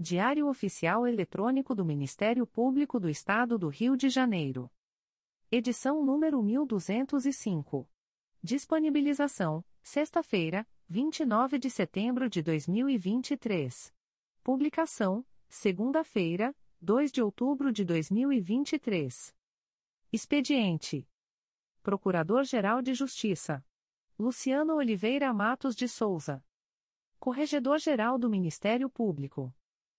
Diário Oficial Eletrônico do Ministério Público do Estado do Rio de Janeiro. Edição número 1205. Disponibilização: sexta-feira, 29 de setembro de 2023. Publicação: segunda-feira, 2 de outubro de 2023. Expediente: Procurador-Geral de Justiça Luciano Oliveira Matos de Souza. Corregedor-Geral do Ministério Público.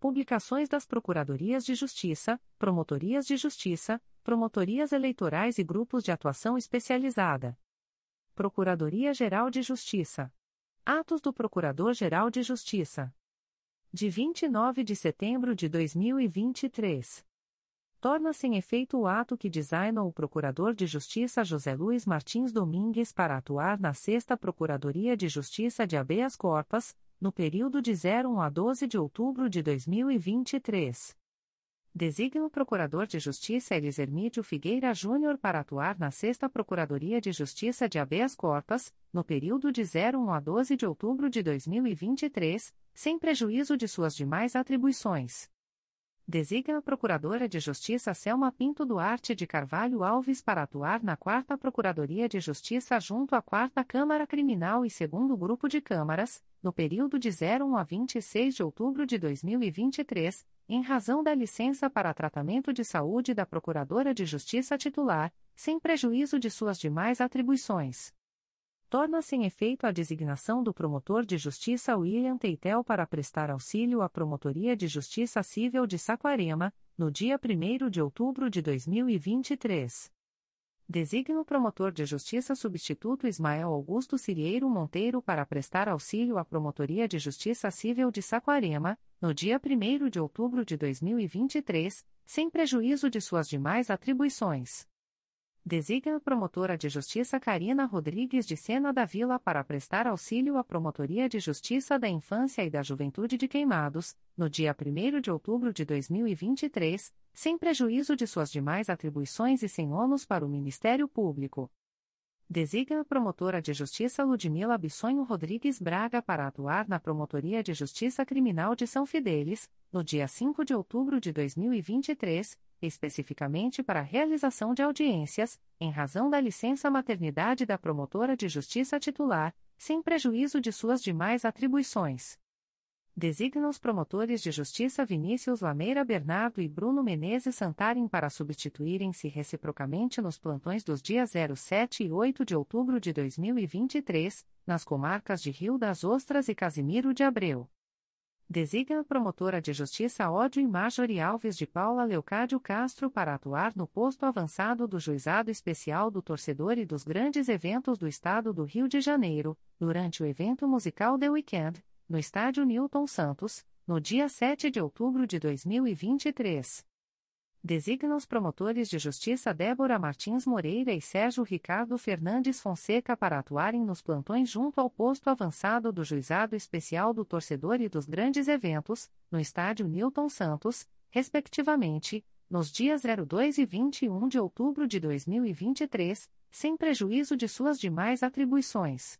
Publicações das Procuradorias de Justiça, Promotorias de Justiça, Promotorias Eleitorais e Grupos de Atuação Especializada. Procuradoria-Geral de Justiça. Atos do Procurador-Geral de Justiça. De 29 de setembro de 2023. Torna-se em efeito o ato que designa o Procurador de Justiça José Luiz Martins Domingues para atuar na Sexta Procuradoria de Justiça de Habeas Corpus, no período de 01 a 12 de outubro de 2023. Designa o Procurador de Justiça Elis Figueira Júnior para atuar na Sexta Procuradoria de Justiça de Habeas Corpus, no período de 01 a 12 de outubro de 2023, sem prejuízo de suas demais atribuições. Designa a Procuradora de Justiça Selma Pinto Duarte de Carvalho Alves para atuar na Quarta Procuradoria de Justiça junto à Quarta Câmara Criminal e Segundo Grupo de Câmaras, no período de 01 a 26 de outubro de 2023, em razão da licença para tratamento de saúde da Procuradora de Justiça titular, sem prejuízo de suas demais atribuições torna-se em efeito a designação do promotor de justiça William Teitel para prestar auxílio à Promotoria de Justiça Civil de Saquarema, no dia 1 de outubro de 2023. Designa o promotor de justiça substituto Ismael Augusto Cirieiro Monteiro para prestar auxílio à Promotoria de Justiça Civil de Saquarema, no dia 1 de outubro de 2023, sem prejuízo de suas demais atribuições. Designa a promotora de justiça Karina Rodrigues de Sena da Vila para prestar auxílio à Promotoria de Justiça da Infância e da Juventude de Queimados, no dia 1 de outubro de 2023, sem prejuízo de suas demais atribuições e sem ônus para o Ministério Público. Designa a promotora de justiça Ludmila Bissonho Rodrigues Braga para atuar na Promotoria de Justiça Criminal de São Fidélis, no dia 5 de outubro de 2023, especificamente para a realização de audiências, em razão da licença maternidade da promotora de justiça titular, sem prejuízo de suas demais atribuições. Designa os promotores de justiça Vinícius Lameira Bernardo e Bruno Menezes Santarim para substituírem-se reciprocamente nos plantões dos dias 07 e 8 de outubro de 2023, nas comarcas de Rio das Ostras e Casimiro de Abreu. Designa promotora de justiça Ódio Marjorie Alves de Paula Leocádio Castro para atuar no posto avançado do Juizado Especial do Torcedor e dos grandes eventos do Estado do Rio de Janeiro, durante o evento musical The Weekend, no Estádio Newton Santos, no dia 7 de outubro de 2023. Designa os promotores de justiça Débora Martins Moreira e Sérgio Ricardo Fernandes Fonseca para atuarem nos plantões junto ao posto avançado do Juizado Especial do Torcedor e dos Grandes Eventos, no Estádio Newton Santos, respectivamente, nos dias 02 e 21 de outubro de 2023, sem prejuízo de suas demais atribuições.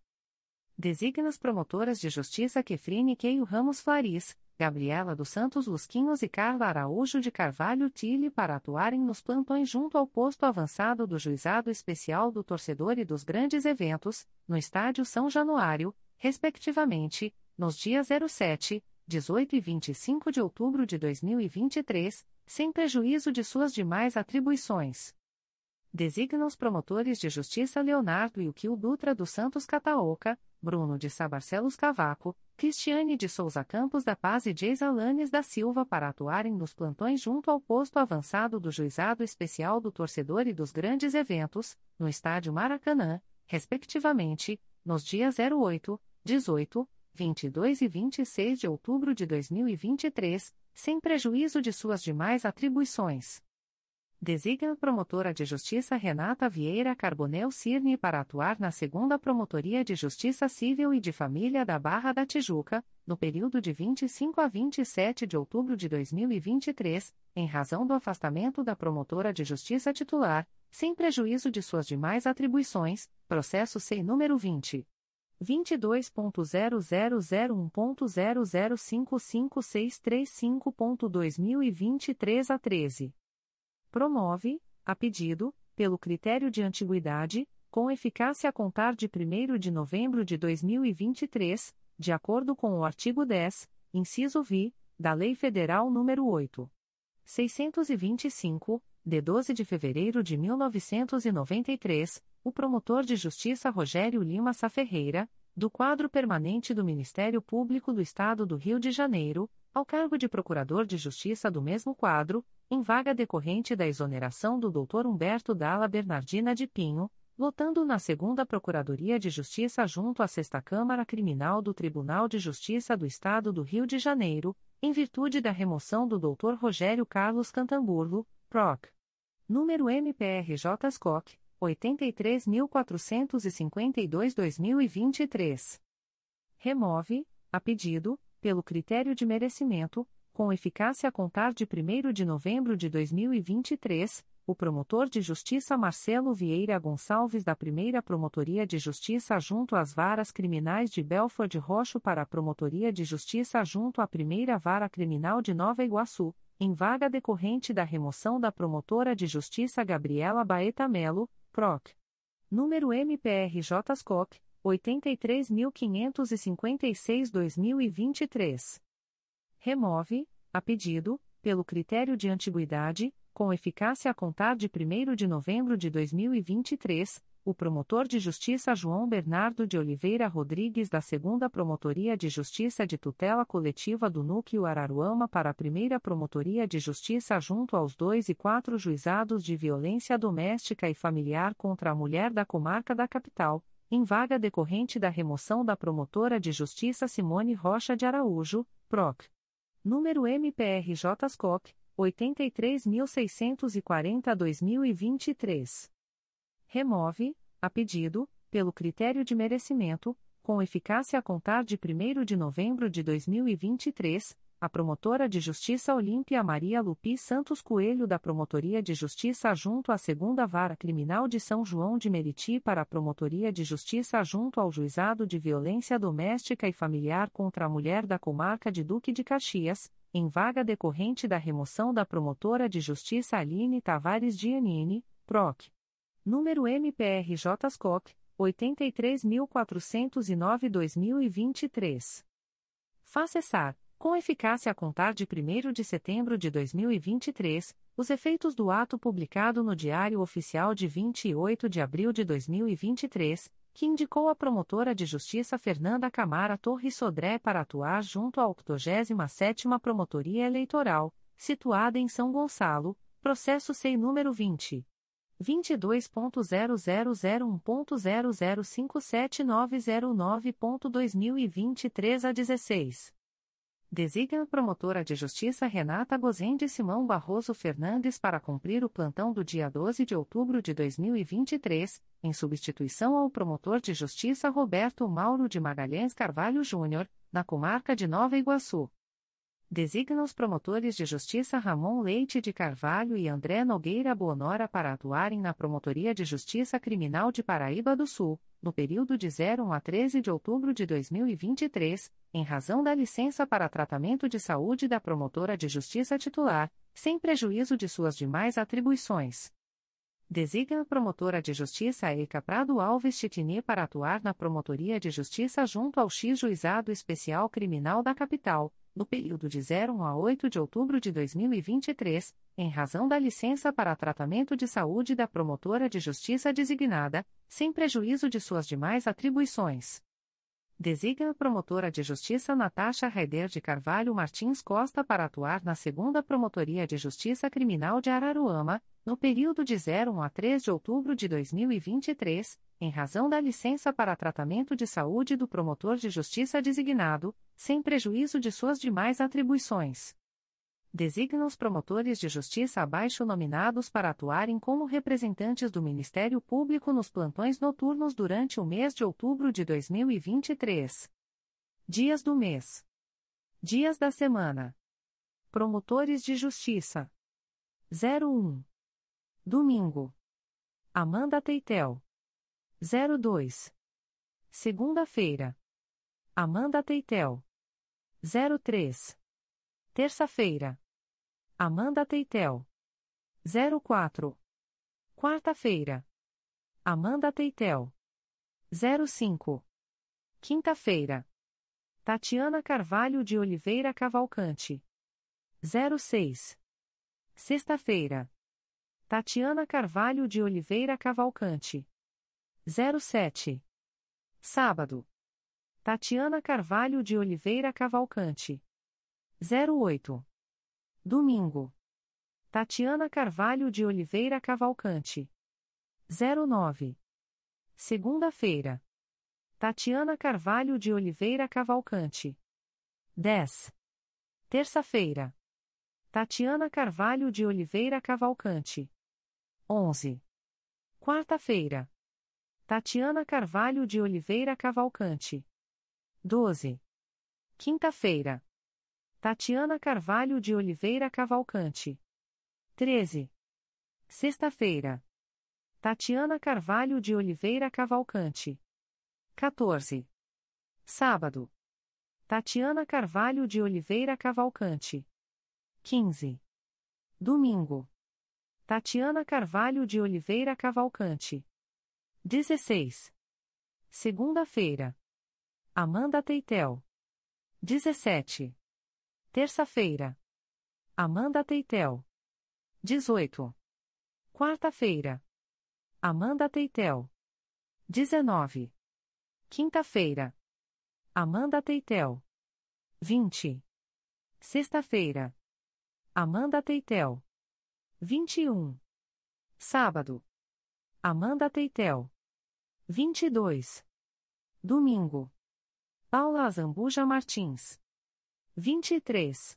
Designa as promotoras de justiça Kefrine Keio Ramos Flaris, Gabriela dos Santos Lusquinhos e Carla Araújo de Carvalho Tille para atuarem nos plantões junto ao posto avançado do Juizado Especial do Torcedor e dos Grandes Eventos, no Estádio São Januário, respectivamente, nos dias 07, 18 e 25 de outubro de 2023, sem prejuízo de suas demais atribuições. Designa os promotores de justiça Leonardo e Ukil Dutra dos Santos Cataoca, Bruno de Sabarcelos Cavaco, Cristiane de Souza Campos da Paz e Geis Alanes da Silva para atuarem nos plantões junto ao posto avançado do Juizado Especial do Torcedor e dos Grandes Eventos, no Estádio Maracanã, respectivamente, nos dias 08, 18, 22 e 26 de outubro de 2023, sem prejuízo de suas demais atribuições. Designa promotora de justiça Renata Vieira Carbonel Cirne para atuar na segunda Promotoria de Justiça Civil e de Família da Barra da Tijuca, no período de 25 a 27 de outubro de 2023, em razão do afastamento da promotora de justiça titular, sem prejuízo de suas demais atribuições, processo sem número 20. 22.0001.0055635.2023 a 13 promove, a pedido, pelo critério de antiguidade, com eficácia a contar de 1 de novembro de 2023, de acordo com o artigo 10, inciso vi, da Lei Federal nº 8. 625, de 12 de fevereiro de 1993, o promotor de justiça Rogério Lima Saferreira, do quadro permanente do Ministério Público do Estado do Rio de Janeiro, ao cargo de procurador de justiça do mesmo quadro, em vaga decorrente da exoneração do Dr. Humberto Dalla Bernardina de Pinho, lotando na segunda Procuradoria de Justiça junto à Sexta Câmara Criminal do Tribunal de Justiça do Estado do Rio de Janeiro, em virtude da remoção do Dr. Rogério Carlos Cantamburlo, PROC. Número MPRJ SCOC, 83.452-2023. Remove, a pedido, pelo critério de merecimento, com eficácia a contar de 1 de novembro de 2023, o promotor de justiça Marcelo Vieira Gonçalves da Primeira Promotoria de Justiça junto às varas criminais de Belford Roxo para a Promotoria de Justiça junto à Primeira Vara Criminal de Nova Iguaçu, em vaga decorrente da remoção da promotora de justiça Gabriela Baeta Melo, PROC. Número MPRJ SCOC, 83.556-2023 remove, a pedido, pelo critério de antiguidade, com eficácia a contar de 1 de novembro de 2023, o promotor de justiça João Bernardo de Oliveira Rodrigues da Segunda Promotoria de Justiça de Tutela Coletiva do Núcleo Araruama para a Primeira Promotoria de Justiça junto aos dois e quatro juizados de violência doméstica e familiar contra a mulher da comarca da capital, em vaga decorrente da remoção da promotora de justiça Simone Rocha de Araújo, PROC número MPRJ SCOC, 83.640-2023. Remove, a pedido, pelo critério de merecimento, com eficácia a contar de 1 de novembro de 2023, a promotora de justiça Olímpia Maria Lupi Santos Coelho da Promotoria de Justiça junto à Segunda Vara Criminal de São João de Meriti para a Promotoria de Justiça junto ao Juizado de Violência Doméstica e Familiar contra a Mulher da Comarca de Duque de Caxias, em vaga decorrente da remoção da promotora de justiça Aline Tavares Giannini, PROC. Número MPRJ SCOC, 83.409-2023. Faça cessar com eficácia a contar de 1 de setembro de 2023, os efeitos do ato publicado no Diário Oficial de 28 de abril de 2023, que indicou a promotora de justiça Fernanda Camara Torres Sodré para atuar junto à 87ª Promotoria Eleitoral, situada em São Gonçalo, processo SEI número 20 22.0001.0057909.2023 a 16. Designa a promotora de justiça Renata Gozende Simão Barroso Fernandes para cumprir o plantão do dia 12 de outubro de 2023, em substituição ao promotor de justiça Roberto Mauro de Magalhães Carvalho Júnior, na comarca de Nova Iguaçu. Designa os promotores de justiça Ramon Leite de Carvalho e André Nogueira Bonora para atuarem na Promotoria de Justiça Criminal de Paraíba do Sul, no período de 0 a 13 de outubro de 2023, em razão da licença para tratamento de saúde da promotora de justiça titular, sem prejuízo de suas demais atribuições. Designa a promotora de justiça Eika Prado Alves Titini para atuar na Promotoria de Justiça junto ao X Juizado Especial Criminal da Capital, no período de 0 a 8 de outubro de 2023, em razão da licença para tratamento de saúde da promotora de justiça designada, sem prejuízo de suas demais atribuições. Designa a promotora de justiça Natasha Raider de Carvalho Martins Costa para atuar na segunda Promotoria de Justiça Criminal de Araruama, no período de 0 a 3 de outubro de 2023, em razão da licença para tratamento de saúde do promotor de justiça designado, sem prejuízo de suas demais atribuições. Designa os promotores de justiça abaixo nominados para atuarem como representantes do Ministério Público nos plantões noturnos durante o mês de outubro de 2023. Dias do mês. Dias da semana. Promotores de Justiça. 01. Domingo. Amanda Teitel. 02. Segunda-feira. Amanda Teitel. 03. Terça-feira. Amanda Teitel. 04. Quarta-feira. Amanda Teitel. 05. Quinta-feira. Tatiana Carvalho de Oliveira Cavalcante. 06. Sexta-feira. Tatiana Carvalho de Oliveira Cavalcante. 07. Sábado. Tatiana Carvalho de Oliveira Cavalcante. 08. Domingo. Tatiana Carvalho de Oliveira Cavalcante. 09. Segunda-feira. Tatiana Carvalho de Oliveira Cavalcante. 10. Terça-feira. Tatiana Carvalho de Oliveira Cavalcante. 11. Quarta-feira. Tatiana Carvalho de Oliveira Cavalcante. 12. Quinta-feira. Tatiana Carvalho de Oliveira Cavalcante. 13. Sexta-feira. Tatiana Carvalho de Oliveira Cavalcante. 14. Sábado. Tatiana Carvalho de Oliveira Cavalcante. 15. Domingo. Tatiana Carvalho de Oliveira Cavalcante. 16. Segunda-feira. Amanda Teitel. 17. Terça-feira. Amanda Teitel. 18. Quarta-feira. Amanda Teitel. 19. Quinta-feira. Amanda Teitel. 20. Sexta-feira. Amanda Teitel. 21. Sábado. Amanda Teitel. 22. Domingo. Paula Azambuja Martins. 23.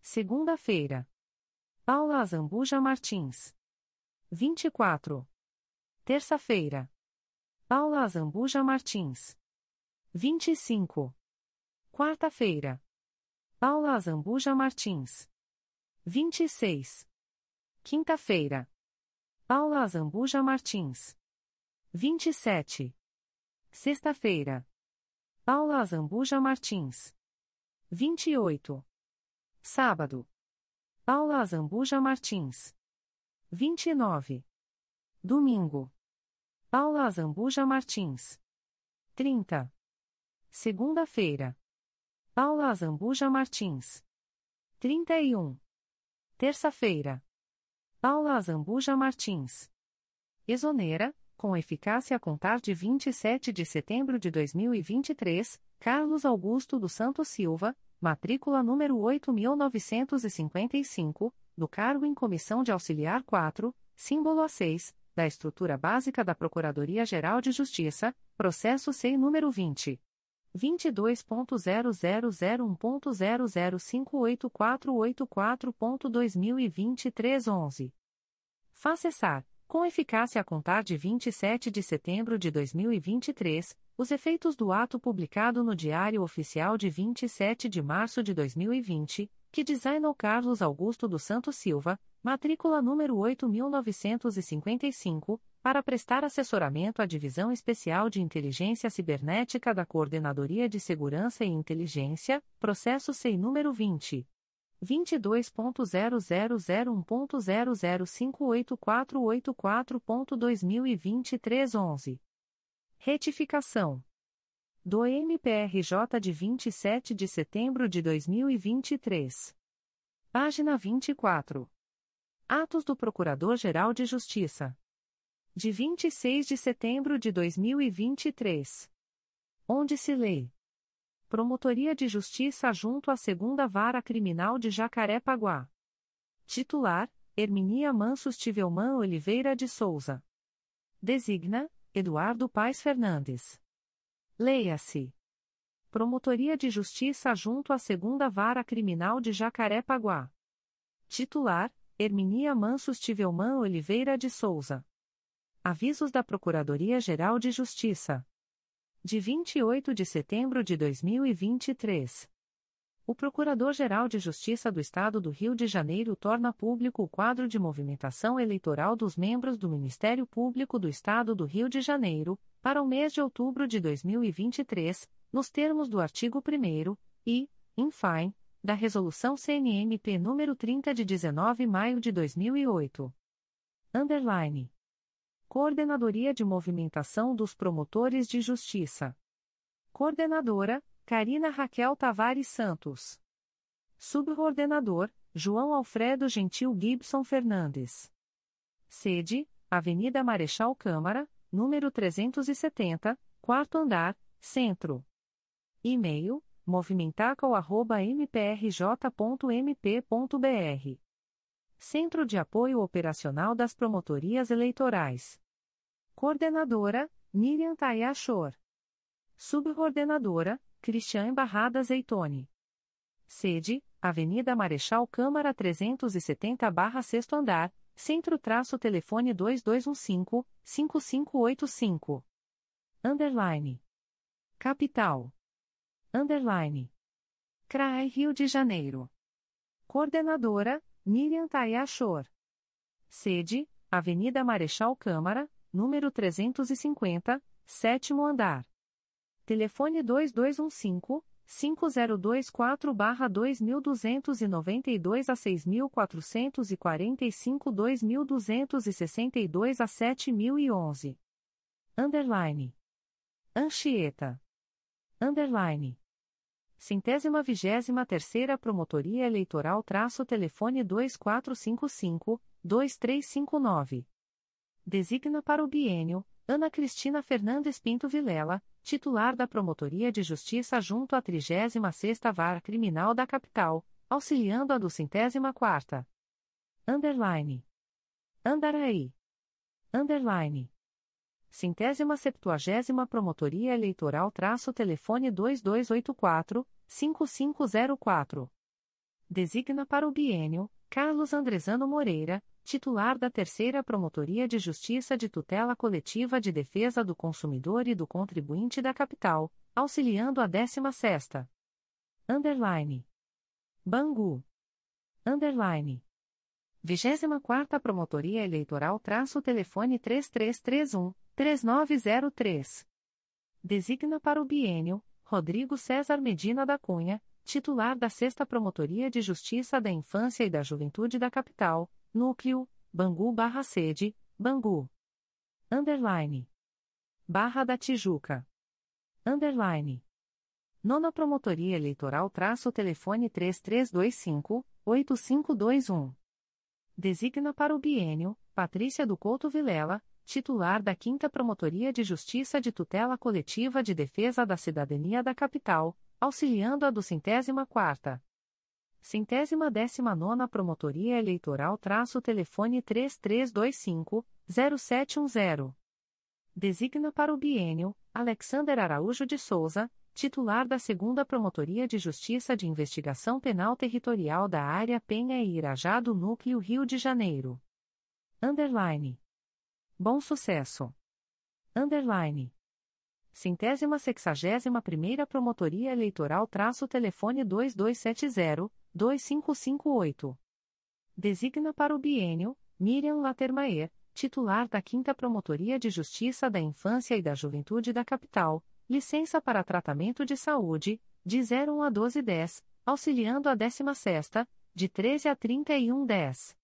Segunda-feira. Paula Azambuja Martins. 24. Terça-feira. Paula Azambuja Martins. 25. Quarta-feira. Paula Azambuja Martins. 26. Quinta-feira. Paula Azambuja Martins. 27. Sexta-feira. Paula Azambuja Martins. 28. Sábado. Paula Azambuja Martins. 29. Domingo. Paula Azambuja Martins. 30. Segunda-feira. Paula Azambuja Martins. 31. Terça-feira. Paula Azambuja Martins. Exonera, com eficácia a contar de 27 de setembro de 2023, Carlos Augusto dos Santos Silva, matrícula número 8955, do cargo em comissão de auxiliar 4, símbolo A6, da estrutura básica da Procuradoria-Geral de Justiça, processo SEI número 20. 22.0001.0058484.2023 11. Faz cessar, com eficácia a contar de 27 de setembro de 2023, os efeitos do ato publicado no Diário Oficial de 27 de março de 2020, que designou Carlos Augusto dos Santos Silva, matrícula número 8955, para prestar assessoramento à Divisão Especial de Inteligência Cibernética da Coordenadoria de Segurança e Inteligência, processo SEI número 20. 22.0001.0058484.2023 11. Retificação. Do MPRJ de 27 de setembro de 2023. Página 24. Atos do Procurador-Geral de Justiça de 26 de setembro de 2023. Onde se lê: Promotoria de Justiça junto à Segunda Vara Criminal de Jacaré-Paguá. Titular: Herminia Mansos Tivelman Oliveira de Souza. Designa: Eduardo Paes Fernandes. Leia-se: Promotoria de Justiça junto à Segunda Vara Criminal de Jacaré-Paguá. Titular: Herminia Mansos Tivelman Oliveira de Souza. Avisos da Procuradoria-Geral de Justiça. De 28 de setembro de 2023. O Procurador-Geral de Justiça do Estado do Rio de Janeiro torna público o quadro de movimentação eleitoral dos membros do Ministério Público do Estado do Rio de Janeiro, para o mês de outubro de 2023, nos termos do artigo 1 e, in fine, da Resolução CNMP nº 30 de 19 de maio de 2008. Underline. Coordenadoria de Movimentação dos Promotores de Justiça. Coordenadora, Karina Raquel Tavares Santos. Subcoordenador, João Alfredo Gentil Gibson Fernandes. Sede, Avenida Marechal Câmara, número 370, quarto andar, Centro. E-mail, movimentacal.mprj.mp.br. Centro de Apoio Operacional das Promotorias Eleitorais. Coordenadora, Miriam Tayachor. Subcoordenadora, Cristian Barrada Zeitone. Sede, Avenida Marechal Câmara 370-6 andar, Centro-Telefone 2215-5585. Underline. Capital. Underline. CRAE Rio de Janeiro. Coordenadora, Miriam Tayachor. Sede, Avenida Marechal Câmara, número 350, sétimo andar. Telefone 2215 5024-2292 a 6445 2262 a 7011. Underline. Anchieta. Underline. Centésima vigésima terceira Promotoria Eleitoral traço telefone 2455 2359. Designa para o bienio Ana Cristina Fernandes Pinto Vilela, titular da Promotoria de Justiça junto à 36ª Vara Criminal da Capital, auxiliando a do centésima quarta. Underline. Andaraí. Underline. Centésima septuagésima Promotoria Eleitoral traço telefone 2284-5504. Designa para o bienio Carlos Andrezano Moreira, titular da Terceira Promotoria de Justiça de Tutela Coletiva de Defesa do Consumidor e do Contribuinte da Capital, auxiliando a 16ª. Underline. Bangu. Underline. 24ª Promotoria Eleitoral traço telefone 3331-3903. Designa para o bienio, Rodrigo César Medina da Cunha, titular da 6 Promotoria de Justiça da Infância e da Juventude da Capital, Núcleo, Bangu barra sede, Bangu. Underline. Barra da Tijuca. Underline. Nona Promotoria Eleitoral traço telefone 3325-8521. Designa para o bienio, Patrícia do Couto Vilela, titular da 5 Promotoria de Justiça de Tutela Coletiva de Defesa da Cidadania da Capital, auxiliando a do centésima quarta. Centésima décima nona Promotoria Eleitoral traço telefone 3325-0710. Designa para o bienio, Alexander Araújo de Souza, titular da segunda Promotoria de Justiça de Investigação Penal Territorial da Área Penha e Irajá do Núcleo Rio de Janeiro. Underline. Bom sucesso. Underline. Centésima sexagésima primeira Promotoria Eleitoral traço telefone 2270-2558. Designa para o bienio, Miriam Latermaer, titular da 5 Promotoria de Justiça da Infância e da Juventude da Capital, licença para tratamento de saúde, de 01 a 1210, auxiliando a 16 de 13 a 3110.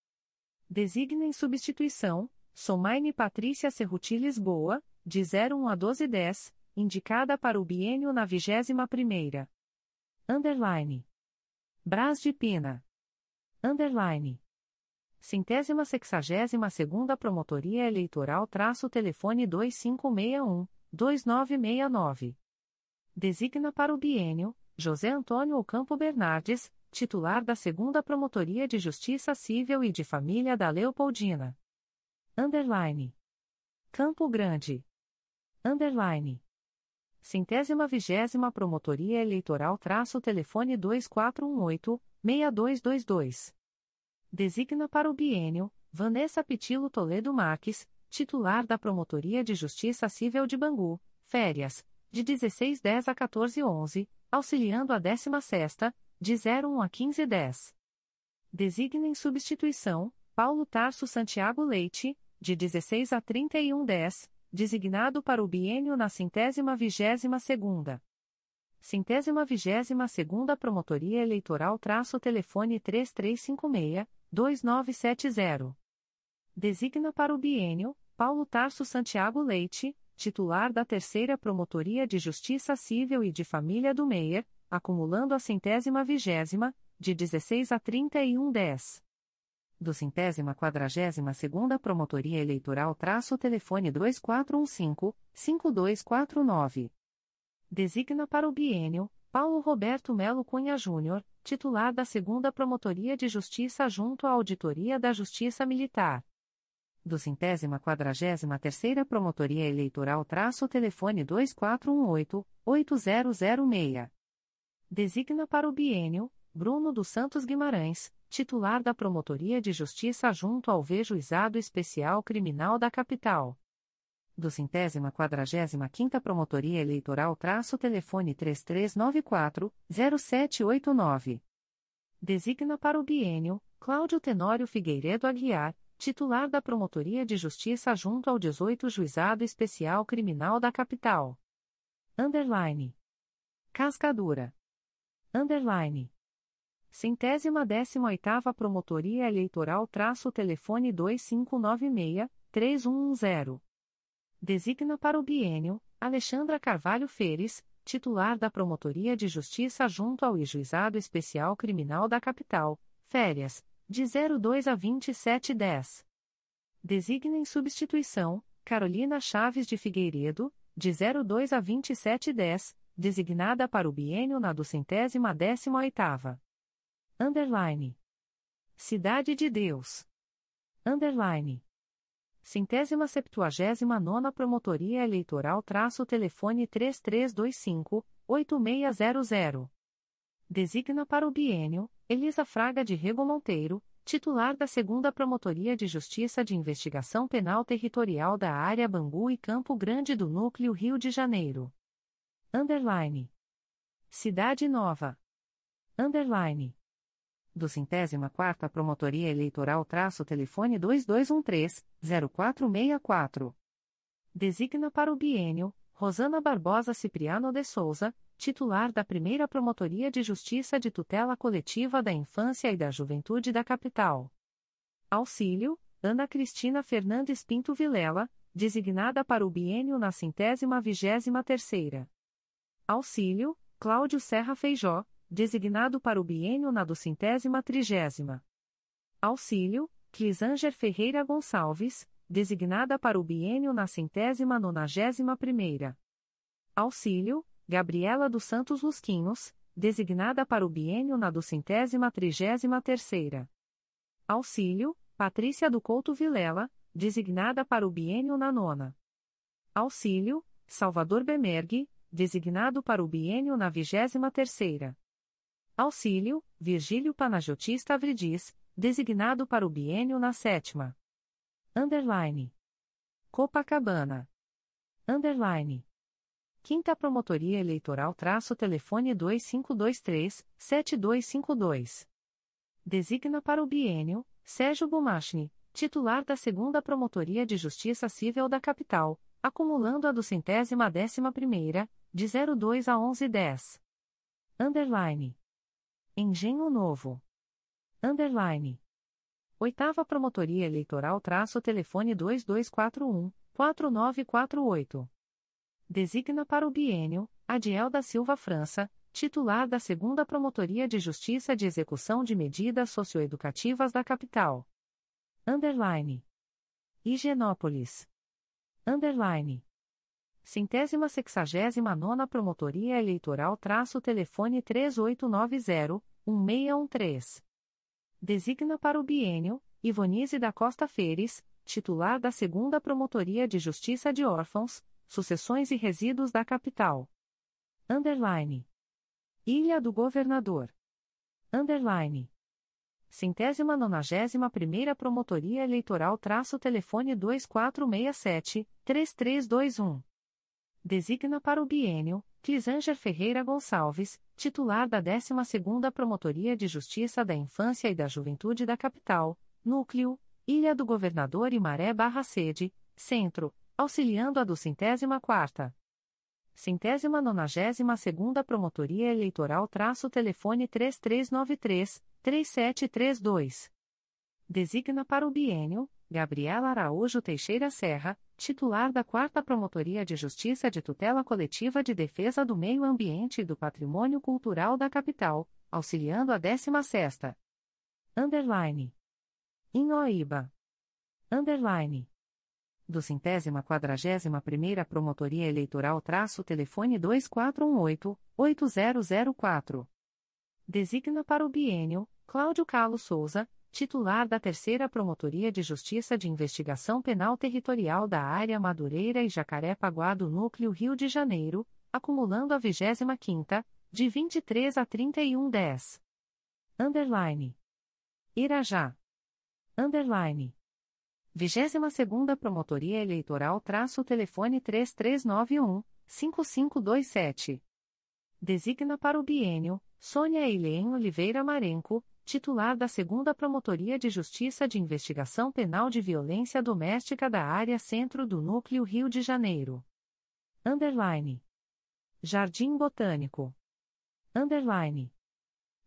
Designa em substituição, Somaine Patrícia Cerruti Lisboa, de 01 a 1210, indicada para o biênio na 21ª. Underline. Brás de Pina. Underline. Centésima sexagésima segunda Promotoria Eleitoral traço telefone 2561, 2969. Designa para o biênio, José Antônio Ocampo Bernardes, titular da segunda Promotoria de Justiça Civil e de Família da Leopoldina. Underline. Campo Grande. Underline. Centésima vigésima Promotoria Eleitoral traço telefone 2418-6222. Designa para o bienio, Vanessa Pitilo Toledo Marques, titular da Promotoria de Justiça Civil de Bangu, férias, de 1610 a 1411, auxiliando a 16 de 01 a 1510. Designa em substituição, Paulo Tarso Santiago Leite, de 16 a 3110, designado para o biênio na centésima vigésima segunda. Centésima vigésima segunda Promotoria Eleitoral traço telefone 3356-2970. Designa para o biênio, Paulo Tarso Santiago Leite, titular da Terceira Promotoria de Justiça Civil e de Família do Meier, acumulando a centésima vigésima, de 16 a 3110 do centésima quadragésima segunda Promotoria Eleitoral traço telefone 2415-5249. Designa para o biênio, Paulo Roberto Melo Cunha Júnior, titular da segunda Promotoria de Justiça junto à Auditoria da Justiça Militar. Do centésima quadragésima terceira Promotoria Eleitoral traço telefone 2418-8006. Designa para o biênio, Bruno dos Santos Guimarães, titular da Promotoria de Justiça junto ao Vejuizado Especial Criminal da Capital. Do centésima quadragésima quinta Promotoria Eleitoral traço telefone 3394-0789. Designa para o biênio, Cláudio Tenório Figueiredo Aguiar, titular da Promotoria de Justiça junto ao 18 Juizado Especial Criminal da Capital. Underline. Cascadura. Underline. Centésima décima oitava Promotoria Eleitoral traço telefone 2596-3110. Designa para o biênio, Alexandra Carvalho Feres, titular da Promotoria de Justiça junto ao Juizado Especial Criminal da Capital, férias, de 02 a 2710. Designa em substituição, Carolina Chaves de Figueiredo, de 02 a 2710, designada para o biênio na duzentésima décima oitava. Underline. Cidade de Deus. Underline. Centésima septuagésima nona Promotoria Eleitoral traço telefone 3325-8600. Designa para o biênio, Elisa Fraga de Rego Monteiro, titular da segunda Promotoria de Justiça de Investigação Penal Territorial da Área Bangu e Campo Grande do Núcleo Rio de Janeiro. Underline. Cidade Nova. Underline do centésima quarta Promotoria Eleitoral traço telefone 2213-0464. Designa para o biênio, Rosana Barbosa Cipriano de Souza, titular da primeira Promotoria de Justiça de Tutela Coletiva da Infância e da Juventude da Capital. Auxílio, Ana Cristina Fernandes Pinto Vilela, designada para o biênio na centésima vigésima terceira. Auxílio, Cláudio Serra Feijó, designado para o biênio na docentésima trigésima. Auxílio, Clisanger Ferreira Gonçalves, designada para o biênio na centésima nonagésima primeira. Auxílio, Gabriela dos Santos Lusquinhos, designada para o biênio na duzentésima trigésima terceira. Auxílio, Patrícia do Couto Vilela, designada para o biênio na nona. Auxílio, Salvador Bemergue, designado para o biênio na vigésima terceira. Auxílio, Virgílio Panagotista Avridis, designado para o biênio na sétima. Underline. Copacabana. Underline. Quinta Promotoria Eleitoral traço telefone 2523-7252. Designa para o biênio, Sérgio Bumachni, titular da Segunda Promotoria de Justiça Civil da Capital, acumulando a do centésima décima primeira, de 02 a 1110. Underline. Engenho Novo. Underline. Oitava Promotoria Eleitoral traço telefone 2241 4948. Designa para o biênio, Adiel da Silva França, titular da Segunda Promotoria de Justiça de Execução de Medidas Socioeducativas da Capital. Underline. Higienópolis. Underline. Centésima sexagésima nona Promotoria Eleitoral traço telefone 3890-1613. Designa para o biênio, Ivonise da Costa Feres, titular da Segunda Promotoria de Justiça de Órfãos, Sucessões e Resíduos da Capital. Underline. Ilha do Governador. Underline. Centésima nonagésima primeira Promotoria Eleitoral traço telefone 2467-3321. Designa para o biênio, Clisanger Ferreira Gonçalves, titular da 12ª Promotoria de Justiça da Infância e da Juventude da Capital, Núcleo, Ilha do Governador e Maré Barra Sede, Centro, auxiliando a do centésima quarta. Centésima nonagésima segunda Promotoria Eleitoral traço telefone 3393-3732. Designa para o biênio, Gabriela Araújo Teixeira Serra, titular da quarta Promotoria de Justiça de Tutela Coletiva de Defesa do Meio Ambiente e do Patrimônio Cultural da Capital, auxiliando a décima sexta. Underline. Inhoíba. Underline do centésima quadragésima primeira Promotoria Eleitoral traço telefone 2418-8004. Designa para o biênio, Cláudio Carlos Souza, titular da terceira Promotoria de Justiça de Investigação Penal Territorial da Área Madureira e Jacaré-Paguá do Núcleo Rio de Janeiro, acumulando a 25 quinta, de 23 a 31 10. Underline. Irajá. Underline. 22ª Promotoria Eleitoral traço telefone 3391-5527. Designa para o biênio, Sônia Eileen Oliveira Marenco, titular da 2 Promotoria de Justiça de Investigação Penal de Violência Doméstica da Área Centro do Núcleo Rio de Janeiro. Underline. Jardim Botânico. Underline.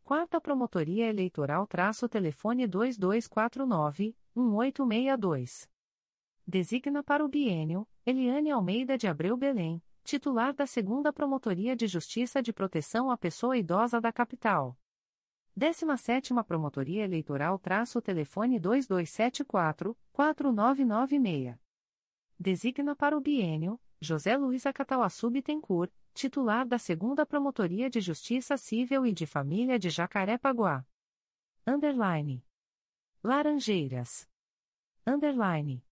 Quarta Promotoria Eleitoral traço telefone 2249 1862. Designa para o biênio Eliane Almeida de Abreu Belém, titular da Segunda Promotoria de Justiça de Proteção à Pessoa Idosa da Capital. 17ª Promotoria Eleitoral traço telefone 2274 4996. Designa para o biênio José Luiz Acatauaçu Bittencourt, titular da Segunda Promotoria de Justiça Civil e de Família de Jacaré-Paguá. Underline. Laranjeiras. Underline.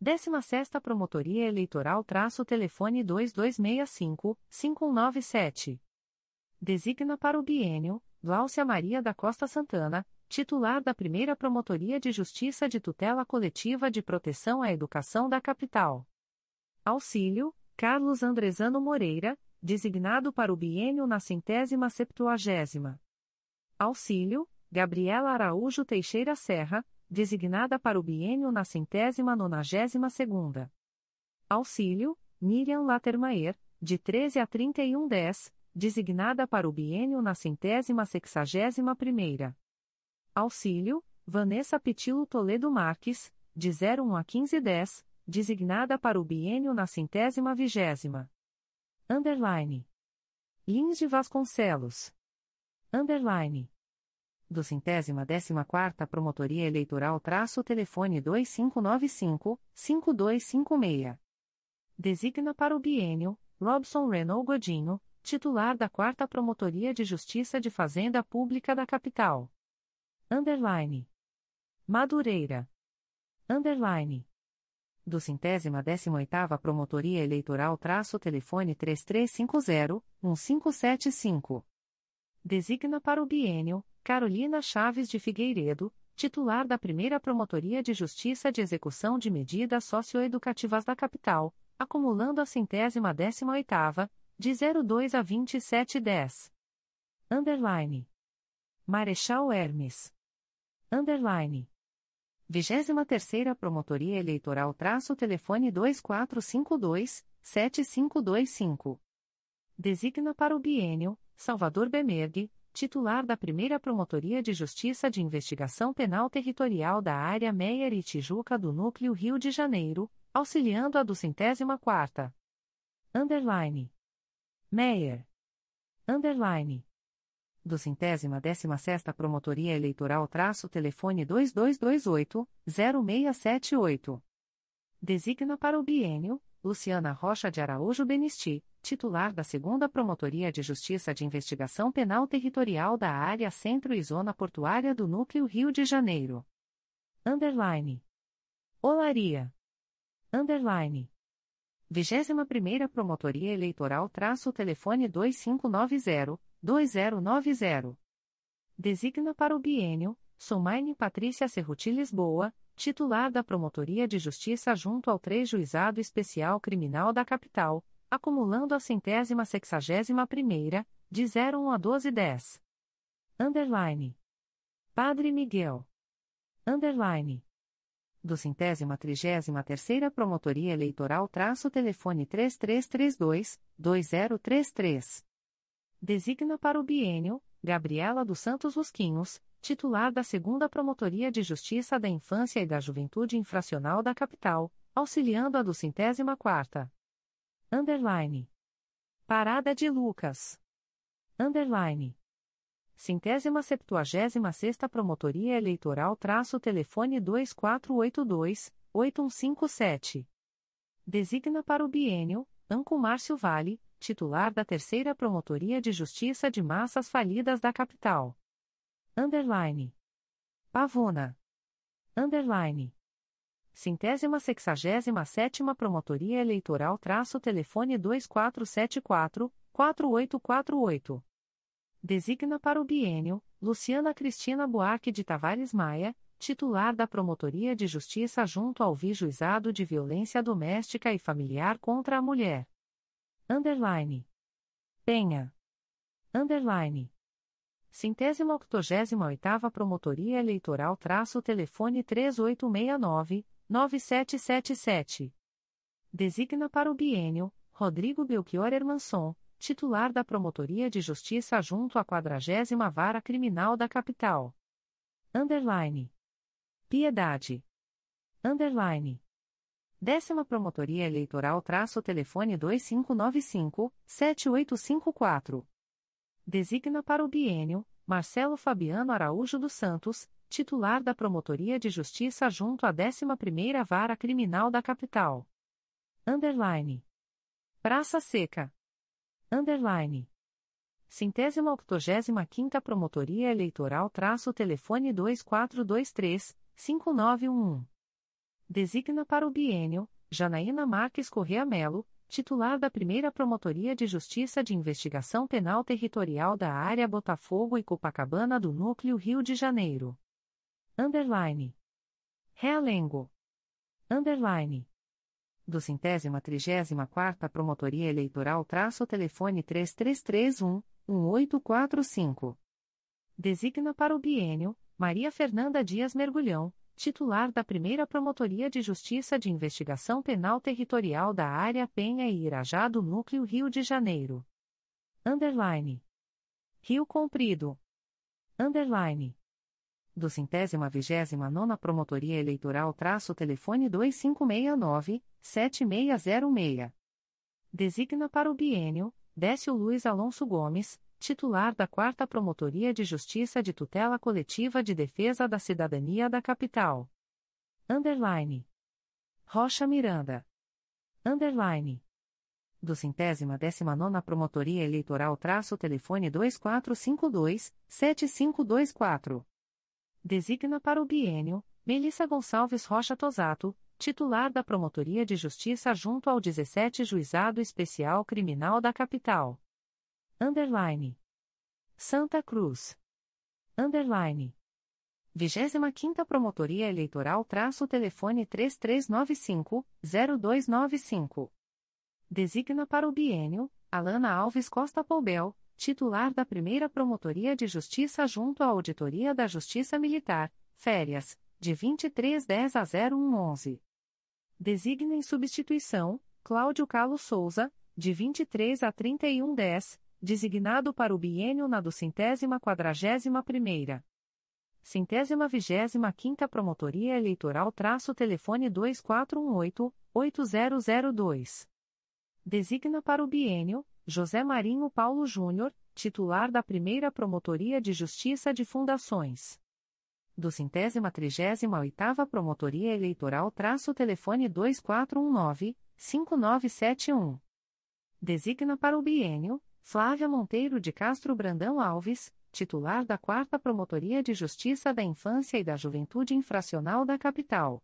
16 Promotoria Eleitoral traço telefone 2265-5197. Designa para o biênio, Gláucia Maria da Costa Santana, titular da primeira Promotoria de Justiça de Tutela Coletiva de Proteção à Educação da Capital. Auxílio, Carlos Andrezano Moreira, designado para o biênio na centésima septuagésima. Auxílio, Gabriela Araújo Teixeira Serra, designada para o biênio na centésima nonagésima segunda. Auxílio, Miriam Latermaier, de 13 a 31 10, designada para o biênio na centésima sexagésima primeira. Auxílio, Vanessa Pitilo Toledo Marques, de 01 a 15 10, designada para o biênio na centésima vigésima. Underline. Lins de Vasconcelos. Underline. Do centésima décima quarta Promotoria Eleitoral traço telefone 2595-5256. Designa para o bienio, Robson Renault Godinho, titular da quarta Promotoria de Justiça de Fazenda Pública da Capital. Underline. Madureira. Underline. Do centésima décima oitava Promotoria Eleitoral traço telefone 3350-1575. Designa para o bienio, Carolina Chaves de Figueiredo, titular da primeira Promotoria de Justiça de Execução de Medidas Socioeducativas da Capital, acumulando a centésima décima oitava, de 02 a 2710. Underline. Marechal Hermes. Underline. 23ª Promotoria Eleitoral traço telefone 2452-7525. Designa para o bienio, Salvador Bemergue, titular da primeira Promotoria de Justiça de Investigação Penal Territorial da Área Meier e Tijuca do Núcleo Rio de Janeiro, auxiliando a do centésima quarta. Underline. Meier. Underline. Do centésima décima sexta Promotoria Eleitoral traço telefone 2228-0678. Designa para o bienio, Luciana Rocha de Araújo Benisti, titular da segunda Promotoria de Justiça de Investigação Penal Territorial da Área Centro e Zona Portuária do Núcleo Rio de Janeiro. Underline. Olaria. Underline. 21ª Promotoria Eleitoral traço telefone 2590-2090. Designa para o bienio, Somaine Patrícia Cerruti Lisboa, titular da Promotoria de Justiça junto ao 3 Juizado Especial Criminal da Capital, acumulando a centésima sexagésima primeira, de 01 a 1210. Underline. Padre Miguel. Underline. Do centésima trigésima terceira Promotoria Eleitoral traço telefone 3332-2033. Designa para o bienio, Gabriela dos Santos Rusquinhos, titular da segunda Promotoria de Justiça da Infância e da Juventude Infracional da Capital, auxiliando a do centésima quarta. Underline. Parada de Lucas. Underline. Centésima septuagésima sexta Promotoria Eleitoral traço telefone 2482-8157. Designa para o bienio, Anco Márcio Vale, titular da terceira Promotoria de Justiça de Massas Falidas da Capital. Underline. Pavona. Underline. Centésima sexagésima sétima Promotoria Eleitoral traço telefone 2474-4848. Designa para o bienio, Luciana Cristina Buarque de Tavares Maia, titular da Promotoria de Justiça junto ao Vijuizado de Violência Doméstica e Familiar contra a Mulher. Underline. Penha. Underline. Centésima octogésima oitava Promotoria Eleitoral traço telefone 3869 9777. Designa para o bienio, Rodrigo Belchior Hermanson, titular da Promotoria de Justiça junto à 40 Vara Criminal da Capital. Underline. Piedade. Underline. Décima Promotoria Eleitoral traço telefone 2595-7854. Designa para o bienio, Marcelo Fabiano Araújo dos Santos, titular da Promotoria de Justiça junto à 11ª Vara Criminal da Capital. Underline. Praça Seca. Underline. Centésima octogésima quinta Promotoria Eleitoral traço telefone 2423-5911. Designa para o bienio, Janaína Marques Correa Melo, titular da primeira Promotoria de Justiça de Investigação Penal Territorial da Área Botafogo e Copacabana do Núcleo Rio de Janeiro. Underline. Realengo. Underline. Do centésima trigésima quarta Promotoria Eleitoral traço telefone 3331-1845. Designa para o bienio, Maria Fernanda Dias Mergulhão, titular da primeira Promotoria de Justiça de Investigação Penal Territorial da Área Penha e Irajá do Núcleo Rio de Janeiro. Underline. Rio Comprido. Underline do centésima vigésima nona Promotoria Eleitoral traço telefone 2569-7606. Designa para o bienio, Décio Luiz Alonso Gomes, titular da 4 Promotoria de Justiça de Tutela Coletiva de Defesa da Cidadania da Capital. Underline. Rocha Miranda. Underline. Do centésima décima nona Promotoria Eleitoral traço telefone 2452-7524. Designa para o bienio, Melissa Gonçalves Rocha Tosato, titular da Promotoria de Justiça junto ao 17 Juizado Especial Criminal da Capital. Underline. Santa Cruz. Underline. 25ª Promotoria Eleitoral traço telefone 3395-0295. Designa para o bienio, Alana Alves Costa Poubel, titular da Primeira Promotoria de Justiça junto à Auditoria da Justiça Militar, férias, de 2310 a 0111. Designa em substituição, Cláudio Carlos Souza, de 23 a 3110, designado para o biênio na do centésima quadragésima primeira. Centésima vigésima quinta Promotoria Eleitoral traço telefone 2418-8002. Designa para o biênio, José Marinho Paulo Júnior, titular da Primeira Promotoria de Justiça de Fundações do centésima trigésima oitava Promotoria Eleitoral traço telefone 2419-5971. Designa para o biênio, Flávia Monteiro de Castro Brandão Alves, titular da 4 Promotoria de Justiça da Infância e da Juventude Infracional da Capital.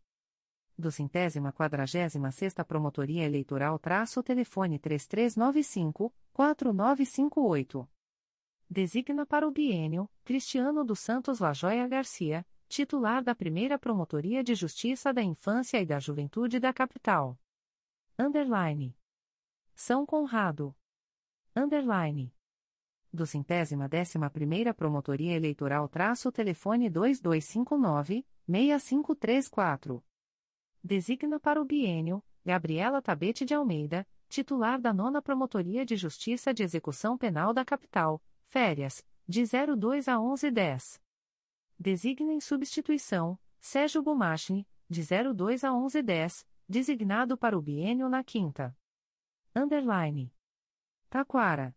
Do centésima quadragésima sexta Promotoria Eleitoral traço telefone 3395-4958. Designa para o biênio Cristiano dos Santos Lajoia Garcia, titular da Primeira Promotoria de Justiça da Infância e da Juventude da Capital. Underline. São Conrado. Underline. Do centésima décima primeira Promotoria Eleitoral traço telefone 2259-6534. Designa para o biênio Gabriela Tabete de Almeida, titular da nona Promotoria de Justiça de Execução Penal da Capital, Férias, de 02 a 1110. Designa em substituição, Sérgio Gumachni, de 02 a 1110, designado para o biênio na quinta. Underline. Taquara.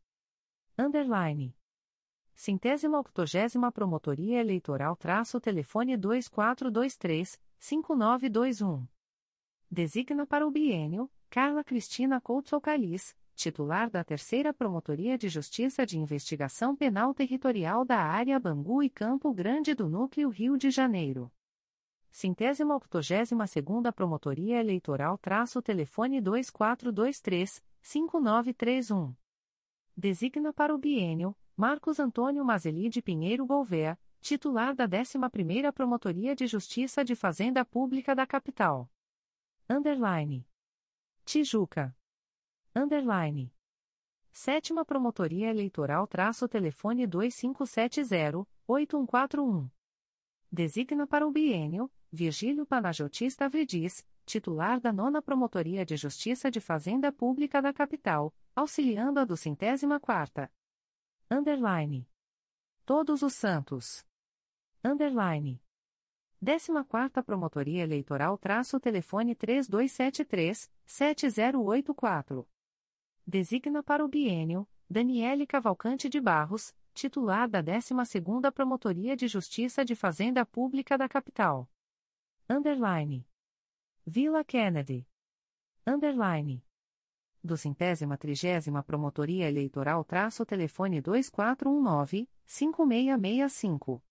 Underline. Centésima octogésima Promotoria Eleitoral traço telefone 2423-5921. Designa para o biênio, Carla Cristina Couto Calis, titular da Terceira Promotoria de Justiça de Investigação Penal Territorial da Área Bangu e Campo Grande do Núcleo Rio de Janeiro. Centésima octogésima segunda Promotoria Eleitoral traço telefone 2423-5931. Designa para o biênio, Marcos Antônio Mazeli de Pinheiro Gouveia, titular da 11ª Promotoria de Justiça de Fazenda Pública da Capital. Underline. Tijuca. Underline. Sétima Promotoria Eleitoral traço telefone 2570-8141. Designa para o biênio, Virgílio Panajotista Vedis, titular da nona Promotoria de Justiça de Fazenda Pública da Capital, auxiliando a do centésima quarta. Underline. Todos os Santos. Underline. Décima quarta Promotoria Eleitoral traço telefone 3273-7084 designa para o biênio Daniele Cavalcante de Barros, titular da 12ª Promotoria de Justiça de Fazenda Pública da Capital. Underline. Vila Kennedy. Underline. Do centésima trigésima Promotoria Eleitoral traço telefone 2419-5665.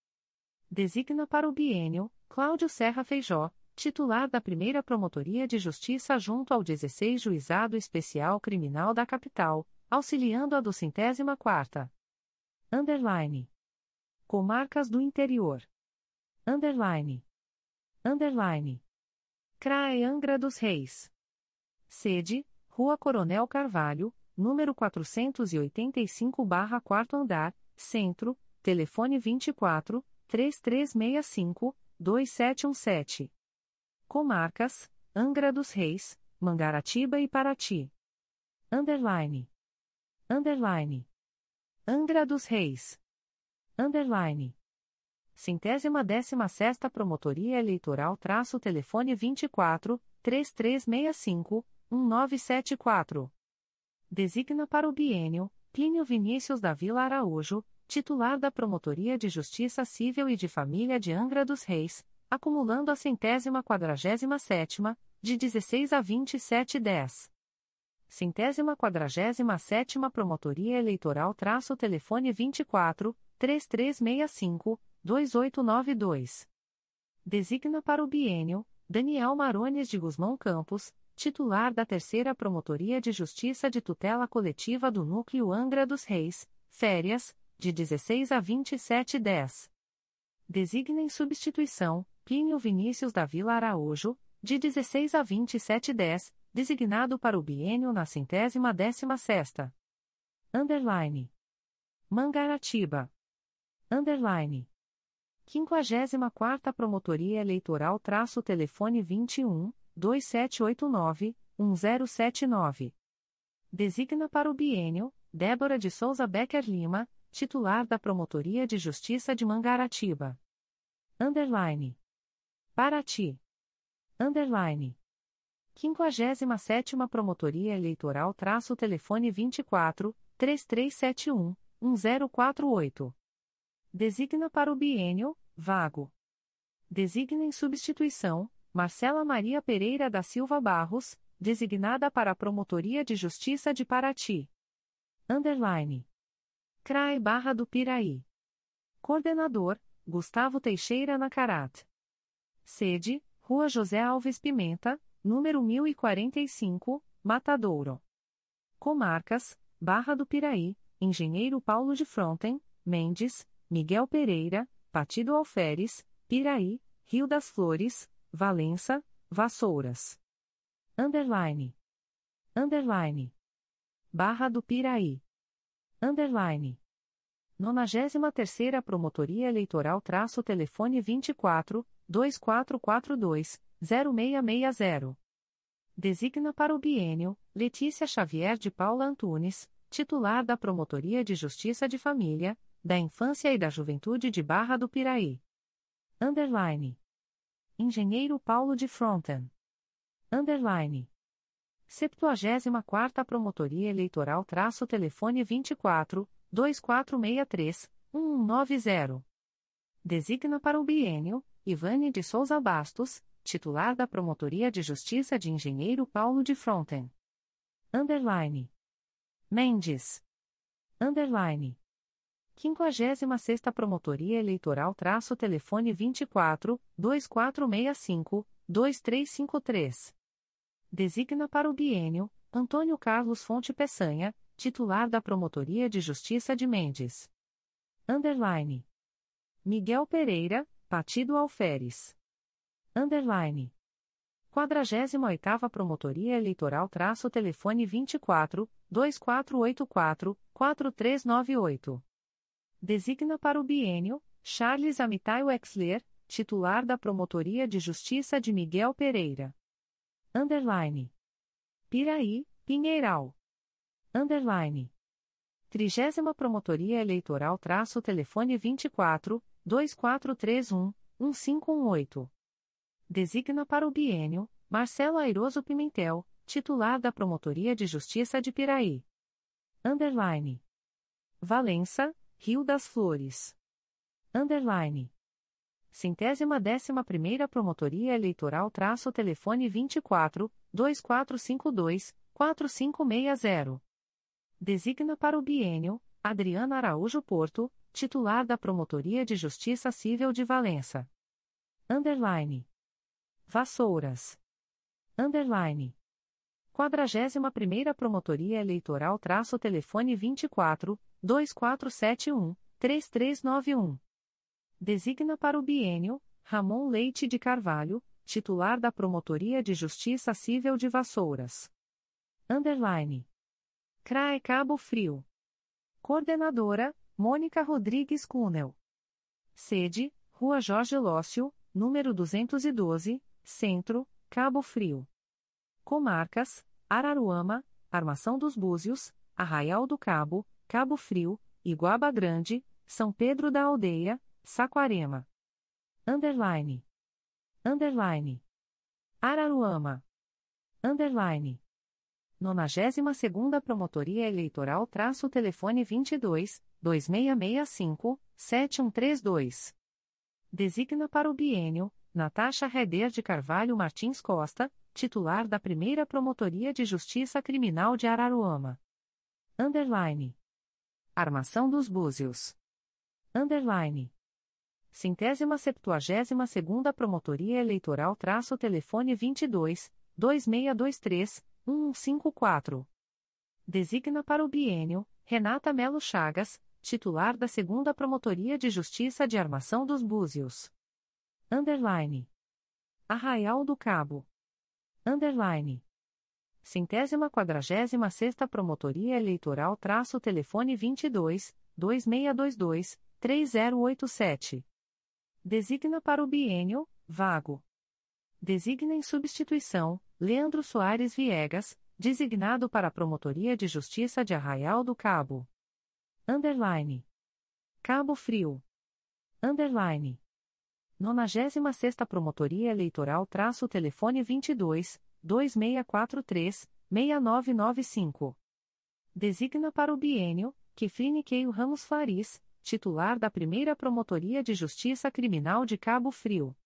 Designa para o biênio Cláudio Serra Feijó, titular da primeira Promotoria de Justiça junto ao 16 Juizado Especial Criminal da Capital, auxiliando a do centésima quarta. Underline. Comarcas do Interior. Underline. Underline. CRAE Angra dos Reis. Sede, Rua Coronel Carvalho, número 485 quarto andar, Centro, telefone 24 3365 2717. Comarcas, Angra dos Reis, Mangaratiba e Paraty. Underline. Underline. Angra dos Reis. Underline. Centésima décima sexta Promotoria Eleitoral traço telefone 24 3365 1974. Designa para o biênio Plínio Vinícius da Vila Araújo, titular da Promotoria de Justiça Civil e de Família de Angra dos Reis, acumulando a centésima quadragésima sétima, de 16 a 27 10. Centésima quadragésima sétima Promotoria Eleitoral traço telefone 24, 3365, 2892. Designa para o bienio, Daniel Marones de Guzmão Campos, titular da Terceira Promotoria de Justiça de Tutela Coletiva do Núcleo Angra dos Reis, férias, de 16 a 27 10. Designa em substituição, Plínio Vinícius da Vila Araújo, de 16 a 27 10, designado para o biênio na centésima décima sexta. Underline. Mangaratiba. Underline. 54 Promotoria Eleitoral traço telefone 21 2789 1079. Designa para o biênio Débora de Souza Becker Lima, titular da Promotoria de Justiça de Mangaratiba. Underline. Paraty. Underline. 57 Promotoria Eleitoral traço telefone 24 3371 1048. Designa para o biênio, vago. Designa em substituição, Marcela Maria Pereira da Silva Barros, designada para a Promotoria de Justiça de Paraty. Underline. CRAE Barra do Piraí. Coordenador, Gustavo Teixeira Nacarat. Sede, Rua José Alves Pimenta, número 1045, Matadouro. Comarcas, Barra do Piraí, Engenheiro Paulo de Fronten, Mendes, Miguel Pereira, Partido Alferes, Piraí, Rio das Flores, Valença, Vassouras. Underline. Underline. Barra do Piraí. Underline. 93ª Promotoria Eleitoral traço telefone 24 2442 0660. Designa para o biênio Letícia Xavier de Paula Antunes, titular da Promotoria de Justiça de Família, da Infância e da Juventude de Barra do Piraí. Underline. Engenheiro Paulo de Fronten. Underline. 74ª Promotoria Eleitoral traço telefone 24 2463 1190. Designa para o biênio Ivane de Souza Bastos, titular da Promotoria de Justiça de Engenheiro Paulo de Fronten. Underline. Mendes. Underline. 56 Promotoria Eleitoral traço telefone 24 2465 2353. Designa para o biênio Antônio Carlos Fonte Peçanha, titular da Promotoria de Justiça de Mendes. Underline. Miguel Pereira, Partido Alferes. Underline. 48ª Promotoria Eleitoral traço telefone 24 2484 4398. Designa para o biênio Charles Amitai Wexler, titular da Promotoria de Justiça de Miguel Pereira. Underline. Piraí, Pinheiral. Underline. Trigésima Promotoria Eleitoral traço telefone 24 2431 1518. Designa para o biênio Marcelo Airoso Pimentel, titular da Promotoria de Justiça de Piraí. Underline. Valença, Rio das Flores. Underline. Centésima décima primeira Promotoria Eleitoral traço telefone 24 2452 4560. Designa para o biênio Adriana Araújo Porto, titular da Promotoria de Justiça Civil de Valença. Underline. Vassouras. Underline. 41ª Promotoria Eleitoral traço telefone 24 2471 3391. Designa para o biênio Ramon Leite de Carvalho, titular da Promotoria de Justiça Civil de Vassouras. Underline. CRAE Cabo Frio. Coordenadora Mônica Rodrigues Cunel. Sede Rua Jorge Lócio, número 212, Centro, Cabo Frio. Comarcas: Araruama, Armação dos Búzios, Arraial do Cabo, Cabo Frio, Iguaba Grande, São Pedro da Aldeia, Saquarema. Underline. Underline. Araruama. Underline. 92ª Promotoria Eleitoral traço telefone 22 2665 7132. Designa para o bienio Natasha Reder de Carvalho Martins Costa, titular da Primeira Promotoria de Justiça Criminal de Araruama. Underline. Armação dos Búzios. Underline. Centésima septuagésima segunda Promotoria Eleitoral traço telefone 22 2623 1154. Designa para o bienio Renata Melo Chagas, titular da segunda Promotoria de Justiça de Armação dos Búzios. Underline. Arraial do Cabo. Underline. Centésima quadragésima sexta Promotoria Eleitoral traço telefone 22 2622 3087. Designa para o bienio, vago. Designa em substituição, Leandro Soares Viegas, designado para a Promotoria de Justiça de Arraial do Cabo. Underline. Cabo Frio. Underline. 96 Promotoria Eleitoral traço telefone 22 2643 6995. Designa para o bienio Kefrine Keio Ramos Faris, titular da Primeira Promotoria de Justiça Criminal de Cabo Frio.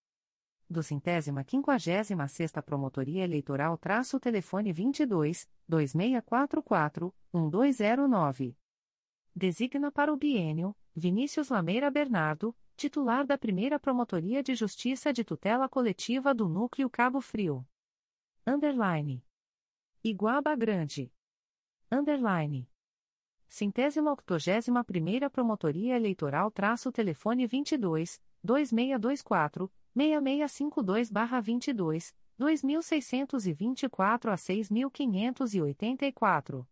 Do centésima quinquagésima sexta Promotoria Eleitoral traço telefone 22 2644 1209. Designa para o bienio Vinícius Lameira Bernardo, titular da primeira Promotoria de Justiça de Tutela Coletiva do Núcleo Cabo Frio. Underline. Iguaba Grande. Underline. Centésima octogésima primeira Promotoria Eleitoral traço telefone 22 2624 6652-22, 2624 a 6584.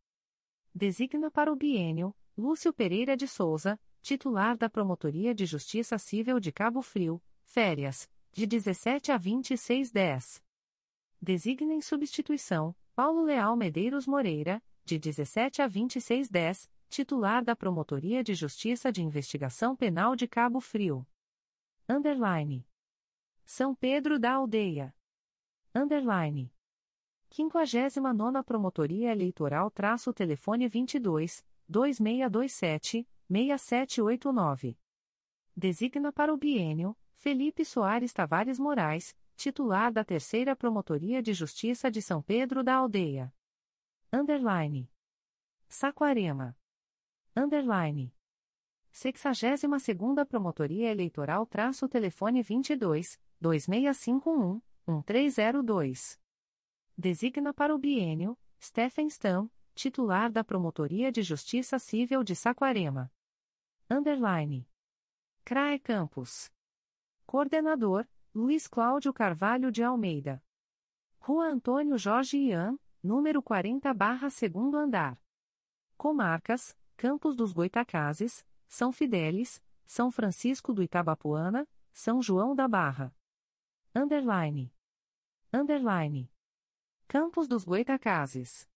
Designa para o bienio Lúcio Pereira de Souza, titular da Promotoria de Justiça Civil de Cabo Frio, férias, de 17 a 2610. Designa em substituição, Paulo Leal Medeiros Moreira, de 17 a 2610, titular da Promotoria de Justiça de Investigação Penal de Cabo Frio. Underline. São Pedro da Aldeia. Underline. 59 Promotoria Eleitoral traço telefone 22 2627 6789. Designa para o bienio Felipe Soares Tavares Moraes, titular da Terceira Promotoria de Justiça de São Pedro da Aldeia. Underline. Saquarema. Underline. 62ª Promotoria Eleitoral traço telefone 22 2651 1302. Designa para o bienio Stephen Stam, titular da Promotoria de Justiça Civil de Saquarema. Underline. CRAE Campos. Coordenador, Luiz Cláudio Carvalho de Almeida. Rua Antônio Jorge Ian, número 40 barra segundo andar. Comarcas, Campos dos Goitacazes, São Fidélis, São Francisco do Itabapuana, São João da Barra. Underline. Underline. Campos dos Goitacazes.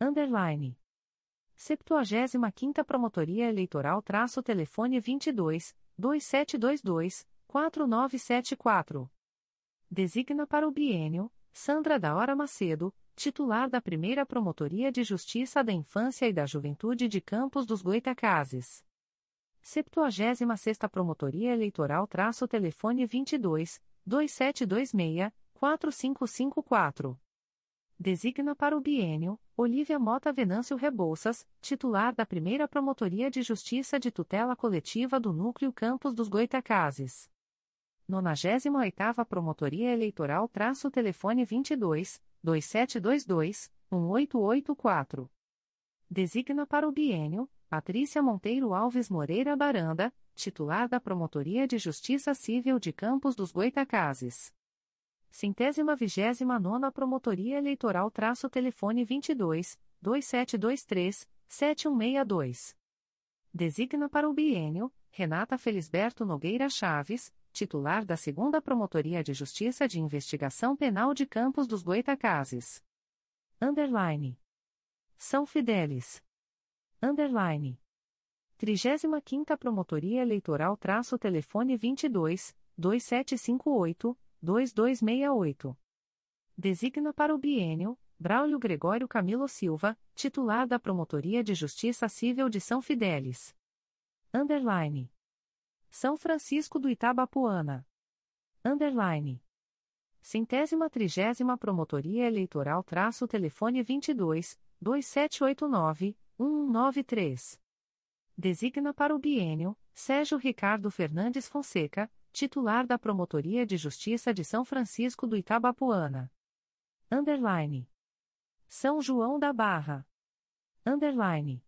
Underline. 75ª Promotoria Eleitoral traço telefone 22 2722 4974. Designa para o bienio Sandra da Hora Macedo, titular da Primeira Promotoria de Justiça da Infância e da Juventude de Campos dos Goitacazes. 76ª Promotoria Eleitoral traço telefone 22 2726 4554. Designa para o bienio Olívia Mota Venâncio Rebouças, titular da Primeira Promotoria de Justiça de Tutela Coletiva do Núcleo Campos dos Goitacazes. 98ª Promotoria Eleitoral traço telefone 22 2722 1884. Designa para o bienio Patrícia Monteiro Alves Moreira Baranda, titular da Promotoria de Justiça Civil de Campos dos Goitacazes. Centésima vigésima nona Promotoria Eleitoral traço telefone 22 2723 7162. Designa para o bienio Renata Felisberto Nogueira Chaves, titular da segunda Promotoria de Justiça de Investigação Penal de Campos dos Goitacazes. Underline. São Fidélis. Underline. 35ª Promotoria Eleitoral traço telefone 22 2758 2268. Designa para o bienio Braulio Gregório Camilo Silva, titular da Promotoria de Justiça Civil de São Fidélis. Underline. São Francisco do Itabapuana. Underline. Centésima trigésima Promotoria Eleitoral traço telefone 22, 2789, 1193. Designa para o bienio, Sérgio Ricardo Fernandes Fonseca, titular da Promotoria de Justiça de São Francisco do Itabapuana. Underline. São João da Barra. Underline.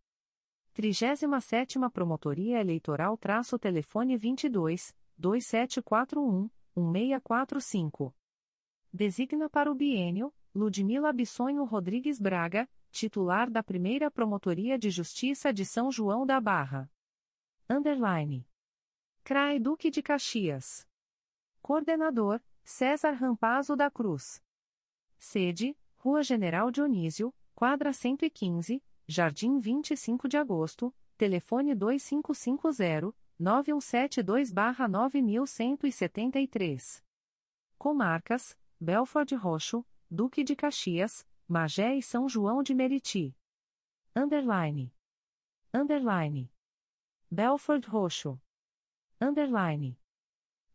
37 Promotoria Eleitoral traço telefone 22, 2741, 1645. Designa para o bienio, Ludmila Bissonho Rodrigues Braga, titular da Primeira Promotoria de Justiça de São João da Barra. Underline. CRAE Duque de Caxias. Coordenador, César Rampazo da Cruz. Sede, Rua General Dionísio, quadra 115, Jardim 25 de Agosto, telefone 2550-9172-9173. Comarcas, Belford Roxo, Duque de Caxias, Magé e São João de Meriti. Underline. Underline. Belford Roxo. Underline.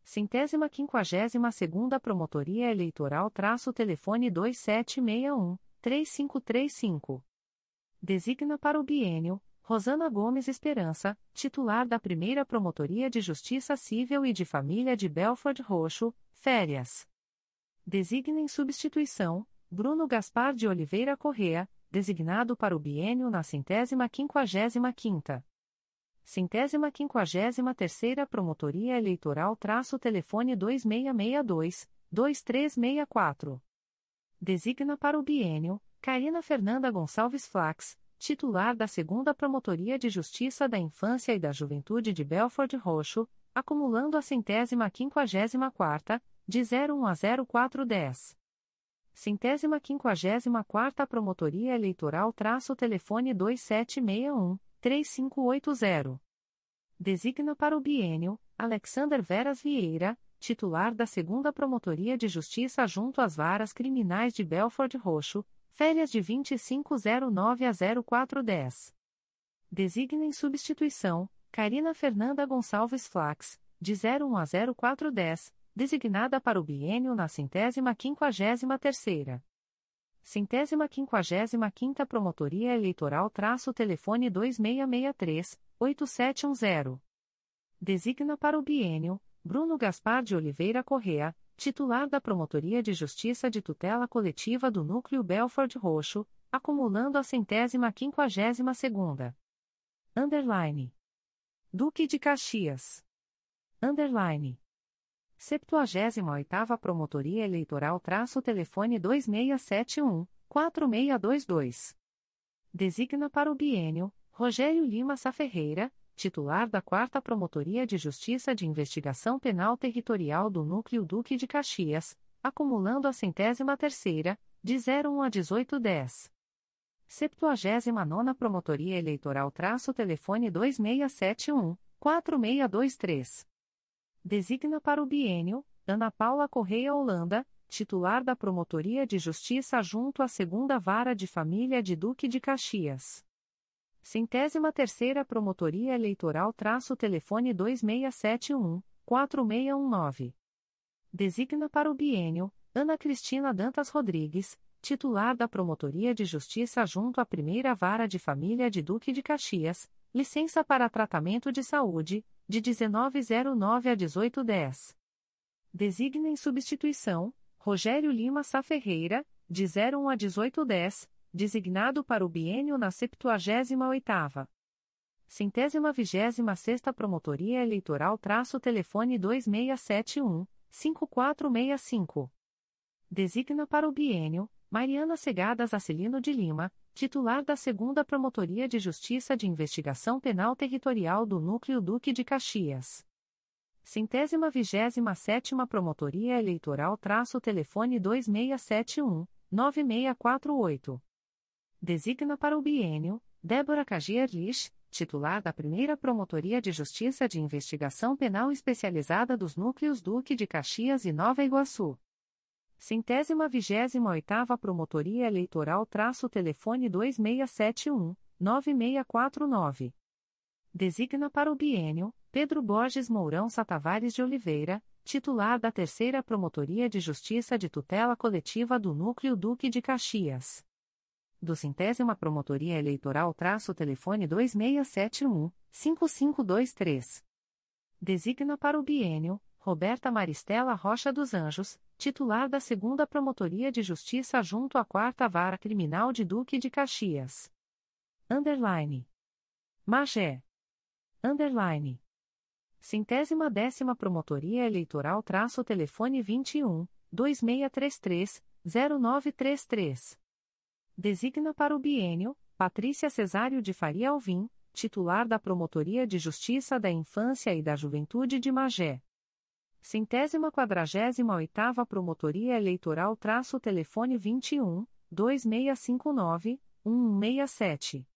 Centésima quinquagésima segunda Promotoria Eleitoral traço telefone 2761, 3535. Designa para o bienio, Rosana Gomes Esperança, titular da Primeira Promotoria de Justiça Civil e de Família de Belford Roxo, férias. Designa em substituição, Bruno Gaspar de Oliveira Correa, designado para o biênio na centésima quinquagésima quinta. Centésima quinquagésima terceira Promotoria Eleitoral traço telefone 2662, 2364. Designa para o biênio, Karina Fernanda Gonçalves Flax, titular da segunda Promotoria de Justiça da Infância e da Juventude de Belford Roxo, acumulando a centésima quinquagésima quarta, de 01 a 0410. Centésima quinquagésima quarta Promotoria Eleitoral traço telefone 2761, 3580. Designa para o biênio, Alexander Veras Vieira, titular da segunda Promotoria de Justiça junto às varas criminais de Belford Roxo, férias de 2509 a 0410. Designa em substituição, Karina Fernanda Gonçalves Flax, de 01 a 0410, designada para o biênio na centésima quinquagésima terceira. Centésima quinquagésima quinta Promotoria Eleitoral traço telefone 2663, 8710. Designa para o biênio, Bruno Gaspar de Oliveira Correa, titular da Promotoria de Justiça de Tutela Coletiva do Núcleo Belford Roxo, acumulando a centésima quinquagésima segunda. Underline. Duque de Caxias. Underline. 78ª Promotoria Eleitoral traço telefone 2671 4622. Designa para o biênio Rogério Lima Saferreira, titular da 4 Promotoria de Justiça de Investigação Penal Territorial do Núcleo Duque de Caxias, acumulando a centésima terceira, de 01 a 1810. 79 Promotoria Eleitoral traço telefone 2671 4623. Designa para o biênio Ana Paula Correia Holanda, titular da Promotoria de Justiça junto à Segunda Vara de Família de Duque de Caxias. Centésima terceira Promotoria Eleitoral traço telefone 2671 4619. Designa para o biênio Ana Cristina Dantas Rodrigues, titular da Promotoria de Justiça junto à Primeira Vara de Família de Duque de Caxias, licença para tratamento de saúde, de 1909 a 1810. Designa em substituição, Rogério Lima Sá Ferreira, de 01 a 1810, designado para o biênio na 78ª. Centésima vigésima sexta Promotoria Eleitoral traço telefone 2671, 5465. Designa para o biênio, Mariana Segadas Acilino de Lima, titular da Segunda Promotoria de Justiça de Investigação Penal Territorial do Núcleo Duque de Caxias. Centésima vigésima sétima Promotoria Eleitoral traço telefone 2671, 9648. Designa para o biênio, Débora Cagier Lich, titular da Primeira Promotoria de Justiça de Investigação Penal Especializada dos Núcleos Duque de Caxias e Nova Iguaçu. Centésima vigésima oitava Promotoria Eleitoral traço telefone 2671, 9649. Designa para o bienio, Pedro Borges Mourão Satavares de Oliveira, titular da Terceira Promotoria de Justiça de Tutela Coletiva do Núcleo Duque de Caxias. Do Centésima Promotoria Eleitoral traço telefone 2671, 5523. Designa para o bienio, Roberta Maristela Rocha dos Anjos, titular da Segunda Promotoria de Justiça junto à Quarta Vara Criminal de Duque de Caxias. Underline. Magé. Underline. Centésima décima Promotoria Eleitoral traço telefone 21, 2633, 0933. Designa para o bienio, Patrícia Cesário de Faria Alvim, titular da Promotoria de Justiça da Infância e da Juventude de Magé. Centésima quadragésima oitava Promotoria Eleitoral traço telefone 21, 2659, 1167.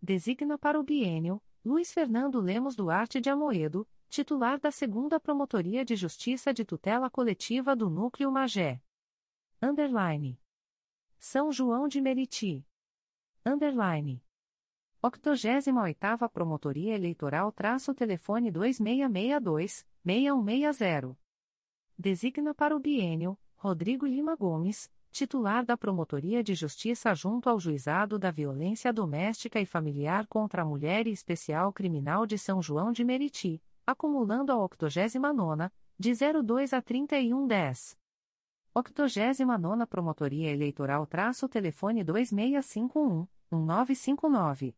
Designa para o bienio, Luiz Fernando Lemos Duarte de Amoedo, titular da segunda Promotoria de Justiça de Tutela Coletiva do Núcleo Magé. Underline. São João de Meriti. Underline. 88ª Promotoria Eleitoral traço telefone 2662, 6160. Designa para o bienio, Rodrigo Lima Gomes, titular da Promotoria de Justiça junto ao Juizado da Violência Doméstica e Familiar contra a Mulher e Especial Criminal de São João de Meriti, acumulando a 89 de 02 a 3110. 89 Promotoria Eleitoral traço telefone 2651, 1959.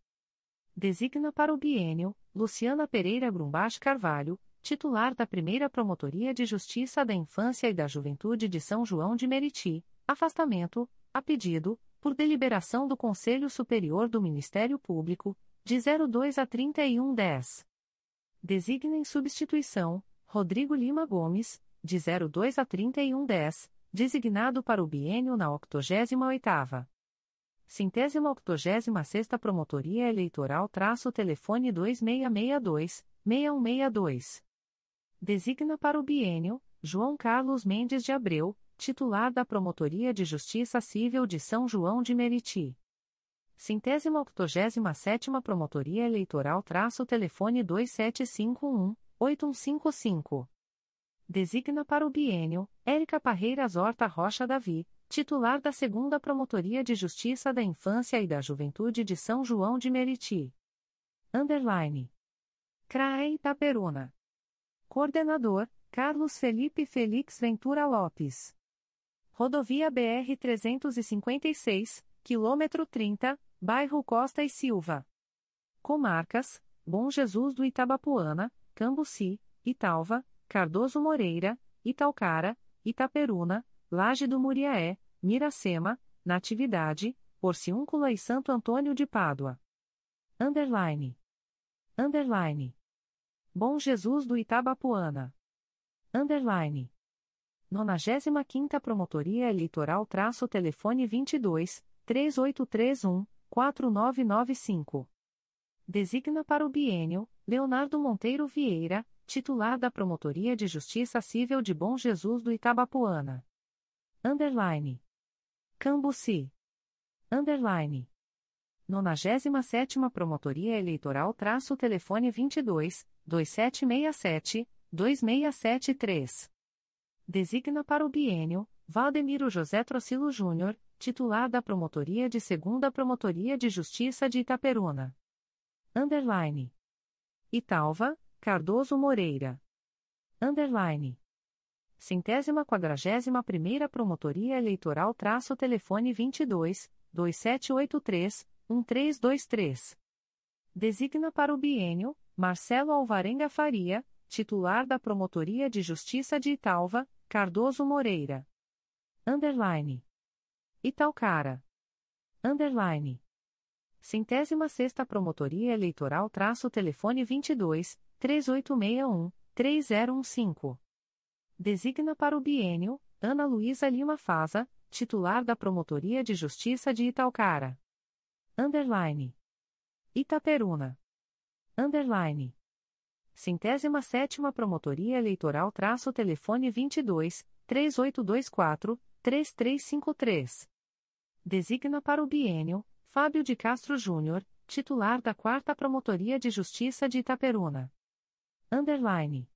Designa para o bienio, Luciana Pereira Grumbach Carvalho, titular da Primeira Promotoria de Justiça da Infância e da Juventude de São João de Meriti, afastamento, a pedido, por deliberação do Conselho Superior do Ministério Público, de 02 a 3110. Designa em substituição, Rodrigo Lima Gomes, de 02 a 3110, designado para o bienio na 88ª. Centésima octogésima sexta Promotoria Eleitoral traço telefone 2662-6162. Designa para o bienio, João Carlos Mendes de Abreu, titular da Promotoria de Justiça Civil de São João de Meriti. Centésima octogésima sétima Promotoria Eleitoral traço telefone 2751-8155. Designa para o bienio, Érica Parreiras Horta Rocha Davi, titular da Segunda Promotoria de Justiça da Infância e da Juventude de São João de Meriti. Underline. CRAE Itaperuna. Coordenador, Carlos Felipe Felix Ventura Lopes. Rodovia BR-356, quilômetro 30, bairro Costa e Silva. Comarcas, Bom Jesus do Itabapuana, Cambuci, Italva, Cardoso Moreira, Italcara, Itaperuna, Laje do Muriaé, Miracema, Natividade, Porciúncula e Santo Antônio de Pádua. Underline. Underline. Bom Jesus do Itabapuana. Underline. 95ª Promotoria Eleitoral traço telefone 22 3831 4995. Designa para o bienio Leonardo Monteiro Vieira, titular da Promotoria de Justiça Civil de Bom Jesus do Itabapuana. Underline. Cambuci. Underline. 97ª Promotoria Eleitoral traço telefone 22 2767 2673. Designa para o bienio Valdemiro José Trocilo Júnior, titular da Promotoria de Segunda Promotoria de Justiça de Itaperuna. Underline. Italva, Cardoso Moreira. Underline. Centésima quadragésima primeira Promotoria Eleitoral traço telefone 22 2783 1323. Designa para o bienio Marcelo Alvarenga Faria, titular da Promotoria de Justiça de Italva, Cardoso Moreira. Underline. Italcara. Underline. Centésima sexta Promotoria Eleitoral traço telefone 22 3861 3015. Designa para o bienio Ana Luísa Lima Faza, titular da Promotoria de Justiça de Italcara. Underline. Itaperuna. Underline. Centésima sétima Promotoria Eleitoral traço telefone 22 3824 3353. Designa para o bienio Fábio de Castro Júnior, titular da 4 Promotoria de Justiça de Itaperuna. Underline.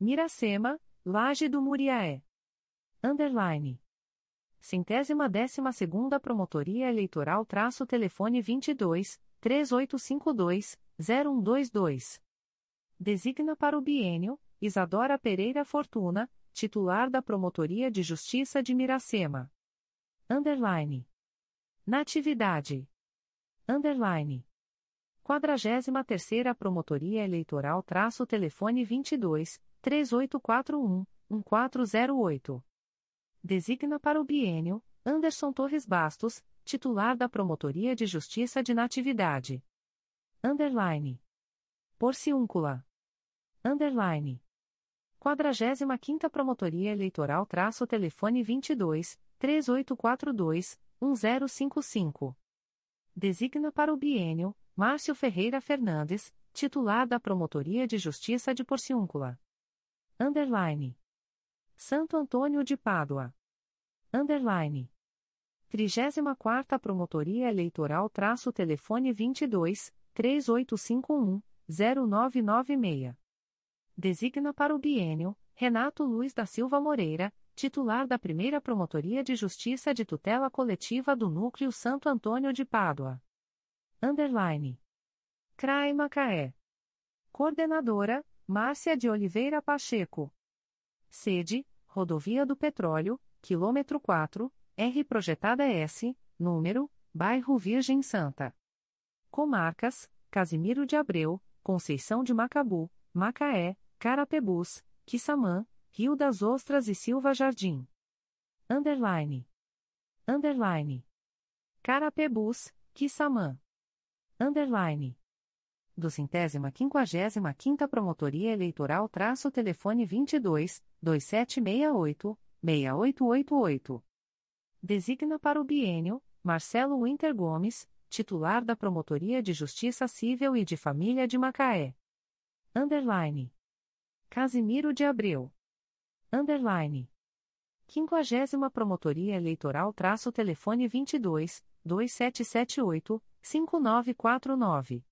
Miracema, Laje do Muriaé. Underline. Centésima décima segunda Promotoria Eleitoral traço telefone 22, 3852, 0122. Designa para o bienio, Isadora Pereira Fortuna, titular da Promotoria de Justiça de Miracema. Underline. Natividade. Underline. 43 terceira Promotoria Eleitoral traço telefone 22, 3841, 1408. Designa para o bienio, Anderson Torres Bastos, titular da Promotoria de Justiça de Natividade. Underline. Porciúncula. Underline. 45ª Promotoria Eleitoral traço telefone 22, 3842, 1055. Designa para o bienio, Márcio Ferreira Fernandes, titular da Promotoria de Justiça de Porciúncula. Underline. Santo Antônio de Pádua. Underline. 34ª Promotoria Eleitoral traço telefone 22, 3851, 0996. Designa para o bienio, Renato Luiz da Silva Moreira, titular da Primeira Promotoria de Justiça de Tutela Coletiva do Núcleo Santo Antônio de Pádua. Underline. CRAE Macaé. Coordenadora, Márcia de Oliveira Pacheco. Sede, Rodovia do Petróleo, quilômetro 4, R Projetada S, número, Bairro Virgem Santa. Comarcas, Casimiro de Abreu, Conceição de Macabu, Macaé, Carapebus, Quissamã, Rio das Ostras e Silva Jardim. Underline. Underline. Carapebus, Quissamã. Underline. Do centésima quinquagésima quinta Promotoria Eleitoral traço telefone 22, 2768, 6888. Designa para o bienio, Marcelo Winter Gomes, titular da Promotoria de Justiça Civil e de Família de Macaé. Underline. Casimiro de Abreu. Underline. 50 Promotoria Eleitoral traço telefone 22, 2778, 5949.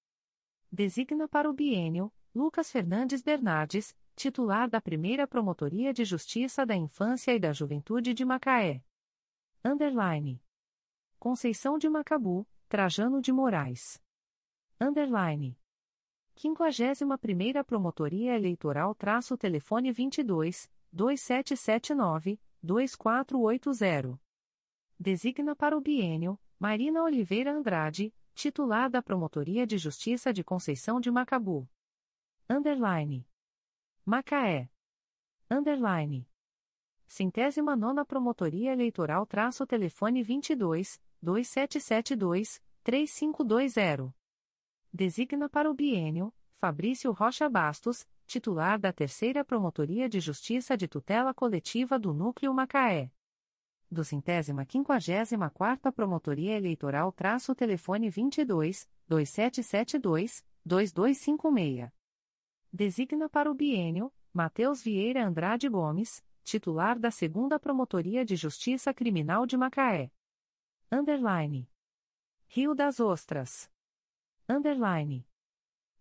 Designa para o bienio, Lucas Fernandes Bernardes, titular da Primeira Promotoria de Justiça da Infância e da Juventude de Macaé. Underline. Conceição de Macabu, Trajano de Moraes. Underline. 51ª Promotoria Eleitoral traço telefone 22, 2779, 2480. Designa para o bienio, Marina Oliveira Andrade, titular da Promotoria de Justiça de Conceição de Macabu. Underline. Macaé. Underline. Centésima nona Promotoria Eleitoral traço telefone 22, 2772, 3520. Designa para o bienio, Fabrício Rocha Bastos, titular da Terceira Promotoria de Justiça de Tutela Coletiva do Núcleo Macaé. Do centésima quinquagésima quarta Promotoria Eleitoral traço telefone 22, 2772, 2256. Designa para o bienio, Matheus Vieira Andrade Gomes, titular da Segunda Promotoria de Justiça Criminal de Macaé. Underline. Rio das Ostras. Underline.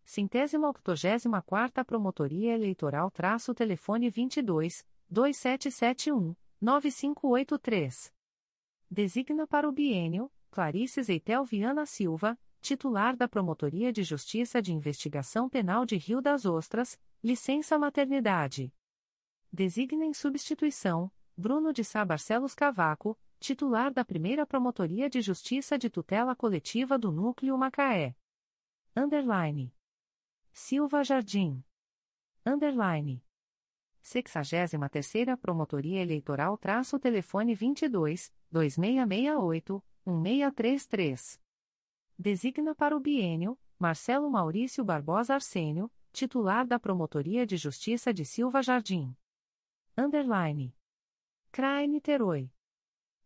Centésima octogésima quarta Promotoria Eleitoral traço telefone 22, 2771, 9583. Designa para o bienio, Clarice Zeitel Viana Silva, titular da Promotoria de Justiça de Investigação Penal de Rio das Ostras, licença maternidade. Designa em substituição, Bruno de Sá Barcelos Cavaco, titular da Primeira Promotoria de Justiça de Tutela Coletiva do Núcleo Macaé. Underline. Silva Jardim. Underline. 63ª Promotoria Eleitoral traço telefone 22, 2668, 1633. Designa para o bienio, Marcelo Maurício Barbosa Arsênio, titular da Promotoria de Justiça de Silva Jardim. Underline. CRAE Niterói.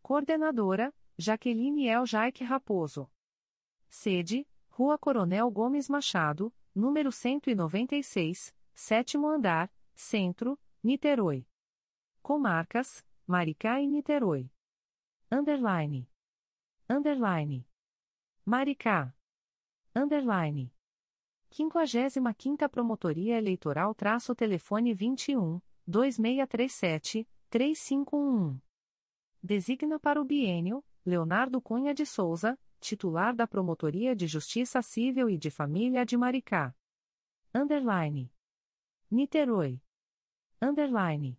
Coordenadora, Jaqueline El Jaique Raposo. Sede, Rua Coronel Gomes Machado, número 196, sétimo andar, Centro, Niterói. Comarcas, Maricá e Niterói. Underline. Underline. Maricá. Underline. 55ª Promotoria Eleitoral traço telefone 21, 2637, 3511. Designa para o bienio, Leonardo Cunha de Souza, titular da Promotoria de Justiça Civil e de Família de Maricá. Underline. Niterói. Underline.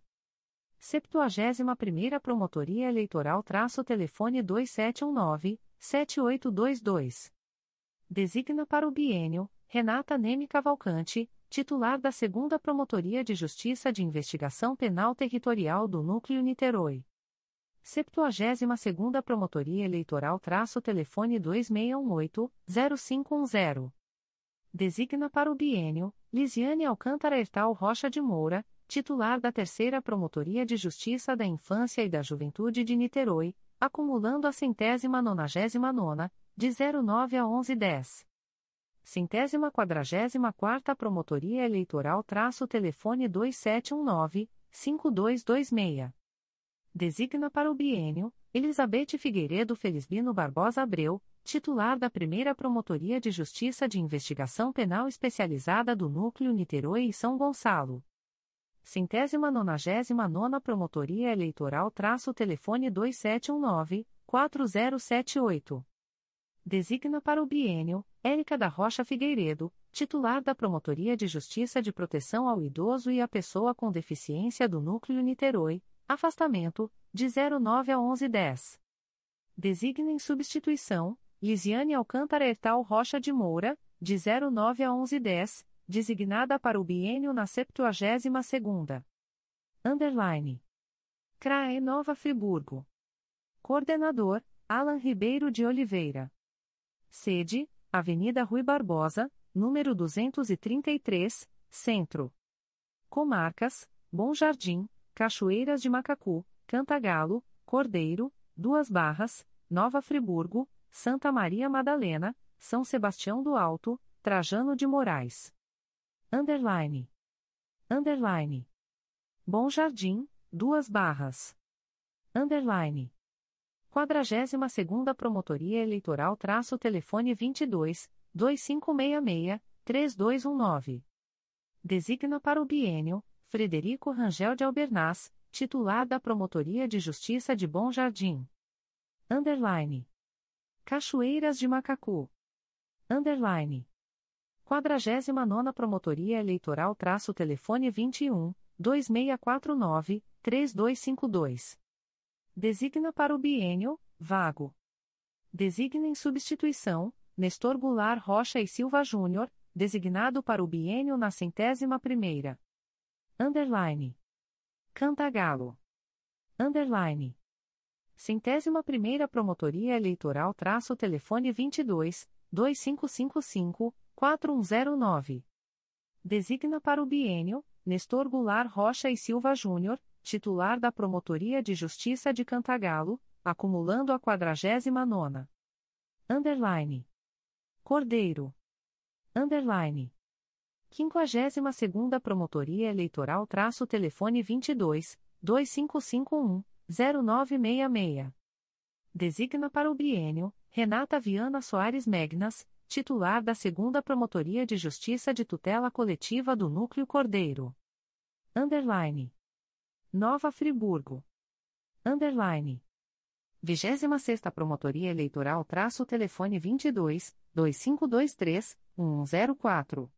71ª Promotoria Eleitoral traço telefone 2719-7822. Designa para o bienio, Renata Neme Cavalcante, titular da 2 Promotoria de Justiça de Investigação Penal Territorial do Núcleo Niterói. 72ª Promotoria Eleitoral traço telefone 2618-0510. Designa para o bienio, Lisiane Alcântara Hertal Rocha de Moura, titular da Terceira Promotoria de Justiça da Infância e da Juventude de Niterói, acumulando a centésima nonagésima nona, de 09 a 1110. Centésima quadragésima quarta Promotoria Eleitoral traço telefone 2719-5226. Designa para o bienio, Elizabeth Figueiredo Felisbino Barbosa Abreu, titular da Primeira Promotoria de Justiça de Investigação Penal Especializada do Núcleo Niterói e São Gonçalo. Centésima nonagésima nona Promotoria Eleitoral traço telefone 2719-4078. Designa para o bienio, Érica da Rocha Figueiredo, titular da Promotoria de Justiça de Proteção ao Idoso e à Pessoa com Deficiência do Núcleo Niterói, afastamento, de 09 a 1110. Designa em substituição, Lisiane Alcântara Hertal Rocha de Moura, de 09 a 1110, designada para o bienio na 72ª. Underline. CRAE Nova Friburgo. Coordenador, Alan Ribeiro de Oliveira. Sede, Avenida Rui Barbosa, número 233, Centro. Comarcas, Bom Jardim, Cachoeiras de Macacu, Cantagalo, Cordeiro, Duas Barras, Nova Friburgo, Santa Maria Madalena, São Sebastião do Alto, Trajano de Moraes. Underline. Underline. Bom Jardim, Duas Barras. Underline. 42ª Promotoria Eleitoral traço telefone 22 2566 3219. Designa para o bienio Frederico Rangel de Albernaz, titular da Promotoria de Justiça de Bom Jardim. Underline. Cachoeiras de Macacu. Underline. 49ª Promotoria Eleitoral traço telefone 21 2649 3252. Designa para o bienio, vago. Designa em substituição, Nestor Goulart Rocha e Silva Júnior, designado para o bienio na centésima primeira. Underline. Cantagalo. Underline. Centésima primeira Promotoria Eleitoral traço telefone 22 2555 4109. Designa para o bienio, Nestor Goulart Rocha e Silva Júnior, titular da Promotoria de Justiça de Cantagalo, acumulando a 49ª. Underline. Cordeiro. Underline. 52ª Promotoria Eleitoral traço telefone 22 2551 0966. Designa para o bienio Renata Viana Soares Megnas, titular da 2 Promotoria de Justiça de Tutela Coletiva do Núcleo Cordeiro. Underline. Nova Friburgo. Underline. 26 Promotoria Eleitoral traço telefone 22 2523 104.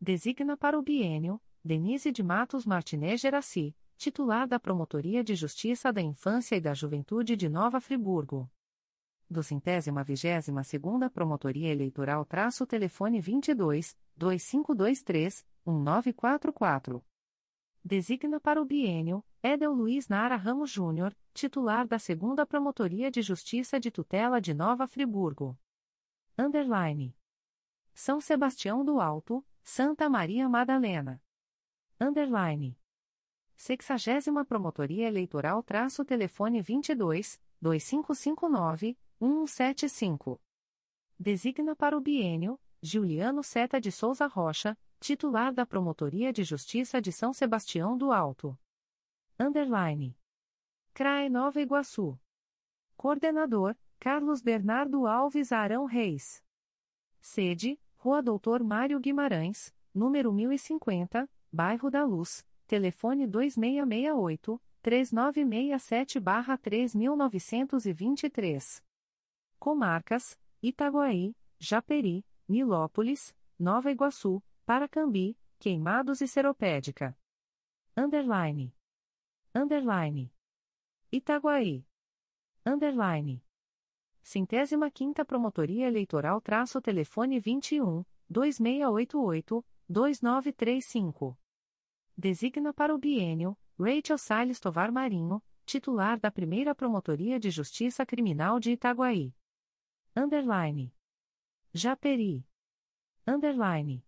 Designa para o bienio Denise de Matos Martinez Geraci, titular da Promotoria de Justiça da Infância e da Juventude de Nova Friburgo. Do centésima vigésima segunda Promotoria Eleitoral traço telefone 22 2523 1944. Designa para o bienio Edel Luiz Nara Ramos Júnior, titular da 2 Promotoria de Justiça de Tutela de Nova Friburgo. Underline. São Sebastião do Alto, Santa Maria Madalena. Underline. 60 Promotoria Eleitoral traço telefone 22 2559 175. Designa para o bienio Juliano Seta de Souza Rocha, titular da Promotoria de Justiça de São Sebastião do Alto. Underline. CRAE Nova Iguaçu. Coordenador, Carlos Bernardo Alves Arão Reis. Sede, Rua Doutor Mário Guimarães, número 1050, Bairro da Luz, telefone 2668-3967-3923. Comarcas, Itaguaí, Japeri, Nilópolis, Nova Iguaçu, Paracambi, Queimados e Seropédica. Underline. Underline. Itaguaí. Underline. Centésima quinta Promotoria Eleitoral traço telefone 21, 2688, 2935. Designa para o bienio, Rachel Salles Tovar Marinho, titular da primeira Promotoria de Justiça Criminal de Itaguaí. Underline. Japeri. Underline.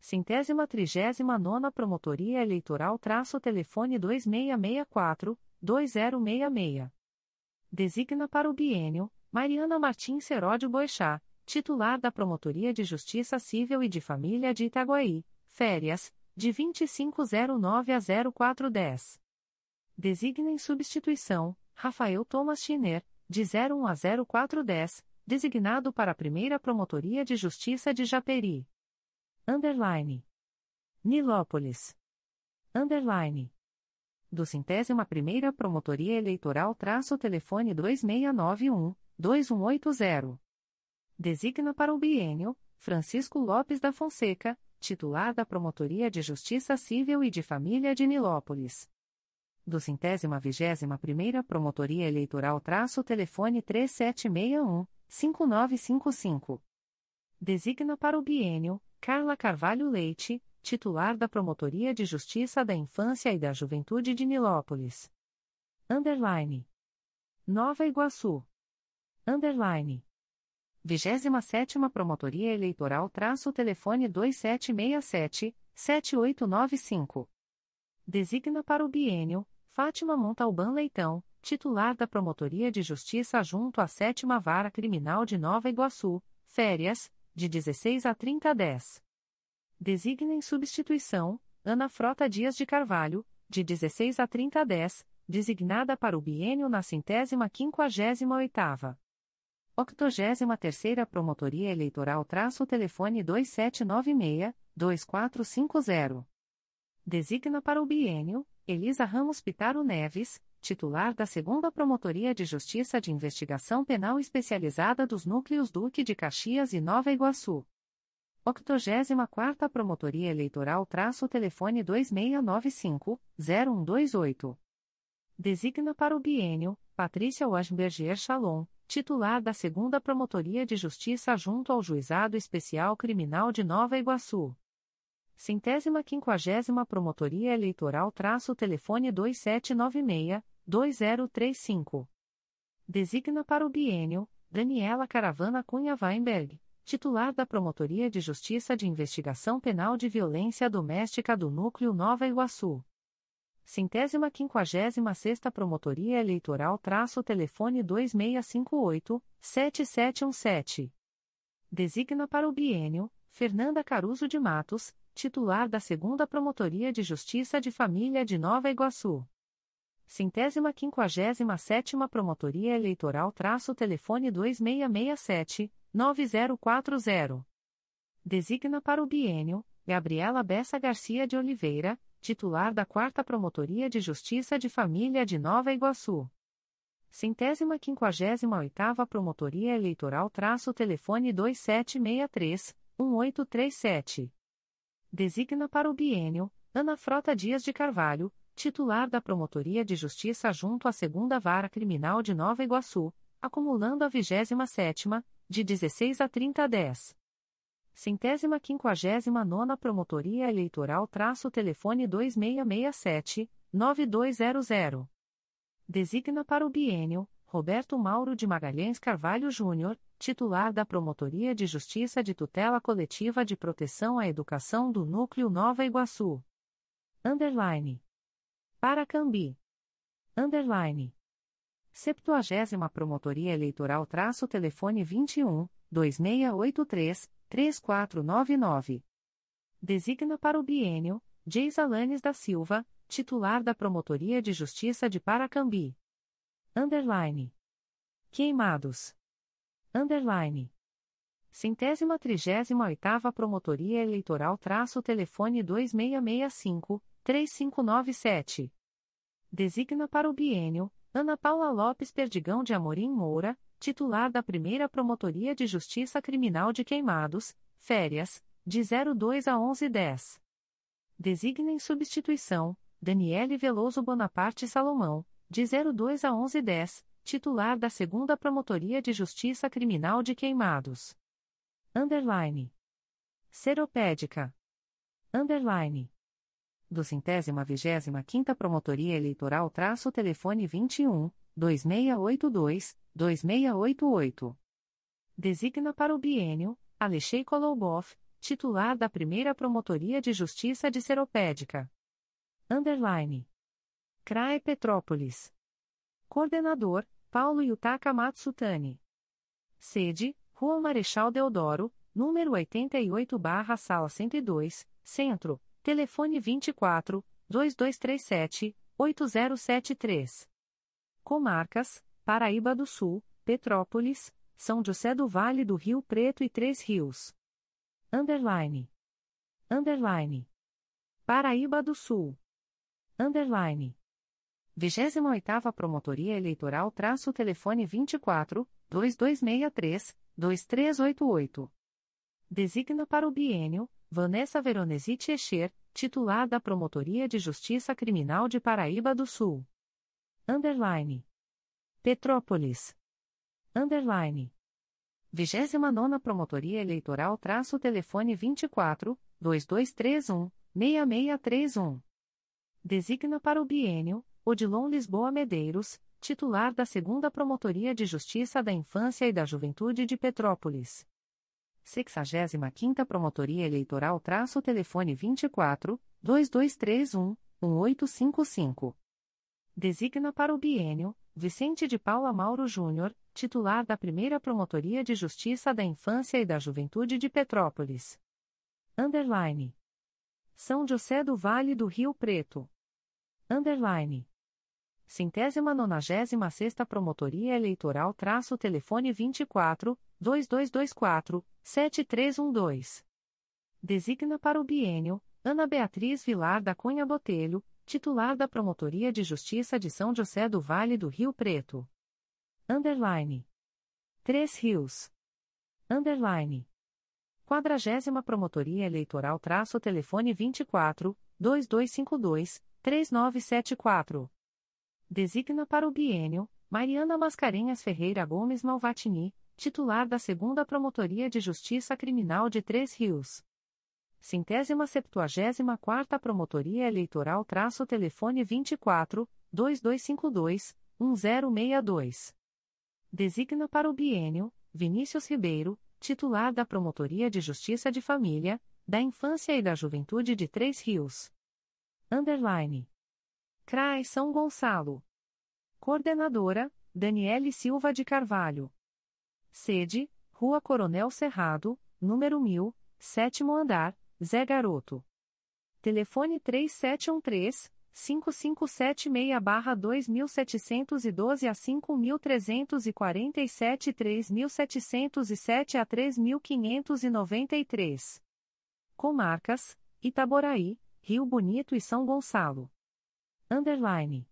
Centésima trigésima nona Promotoria Eleitoral traço telefone 2664, 2066. Designa para o bienio, Mariana Martins Seródio Boixá, titular da Promotoria de Justiça Civil e de Família de Itaguaí, férias, de 2509 a 0410. Designa em substituição, Rafael Thomas Schiner, de 01 a 0410, designado para a primeira Promotoria de Justiça de Japeri. Underline. Nilópolis. Underline. Do centésima primeira Promotoria Eleitoral traço telefone 2691, 2180. Designa para o biênio, Francisco Lopes da Fonseca, titular da Promotoria de Justiça Civil e de Família de Nilópolis. Do centésima vigésima primeira Promotoria Eleitoral traço telefone 3761, 5955. Designa para o biênio, Carla Carvalho Leite, titular da Promotoria de Justiça da Infância e da Juventude de Nilópolis. Underline. Nova Iguaçu. Underline. 27 Promotoria Eleitoral traço telefone 2767-7895. Designa para o bienio, Fátima Montalbán Leitão, titular da Promotoria de Justiça junto à 7 Vara Criminal de Nova Iguaçu, férias, de 16 a 30 10. Designa em substituição, Ana Frota Dias de Carvalho, de 16 a 30 10, designada para o biênio na centésima quinquagésima oitava. 83 Promotoria Eleitoral traço telefone 2796-2450. Designa para o biênio, Elisa Ramos Pitaro Neves, titular da 2 Promotoria de Justiça de Investigação Penal Especializada dos Núcleos Duque de Caxias e Nova Iguaçu. 84ª Promotoria Eleitoral traço telefone 2695-0128. Designa para o biênio, Patrícia Washberger Chalon, titular da 2 Promotoria de Justiça junto ao Juizado Especial Criminal de Nova Iguaçu. Centésima quinquagésima Promotoria Eleitoral traço telefone 2796-2035. Designa para o biênio, Daniela Caravana Cunha Weinberg, titular da Promotoria de Justiça de Investigação Penal de Violência Doméstica do Núcleo Nova Iguaçu. Centésima quinquagésima sexta Promotoria Eleitoral traço telefone 2658-7717. Designa para o biênio, Fernanda Caruso de Matos, titular da Segunda Promotoria de Justiça de Família de Nova Iguaçu. Centésima quinquagésima sétima Promotoria Eleitoral traço telefone 2667-9040. Designa para o biênio, Gabriela Bessa Garcia de Oliveira, titular da Quarta Promotoria de Justiça de Família de Nova Iguaçu. Centésima quinquagésima oitava Promotoria Eleitoral traço telefone 2763-1837. Designa para o biênio, Ana Frota Dias de Carvalho, titular da Promotoria de Justiça junto à Segunda Vara Criminal de Nova Iguaçu, acumulando a 27 de 16 a 30 a 10. Centésima quinquagésima nona Promotoria Eleitoral traço telefone 2667-9200. Designa para o biênio, Roberto Mauro de Magalhães Carvalho Júnior, titular da Promotoria de Justiça de Tutela Coletiva de Proteção à Educação do Núcleo Nova Iguaçu. Underline. Paracambi. Underline. 70 Promotoria Eleitoral traço telefone 21 2683 3499. Designa para o biênio, Geis Alanes da Silva, titular da Promotoria de Justiça de Paracambi. Underline. Queimados. Underline. Centésima trigésima oitava Promotoria Eleitoral traço telefone 2665, 3597. Designa para o bienio, Ana Paula Lopes Perdigão de Amorim Moura, titular da Primeira Promotoria de Justiça Criminal de Queimados, férias, de 02 a 1110. Designa em substituição, Daniele Veloso Bonaparte Salomão, de 02 a 1110, titular da Segunda Promotoria de Justiça Criminal de Queimados. Underline. Seropédica. Underline. Do centésima vigésima quinta Promotoria Eleitoral traço telefone 21, 2682, 2688. Designa para o bienio, Alexei Kolobov, titular da Primeira Promotoria de Justiça de Seropédica. Underline. CRAE Petrópolis. Coordenador, Paulo Yutaka Matsutani. Sede, Rua Marechal Deodoro, número 88 barra Sala 102, Centro, telefone 24, 2237, 8073. Comarcas, Paraíba do Sul, Petrópolis, São José do Vale do Rio Preto e Três Rios. Underline. Underline. Paraíba do Sul. Underline. 28ª Promotoria Eleitoral traço telefone 24, 2263, 2388. Designa para o bienio, Vanessa Veronesi Tchecher, titular da Promotoria de Justiça Criminal de Paraíba do Sul. Underline. Petrópolis. Underline. 29 Promotoria Eleitoral traço telefone 24, 2231, 6631. Designa para o bienio, Odilon Lisboa Medeiros, titular da Segunda Promotoria de Justiça da Infância e da Juventude de Petrópolis. 65ª Promotoria Eleitoral traço telefone 24 2231 1855. Designa para o bienio Vicente de Paula Mauro Júnior, titular da Primeira Promotoria de Justiça da Infância e da Juventude de Petrópolis. Underline. São José do Vale do Rio Preto. Underline centésima nonagésima sexta Promotoria Eleitoral traço telefone 24, 2224, 7312. Designa para o bienio, Ana Beatriz Vilar da Cunha Botelho, titular da Promotoria de Justiça de São José do Vale do Rio Preto. Underline. Três Rios. Underline. Quadragésima Promotoria Eleitoral traço telefone 24, 2252, 3974 designa para o bienio Mariana Mascarenhas Ferreira Gomes Malvatini, titular da Segunda Promotoria de Justiça Criminal de Três Rios. Centésima septuagésima quarta Promotoria Eleitoral traço telefone 24 2252 1062. Designa para o bienio Vinícius Ribeiro, titular da Promotoria de Justiça de Família, da Infância e da Juventude de Três Rios. Underline. CRAI São Gonçalo. Coordenadora, Daniele Silva de Carvalho. Sede, Rua Coronel Cerrado, número 1000, sétimo andar, Zé Garoto. Telefone 3713 5576-2712 a 5347 3707 a 3593. Comarcas, Itaboraí, Rio Bonito e São Gonçalo. Underline.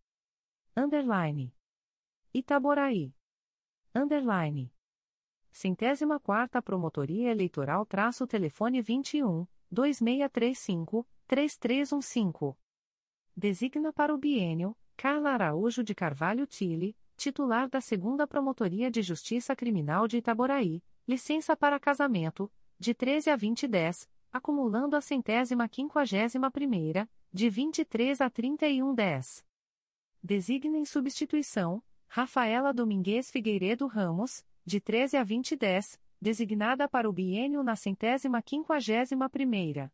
Underline. Itaboraí. Underline. Centésima quarta Promotoria Eleitoral traço telefone 21, 2635, 3315. Designa para o bienio, Carla Araújo de Carvalho Tille, titular da segunda Promotoria de Justiça Criminal de Itaboraí, licença para casamento, de 13 a 2010, acumulando a centésima quinquagésima primeira, de 23 a 31 10. Designa em substituição, Rafaela Domingues Figueiredo Ramos, de 13 a 20 10, designada para o biênio na centésima quinquagésima primeira.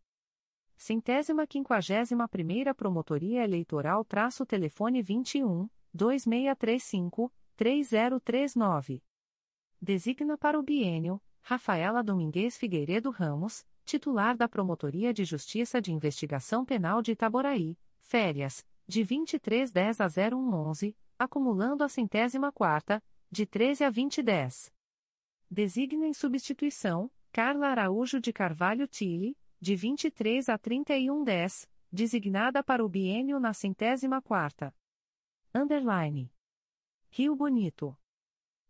Centésima quinquagésima primeira Promotoria Eleitoral traço telefone 21, 2635, 3039. Designa para o biênio, Rafaela Domingues Figueiredo Ramos, titular da Promotoria de Justiça de Investigação Penal de Itaboraí, férias, de 2310 a 0111, acumulando a centésima quarta, de 13 a 2010. Designa em substituição, Carla Araújo de Carvalho Tille, de 23 a 3110, designada para o biênio na centésima quarta. Underline. Rio Bonito.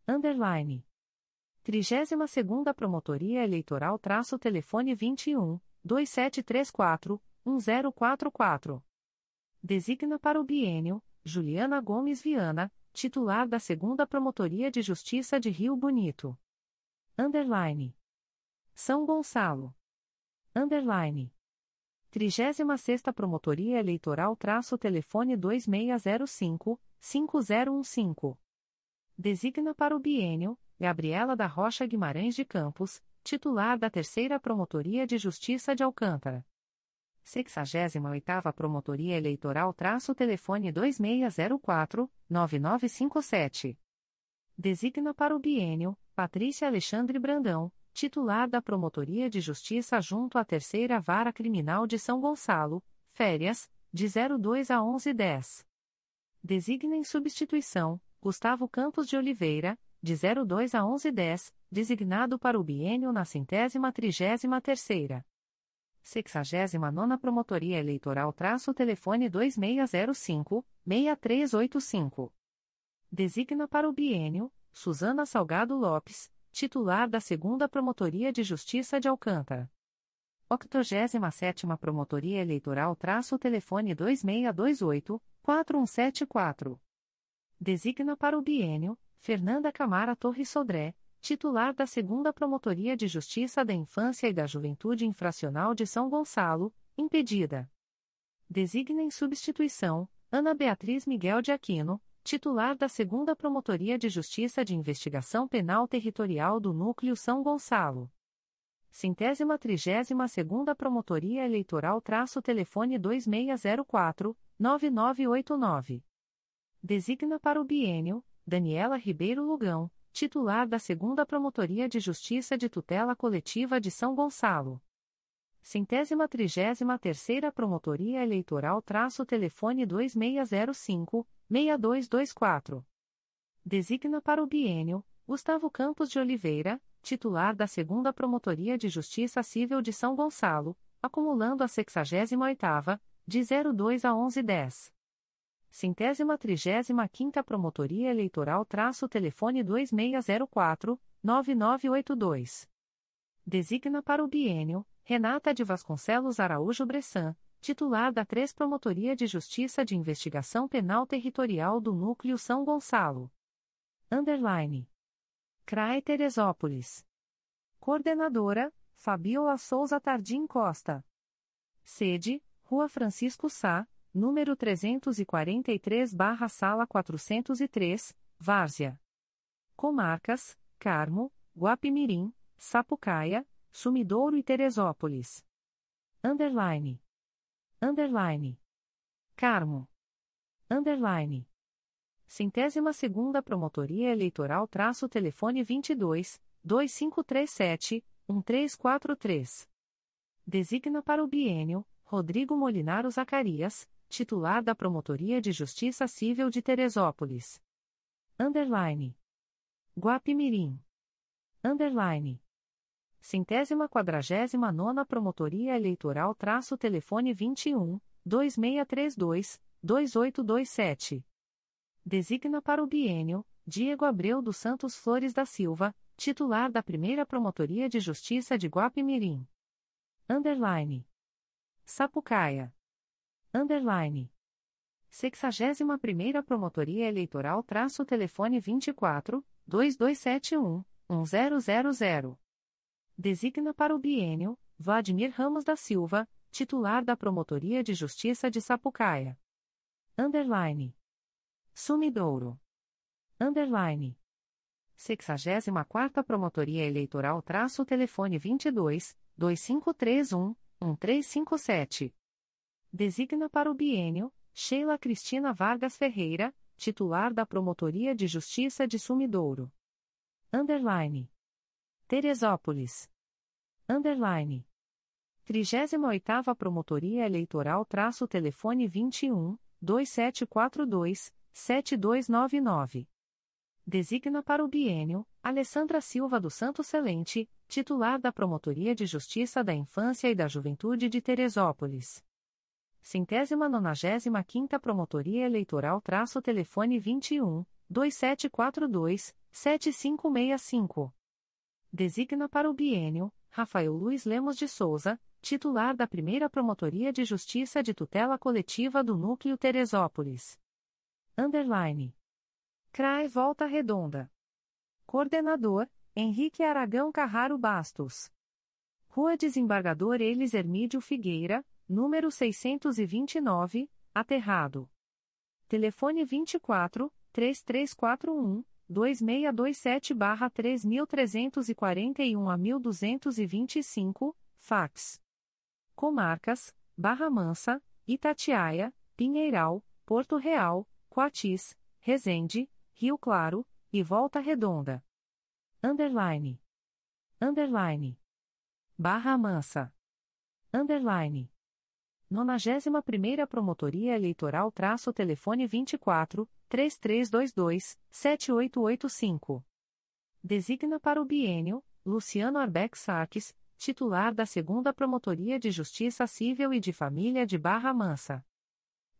Underline. 32 segunda Promotoria Eleitoral traço telefone 21, 2734, 1044. Designa para o biênio, Juliana Gomes Viana, titular da segunda Promotoria de Justiça de Rio Bonito. Underline. São Gonçalo. Underline. 36 Promotoria Eleitoral traço telefone 2605, 5015. Designa para o biênio, Gabriela da Rocha Guimarães de Campos, titular da Terceira Promotoria de Justiça de Alcântara. 68ª Promotoria Eleitoral traço telefone 2604-9957. Designa para o biênio, Patrícia Alexandre Brandão, titular da Promotoria de Justiça junto à Terceira Vara Criminal de São Gonçalo, férias, de 02 a 1110. Designa em substituição, Gustavo Campos de Oliveira, de 02 a 1110, designado para o biênio na centésima trigésima terceira. 69 Promotoria Eleitoral traço telefone 2605-6385. Designa para o biênio, Suzana Salgado Lopes, titular da 2 Promotoria de Justiça de Alcântara. 87 Promotoria Eleitoral traço telefone 2628-4174. Designa para o biênio, Fernanda Camara Torres Sodré, titular da 2 Promotoria de Justiça da Infância e da Juventude Infracional de São Gonçalo, impedida. Designa em substituição, Ana Beatriz Miguel de Aquino, titular da 2 Promotoria de Justiça de Investigação Penal Territorial do Núcleo São Gonçalo. Centésima trigésima segunda Promotoria Eleitoral traço telefone 2604-9989. Designa para o biênio, Daniela Ribeiro Lugão, titular da Segunda Promotoria de Justiça de Tutela Coletiva de São Gonçalo. Centésima trigésima terceira Promotoria Eleitoral traço telefone 2605-6224. Designa para o biênio, Gustavo Campos de Oliveira, titular da Segunda Promotoria de Justiça Civil de São Gonçalo, acumulando a 68ª, de 02 a 1110 centésima trigésima quinta Promotoria Eleitoral traço telefone 2604-9982. Designa para o biênio, Renata de Vasconcelos Araújo Bressan, titular da 3 Promotoria de Justiça de Investigação Penal Territorial do Núcleo São Gonçalo. Underline. CRAE Teresópolis. Coordenadora, Fabiola Souza Tardim Costa. Sede, Rua Francisco Sá, número 343-Sala 403, Várzea. Comarcas: Carmo, Guapimirim, Sapucaia, Sumidouro e Teresópolis. Underline. Underline. Carmo. Underline. Centésima segunda Promotoria Eleitoral traço telefone 22 2537 1343. Designa para o biênio Rodrigo Molinaro Zacarias, titular da Promotoria de Justiça Civil de Teresópolis. Underline. Guapimirim. Underline. Centésima quadragésima nona Promotoria Eleitoral traço telefone 21, 2632, 2827. Designa para o biênio, Diego Abreu dos Santos Flores da Silva, titular da Primeira Promotoria de Justiça de Guapimirim. Underline. Sapucaia underline. 61ª Promotoria Eleitoral traço telefone 24 2271 1000. Designa para o biênio Vladimir Ramos da Silva, titular da Promotoria de Justiça de Sapucaia. Underline. Sumidouro. Underline. 64ª Promotoria Eleitoral traço telefone 22 2531 1357 designa para o biênio Sheila Cristina Vargas Ferreira, titular da Promotoria de Justiça de Sumidouro. Underline. Teresópolis. Underline. 38ª Promotoria Eleitoral traço telefone 21 2742, 7299. Designa para o bienio Alessandra Silva do Santo Celente, titular da Promotoria de Justiça da Infância e da Juventude de Teresópolis. Centésima nonagésima quinta Promotoria Eleitoral traço telefone 21, 2742, 7565. Designa para o bienio Rafael Luiz Lemos de Souza, titular da Primeira Promotoria de Justiça de Tutela Coletiva do Núcleo Teresópolis. Underline. CRAE Volta Redonda. Coordenador, Henrique Aragão Carraro Bastos. Rua Desembargador Elis Hermídio Figueira, número 629, Aterrado. Telefone 24 3341 2627-3341 a 1225, fax. Comarcas, Barra Mansa, Itatiaia, Pinheiral, Porto Real, Coatis, Resende, Rio Claro, e Volta Redonda. Underline. Underline. Barra Mansa. Underline. 91ª Promotoria Eleitoral traço telefone 24 3322 7885. Designa para o bienio Luciano Arbex Sarques, titular da 2 Promotoria de Justiça Civil e de Família de Barra Mansa.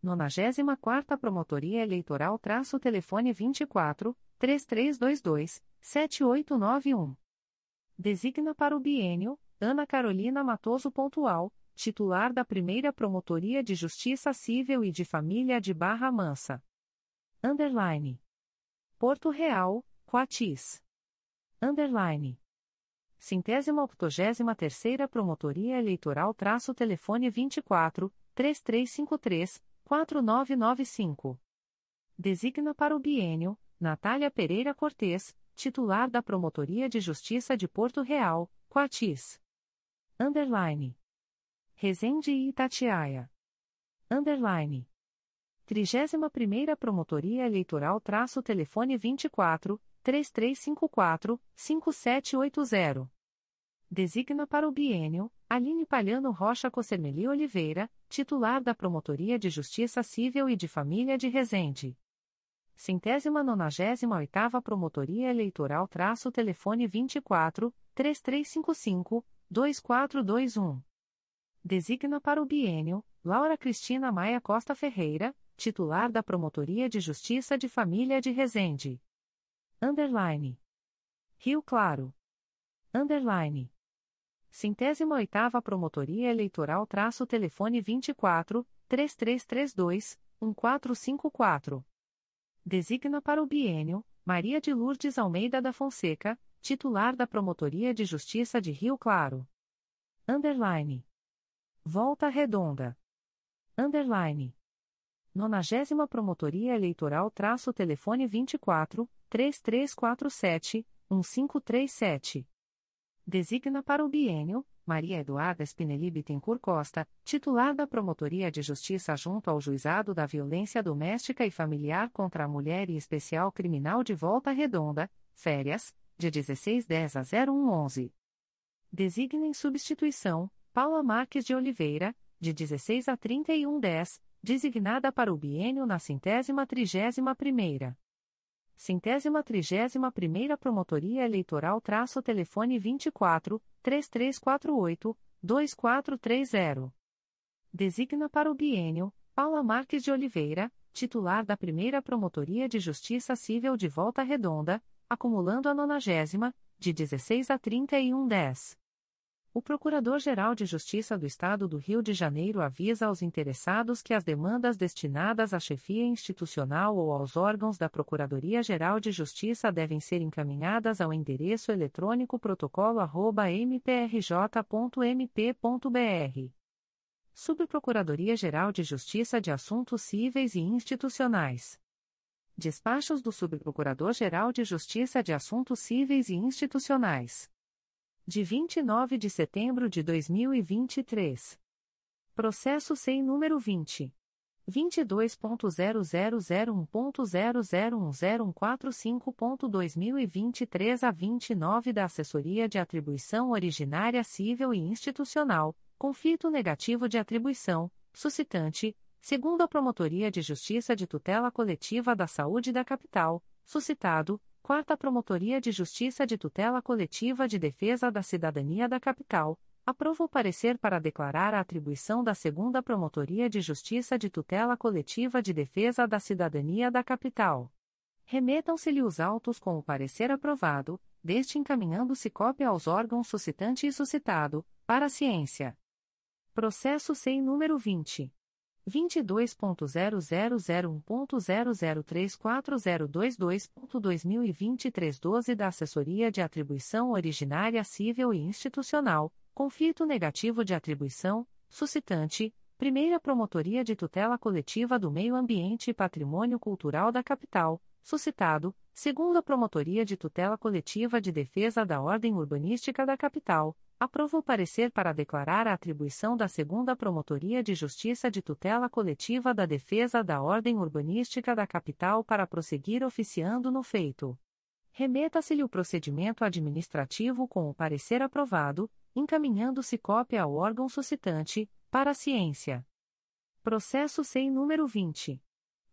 94ª Promotoria Eleitoral traço telefone 24 3322 7891. Designa para o bienio Ana Carolina Matoso Pontual, titular da Primeira Promotoria de Justiça Civil e de Família de Barra Mansa. Underline. Porto Real, Coatis. Underline. Centésima octogésima terceira Promotoria Eleitoral traço telefone 24 3353 4995. Designa para o bienio Natália Pereira Cortes, titular da Promotoria de Justiça de Porto Real, Coatis. Underline. Resende e Itatiaia. Underline. 31ª Promotoria Eleitoral traço telefone 24 3354 5780. Designa para o bienio Aline Palhano Rocha Cossermeli Oliveira, titular da Promotoria de Justiça Civil e de Família de Resende. Centésima nonagésima oitava Promotoria Eleitoral traço telefone 24 3355 2421. Designa para o bienio Laura Cristina Maia Costa Ferreira, titular da Promotoria de Justiça de Família de Resende. Underline. Rio Claro. Underline. Centésima oitava Promotoria Eleitoral traço telefone 24 3332 1454. Designa para o bienio Maria de Lourdes Almeida da Fonseca, titular da Promotoria de Justiça de Rio Claro. Underline. Volta Redonda. Underline. 90 Promotoria Eleitoral traço telefone 24 3347 1537. Designa para o bienio Maria Eduarda Spinelli Bittencourt Costa, titular da Promotoria de Justiça junto ao Juizado da Violência Doméstica e Familiar contra a Mulher e Especial Criminal de Volta Redonda, férias, de 1610 a 0111. Designa em substituição Paula Marques de Oliveira, de 16 a 3110, designada para o biênio na centésima trigésima primeira. Centésima trigésima primeira Promotoria Eleitoral traço telefone 24 3348 2430. Designa para o biênio Paula Marques de Oliveira, titular da primeira Promotoria de Justiça Civil de Volta Redonda, acumulando a nonagésima, de 16 a 3110. O Procurador-Geral de Justiça do Estado do Rio de Janeiro avisa aos interessados que as demandas destinadas à chefia institucional ou aos órgãos da Procuradoria-Geral de Justiça devem ser encaminhadas ao endereço eletrônico protocolo@mprj.mp.br. Subprocuradoria-Geral de Justiça de Assuntos Cíveis e Institucionais. Despachos do Subprocurador-Geral de Justiça de Assuntos Cíveis e Institucionais de 29 de setembro de 2023. Processo sem número 20. 22.0001.0010145.2023 a 29 da Assessoria de Atribuição Originária Civil e Institucional, conflito negativo de atribuição, suscitante, segundo a Promotoria de Justiça de Tutela Coletiva da Saúde da Capital, suscitado, Quarta Promotoria de Justiça de Tutela Coletiva de Defesa da Cidadania da Capital, aprova o parecer para declarar a atribuição da Segunda Promotoria de Justiça de Tutela Coletiva de Defesa da Cidadania da Capital. Remetam-se-lhe os autos com o parecer aprovado, deste encaminhando-se cópia aos órgãos suscitante e suscitado, para a ciência. Processo sem número 20. 22.0001.0034022.2023 12 da Assessoria de Atribuição Originária Civil e Institucional, conflito negativo de atribuição, suscitante, Primeira Promotoria de Tutela Coletiva do Meio Ambiente e Patrimônio Cultural da Capital, suscitado, Segunda Promotoria de Tutela Coletiva de Defesa da Ordem Urbanística da Capital, Aprova o parecer para declarar a atribuição da Segunda Promotoria de Justiça de Tutela Coletiva da Defesa da Ordem Urbanística da Capital para prosseguir oficiando no feito. Remeta-se-lhe o procedimento administrativo com o parecer aprovado, encaminhando-se cópia ao órgão suscitante, para ciência. Processo sem número 20.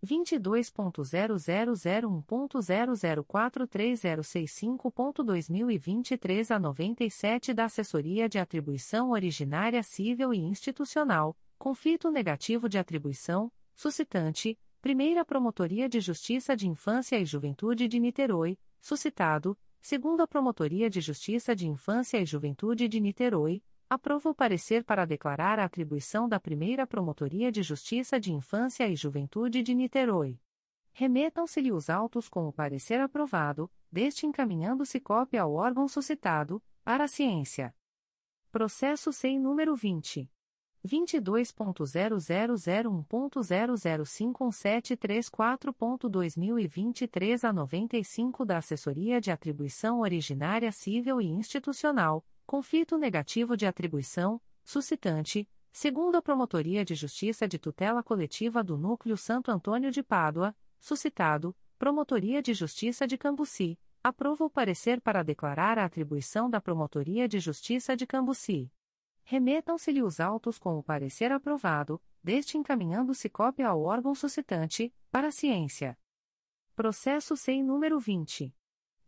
22.0001.0043065.2023 a 97 da Assessoria de Atribuição Originária Civil e Institucional, conflito negativo de atribuição, suscitante, Primeira Promotoria de Justiça de Infância e Juventude de Niterói, suscitado, Segunda Promotoria de Justiça de Infância e Juventude de Niterói, Aprova o parecer para declarar a atribuição da primeira Promotoria de Justiça de Infância e Juventude de Niterói. Remetam-se-lhe os autos com o parecer aprovado, deste encaminhando-se cópia ao órgão suscitado, para a ciência. Processo sem número 20. 22.0001.0051734.2023 a 95 da Assessoria de Atribuição Originária Civil e Institucional, conflito negativo de atribuição, suscitante, segundo a Promotoria de Justiça de Tutela Coletiva do Núcleo Santo Antônio de Pádua, suscitado, Promotoria de Justiça de Cambuci, aprova o parecer para declarar a atribuição da Promotoria de Justiça de Cambuci. Remetam-se-lhe os autos com o parecer aprovado, deste encaminhando-se cópia ao órgão suscitante, para ciência. Processo sem número 20.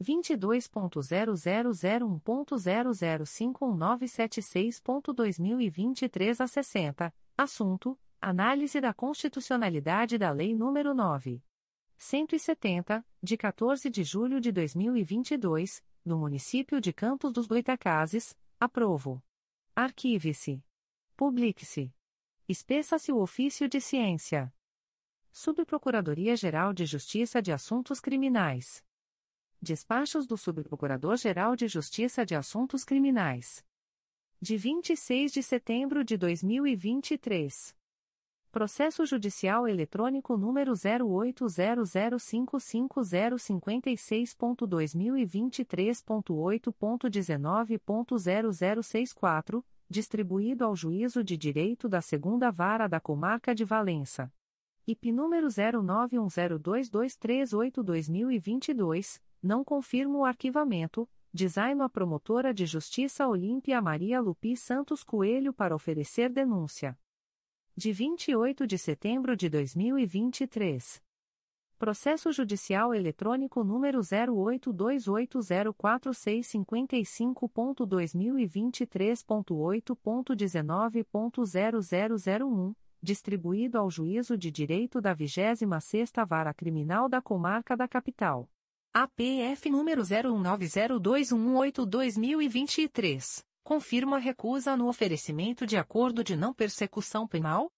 22.0001.0051976.2023 a 60, assunto: Análise da constitucionalidade da Lei nº 9. 170, de 14 de julho de 2022, no município de Campos dos Goitacazes, aprovo. Arquive-se. Publique-se. Espeça-se o ofício de ciência. Subprocuradoria-Geral de Justiça de Assuntos Criminais. Despachos do Subprocurador-Geral de Justiça de Assuntos Criminais. De 26 de setembro de 2023. Processo Judicial Eletrônico número 080055056.2023.8.19.0064, distribuído ao Juízo de Direito da Segunda Vara da Comarca de Valença. IP número 09102238-2022 não confirma o arquivamento, design a promotora de justiça Olímpia Maria Lupi Santos Coelho para oferecer denúncia. De 28 de setembro de 2023. Processo Judicial Eletrônico número 082804655.2023.8.19.0001, distribuído ao Juízo de Direito da 26ª Vara Criminal da Comarca da Capital. APF número 01902118-2023, confirma recusa no oferecimento de acordo de não persecução penal?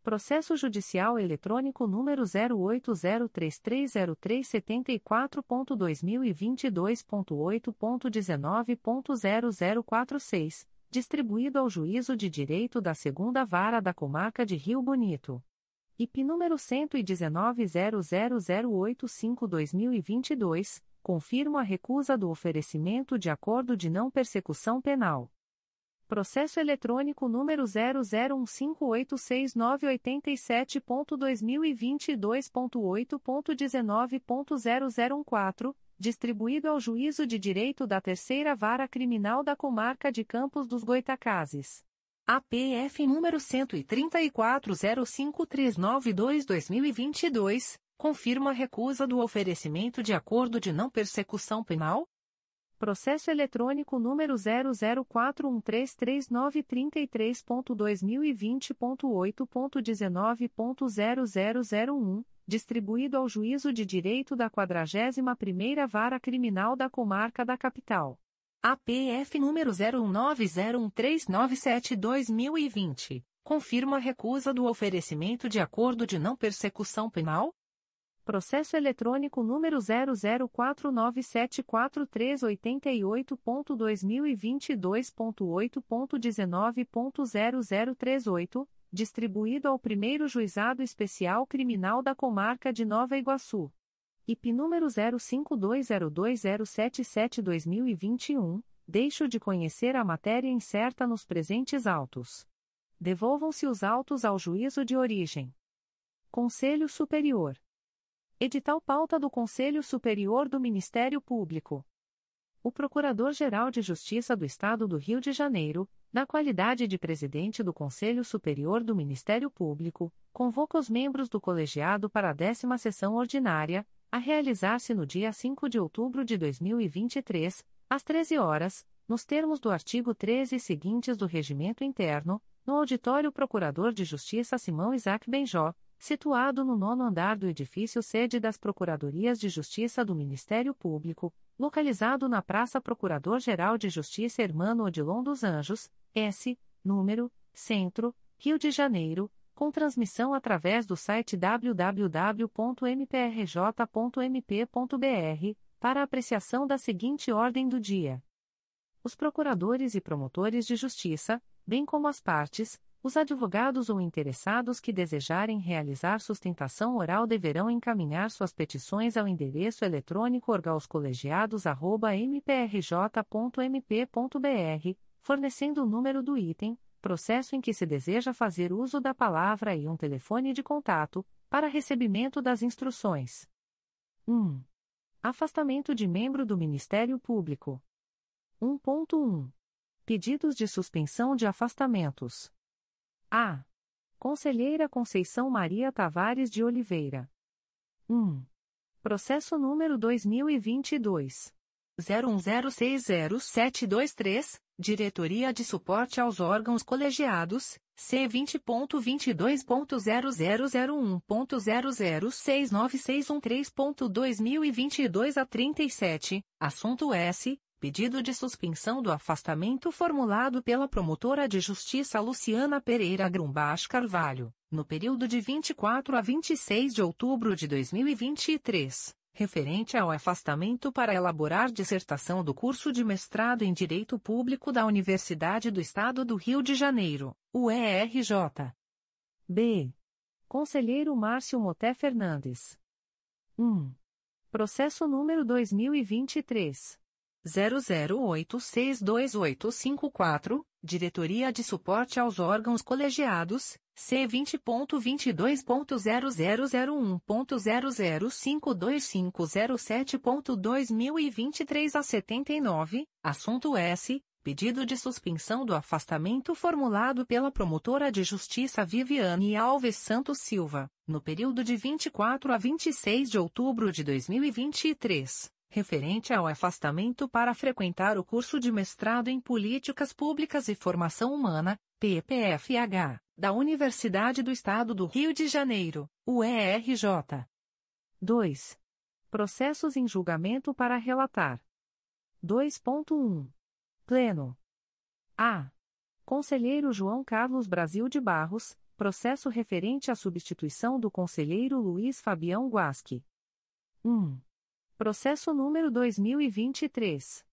Processo Judicial Eletrônico número 08203330374.2022.8.19.0046, distribuído ao Juízo de Direito da Segunda Vara da Comarca de Rio Bonito. IP número 11900085-2022, confirmo a recusa do oferecimento de acordo de não persecução penal. Processo eletrônico número 001586987.2022.8.19.0014, distribuído ao Juízo de Direito da Terceira Vara Criminal da Comarca de Campos dos Goitacazes. APF número 13405392-2022, confirma a recusa do oferecimento de acordo de não persecução penal? Processo eletrônico número 004133933.2020.8.19.0001, distribuído ao Juízo de Direito da 41ª Vara Criminal da Comarca da Capital. APF número 01901397-2020, confirma a recusa do oferecimento de acordo de não persecução penal? Processo eletrônico número 004974388.2022.8.19.0038, distribuído ao primeiro Juizado Especial Criminal da Comarca de Nova Iguaçu. IP número 05202077-2021, deixo de conhecer a matéria incerta nos presentes autos. Devolvam-se os autos ao juízo de origem. Conselho Superior. Edital pauta do Conselho Superior do Ministério Público. O Procurador-Geral de Justiça do Estado do Rio de Janeiro, na qualidade de presidente do Conselho Superior do Ministério Público, convoca os membros do colegiado para a décima sessão ordinária, a realizar-se no dia 5 de outubro de 2023, às 13 horas, nos termos do artigo 13 e seguintes do Regimento Interno, no Auditório Procurador de Justiça Simão Isaac Benjó, situado no nono andar do edifício sede das Procuradorias de Justiça do Ministério Público, localizado na Praça Procurador-Geral de Justiça Hermano Odilon dos Anjos, S, número, Centro, Rio de Janeiro, com transmissão através do site www.mprj.mp.br, para apreciação da seguinte ordem do dia. Os procuradores e promotores de justiça, bem como as partes, os advogados ou interessados que desejarem realizar sustentação oral deverão encaminhar suas petições ao endereço eletrônico orgaoscolegiados.mprj.mp.br, fornecendo o número do item, processo em que se deseja fazer uso da palavra e um telefone de contato, para recebimento das instruções. 1. Afastamento de membro do Ministério Público. 1.1. Pedidos de suspensão de afastamentos. A. Conselheira Conceição Maria Tavares de Oliveira. 1. Processo número 2022. 01060723, Diretoria de Suporte aos Órgãos Colegiados, C20.22.0001.0069613.2022 a 37, assunto S. Pedido de suspensão do afastamento formulado pela promotora de justiça Luciana Pereira Grumbach Carvalho, no período de 24 a 26 de outubro de 2023 referente ao afastamento para elaborar dissertação do curso de mestrado em Direito Público da Universidade do Estado do Rio de Janeiro, UERJ. B. Conselheiro Márcio Moté Fernandes. 1. Processo número 2023 00862854, Diretoria de Suporte aos Órgãos Colegiados, C20.22.0001.0052507.2023 a 79, assunto S. Pedido de suspensão do afastamento formulado pela promotora de justiça Viviane Alves Santos Silva, no período de 24 a 26 de outubro de 2023 referente ao afastamento para frequentar o curso de mestrado em Políticas Públicas e Formação Humana, PPFH, da Universidade do Estado do Rio de Janeiro, UERJ. 2. Processos em julgamento para relatar. 2.1. Pleno. A. Conselheiro João Carlos Brasil de Barros, processo referente à substituição do conselheiro Luiz Fabião Guasque. 1. Processo número 2023.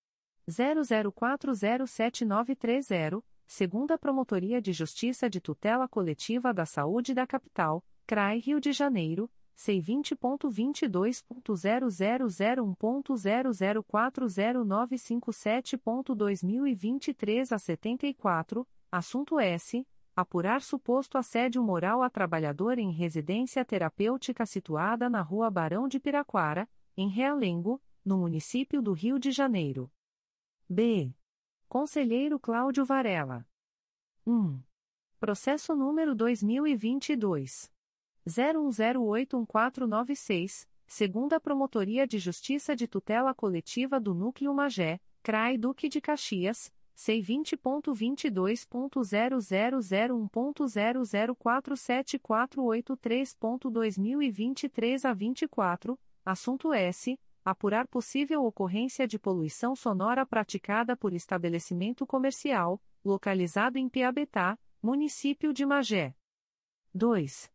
00407930, segunda Promotoria de Justiça de Tutela Coletiva da Saúde da Capital, CRAI Rio de Janeiro, C20.22.0001.0040957.2023 a 74, assunto S. Apurar suposto assédio moral a trabalhador em residência terapêutica situada na Rua Barão de Piraquara, em Realengo, no município do Rio de Janeiro. B. Conselheiro Cláudio Varela. 1. Processo número 2022. 01081496, segunda Promotoria de Justiça de Tutela Coletiva do Núcleo Magé, CRAI Duque de Caxias, C20.22.0001.0047483.2023 a 24, assunto S. Apurar possível ocorrência de poluição sonora praticada por estabelecimento comercial, localizado em Piabetá, município de Magé. 2.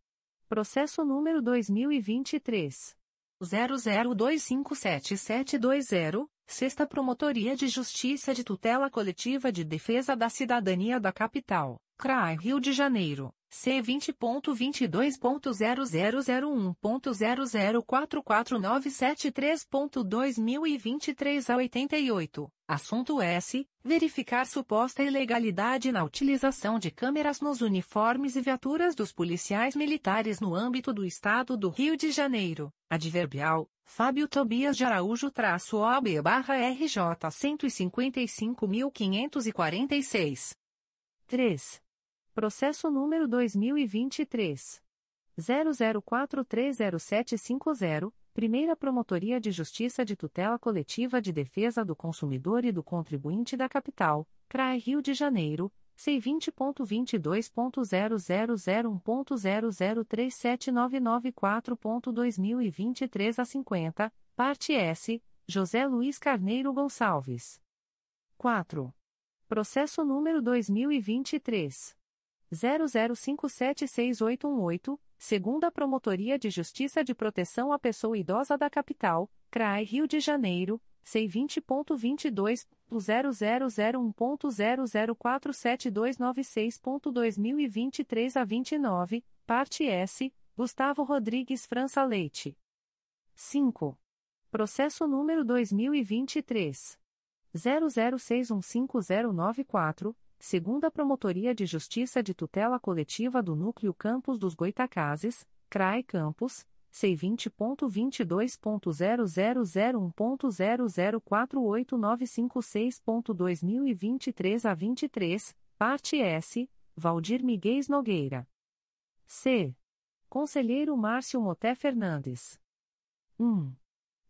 Processo número 2023. 00257720, Sexta Promotoria de Justiça de Tutela Coletiva de Defesa da Cidadania da Capital, CRAI Rio de Janeiro, C20.22.0001.0044973.2023 a 88, assunto S. Verificar suposta ilegalidade na utilização de câmeras nos uniformes e viaturas dos policiais militares no âmbito do Estado do Rio de Janeiro. Adverbial, Fábio Tobias de Araújo traço OB barra RJ 155.546. 3. Processo número 2023. 00430750, Primeira Promotoria de Justiça de Tutela Coletiva de Defesa do Consumidor e do Contribuinte da Capital, CRAE Rio de Janeiro, C20.22.0001.0037994.2023 a 50, parte S, José Luiz Carneiro Gonçalves. 4. Processo número 2023. 00576818, segunda Promotoria de Justiça de Proteção à Pessoa Idosa da Capital, CRAI Rio de Janeiro, C20.22.0001.0047296.2023 a 29, parte S, Gustavo Rodrigues França Leite. 5. Processo número 2023. 00615094 segunda Promotoria de Justiça de Tutela Coletiva do Núcleo Campos dos Goitacazes, CRAE Campos, C20.22.0001.0048956.2023 a 23, parte S, Valdir Miguel Nogueira. C. Conselheiro Márcio Moté Fernandes. 1.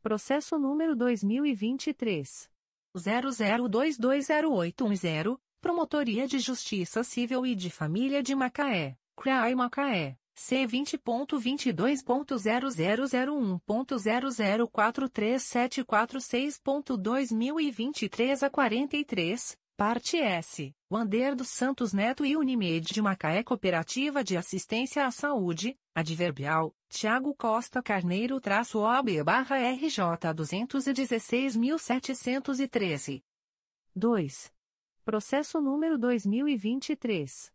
Processo número 2023. 00220810. Promotoria de Justiça Civil e de Família de Macaé, CRAI Macaé, C20.22.0001.0043746.2023 a 43, parte S, Wander dos Santos Neto e Unimed de Macaé Cooperativa de Assistência à Saúde, adverbial, Tiago Costa Carneiro traço OB barra RJ 216.713. 2. Processo número 2023.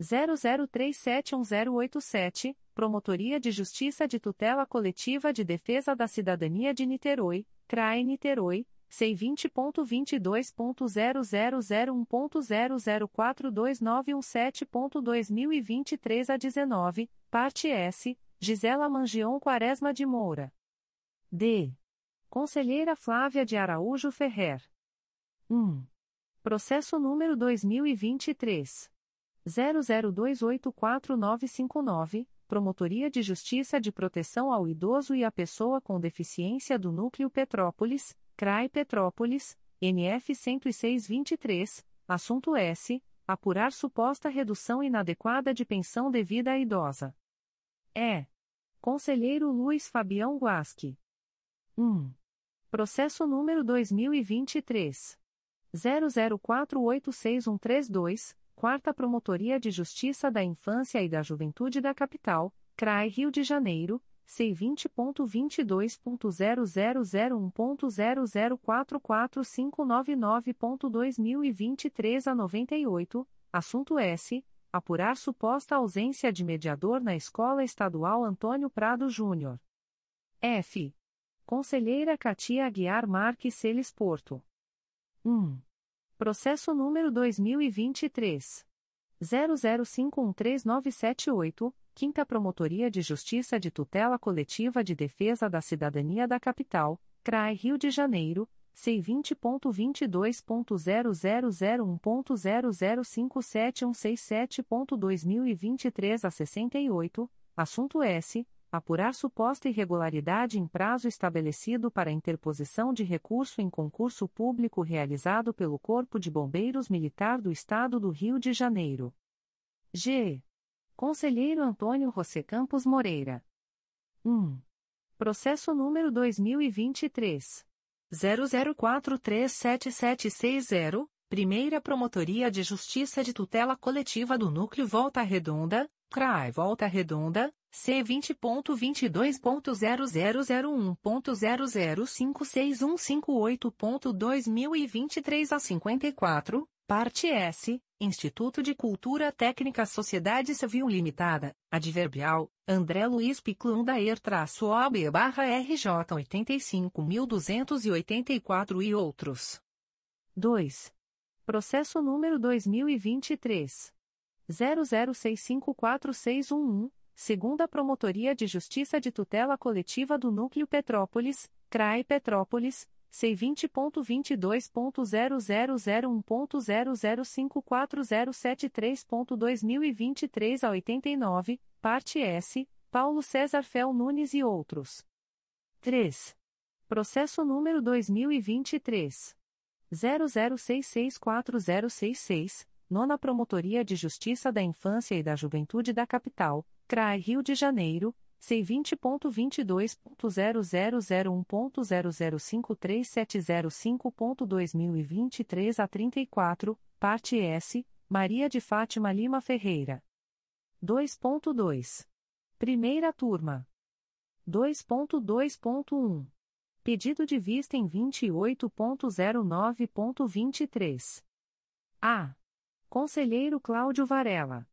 00371087, Promotoria de Justiça de Tutela Coletiva de Defesa da Cidadania de Niterói, CRAE Niterói, C20.22.0001.0042917.2023 a 19, parte S, Gisela Mangion Quaresma de Moura. D. Conselheira Flávia de Araújo Ferrer. 1. Processo número 2023. 00284959, Promotoria de Justiça de Proteção ao Idoso e à Pessoa com Deficiência do Núcleo Petrópolis, CRAI Petrópolis, NF 10623, assunto S. Apurar suposta redução inadequada de pensão devida à idosa. É. Conselheiro Luiz Fabião Guasque. 1. Processo número 2023. 00486132, Quarta Promotoria de Justiça da Infância e da Juventude da Capital, CRAI Rio de Janeiro, C20.22.0001.0044599.2023 a 98, assunto S. Apurar suposta ausência de mediador na Escola Estadual Antônio Prado Júnior. F. Conselheira Katia Aguiar Marques Celes Porto. 1. Processo número 2023. 00513978, Quinta Promotoria de Justiça de Tutela Coletiva de Defesa da Cidadania da Capital, CRAI Rio de Janeiro, C20.22.0001.0057167.2023 a 68, assunto S. Apurar suposta irregularidade em prazo estabelecido para interposição de recurso em concurso público realizado pelo Corpo de Bombeiros Militar do Estado do Rio de Janeiro. G. Conselheiro Antônio José Campos Moreira. 1. Processo número 2023. 00437760, Primeira Promotoria de Justiça de Tutela Coletiva do Núcleo Volta Redonda, CRAI Volta Redonda, C20.22.0001.0056158.2023 a 54, parte S, Instituto de Cultura Técnica Sociedade Civil Limitada, Adverbial, André Luiz Piclum Daer-OB barra RJ 85.284 e outros. 2. Processo número 2023. 00654611, segunda Promotoria de Justiça de Tutela Coletiva do Núcleo Petrópolis, CRAE Petrópolis, C20.22.0001.0054073.2023 a 89, parte S, Paulo César Fel Nunes e outros. 3. Processo número 2023. 00664066, Nona Promotoria de Justiça da Infância e da Juventude da Capital, CRAI Rio de Janeiro, C20.22.0001.0053705.2023 a 34, parte S, Maria de Fátima Lima Ferreira. 2.2. Primeira turma. 2.2.1. Pedido de vista em 28.09.23. A. Conselheiro Cláudio Varela.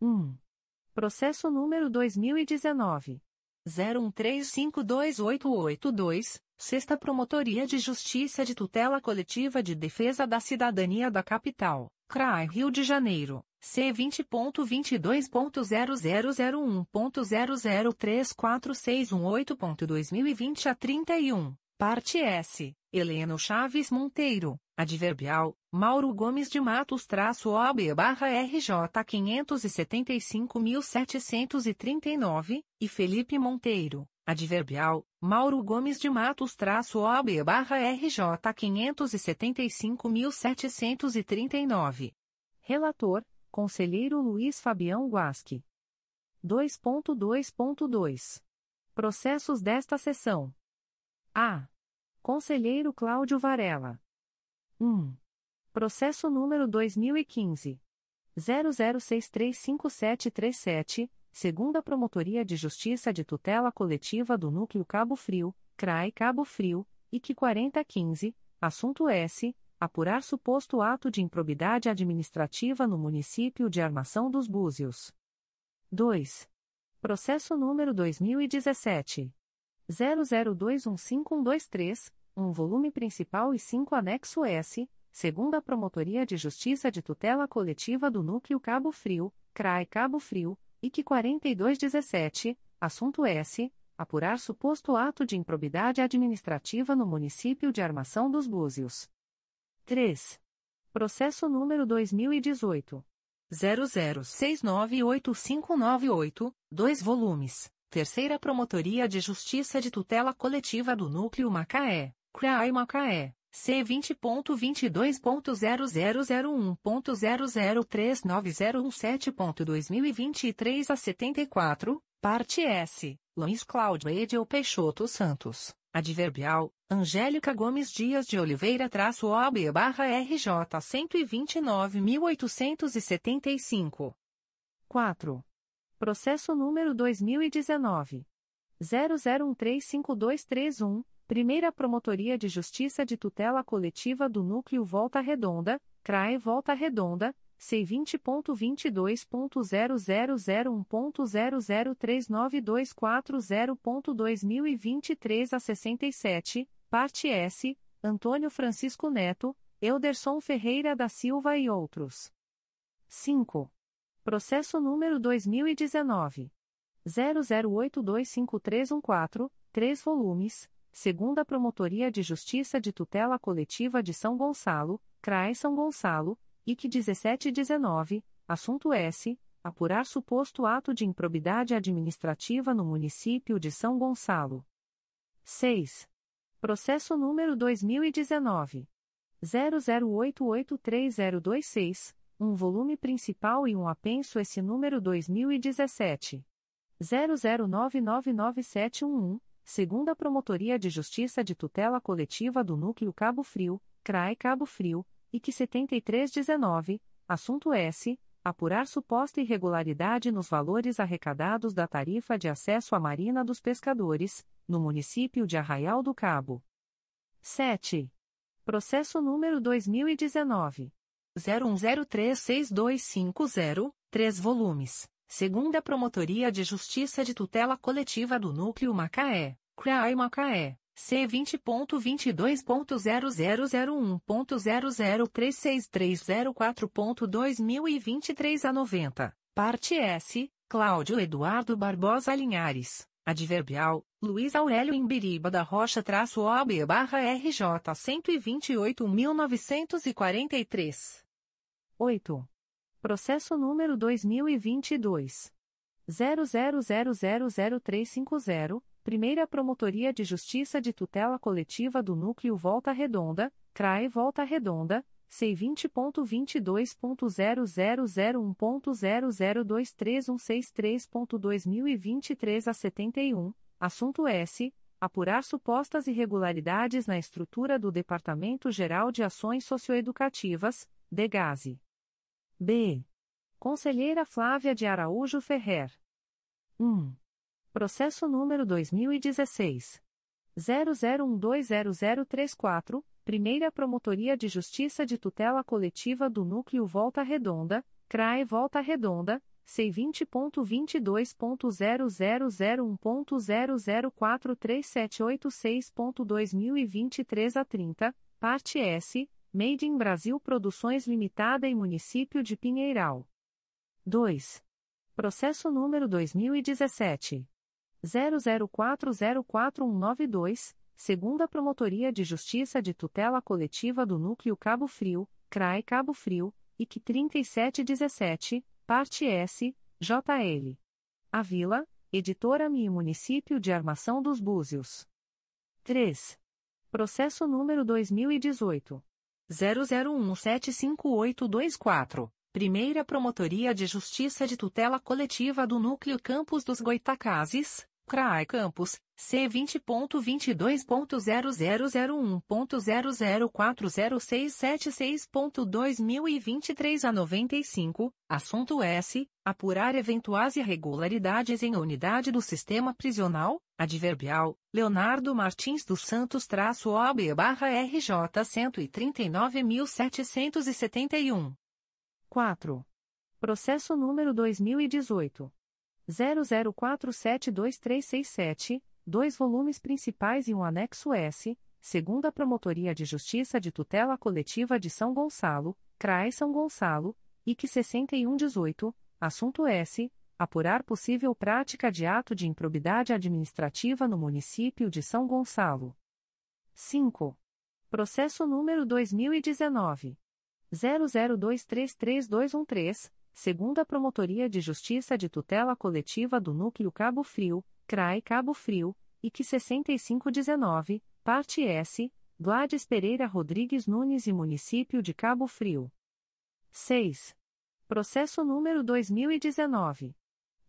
1. Processo número 2019. 01352882, Sexta Promotoria de Justiça de Tutela Coletiva de Defesa da Cidadania da Capital, CRAI Rio de Janeiro, C20.22.0001.0034618.2020 a 31, parte S, Heleno Chaves Monteiro. Adverbial, Mauro Gomes de Matos traço OB barra RJ 555.739, e Felipe Monteiro, adverbial, Mauro Gomes de Matos traço OB barra RJ 555.739. Relator, Conselheiro Luiz Fabião Guasque. 2.2.2. Processos desta sessão. A. Conselheiro Cláudio Varela. 1. Processo número 2015. 00635737, segunda Promotoria de Justiça de Tutela Coletiva do Núcleo Cabo Frio, CRAI Cabo Frio, IC 4015, assunto S. Apurar suposto ato de improbidade administrativa no município de Armação dos Búzios. 2. Processo número 2017. 00215123, um volume principal e cinco anexo S, segunda Promotoria de Justiça de Tutela Coletiva do Núcleo Cabo Frio, CRAE Cabo Frio, IC 4217, assunto S. Apurar suposto ato de improbidade administrativa no município de Armação dos Búzios. 3. Processo número 2018. 00698598, 2 volumes. Terceira Promotoria de Justiça de Tutela Coletiva do Núcleo Macaé, CRAI Macaé, C20.22.0001.0039017.2023 a 74, parte S, Luiz Cláudio Edel Peixoto Santos, adverbial, Angélica Gomes Dias de Oliveira traço OB barra RJ 129.875. 4. Processo número 2019. 00135231, Primeira Promotoria de Justiça de Tutela Coletiva do Núcleo Volta Redonda, CRAE Volta Redonda, C20.22.0001.0039240.2023 a 67, parte S, Antônio Francisco Neto, Euderson Ferreira da Silva e outros. 5. Processo número 2019. 00825314, 3 volumes segunda Promotoria de Justiça de Tutela Coletiva de São Gonçalo, CRAE São Gonçalo, IC 1719, assunto S. Apurar suposto ato de improbidade administrativa no município de São Gonçalo. 6. Processo número 2019. 00883026, um volume principal e um apenso esse número 2017. 00999711, segunda Promotoria de Justiça de Tutela Coletiva do Núcleo Cabo Frio, CRAE Cabo Frio, IC 7319, assunto S. Apurar suposta irregularidade nos valores arrecadados da tarifa de acesso à Marina dos Pescadores, no município de Arraial do Cabo. 7. Processo número 2019. 01036250, 3 volumes. Segunda Promotoria de Justiça de Tutela Coletiva do Núcleo Macaé, CRAI Macaé. C20.22.0001.0036304.2023 a 90, parte S, Cláudio Eduardo Barbosa Linhares, adverbial, Luiz Aurélio Imbiriba da Rocha traço OB barra RJ 128.943. 8. Processo número 2022. 00000350, Primeira Promotoria de Justiça de Tutela Coletiva do Núcleo Volta Redonda, CRAE Volta Redonda, C20.22.0001.0023163.2023 a 71, assunto S. Apurar supostas irregularidades na estrutura do Departamento Geral de Ações Socioeducativas, DEGASE. B. Conselheira Flávia de Araújo Ferrer. 1. Processo número 2016. 00120034, Primeira Promotoria de Justiça de Tutela Coletiva do Núcleo Volta Redonda, CRAE Volta Redonda, C20.22.0001.0043786.2023 a 30, parte S, Made in Brasil Produções Limitada e Município de Pinheiral. 2. Processo número 2017. 00404192, segunda Promotoria de Justiça de Tutela Coletiva do Núcleo Cabo Frio, CRAE Cabo Frio, IC 3717, parte S, JL. A Vila, Editora Mi Município de Armação dos Búzios. 3. Processo número 2018. 00175824. Primeira Promotoria de Justiça de Tutela Coletiva do Núcleo Campos dos Goitacazes, CRAI Campos, C20.22.0001.0040676.2023 a 95, assunto S. Apurar eventuais irregularidades em unidade do sistema prisional, adverbial, Leonardo Martins dos Santos traço OB barra RJ 139.771. 4. Processo número 2018. 00472367, dois volumes principais e um anexo S, segunda Promotoria de Justiça de Tutela Coletiva de São Gonçalo, CRAE São Gonçalo, IC 6118, assunto S. Apurar possível prática de ato de improbidade administrativa no município de São Gonçalo. 5. Processo número 2019. 00233213 segunda Promotoria de Justiça de Tutela Coletiva do Núcleo Cabo Frio, CRAE Cabo Frio, IC 6519, parte S, Gladys Pereira Rodrigues Nunes e Município de Cabo Frio. 6. Processo número 2019.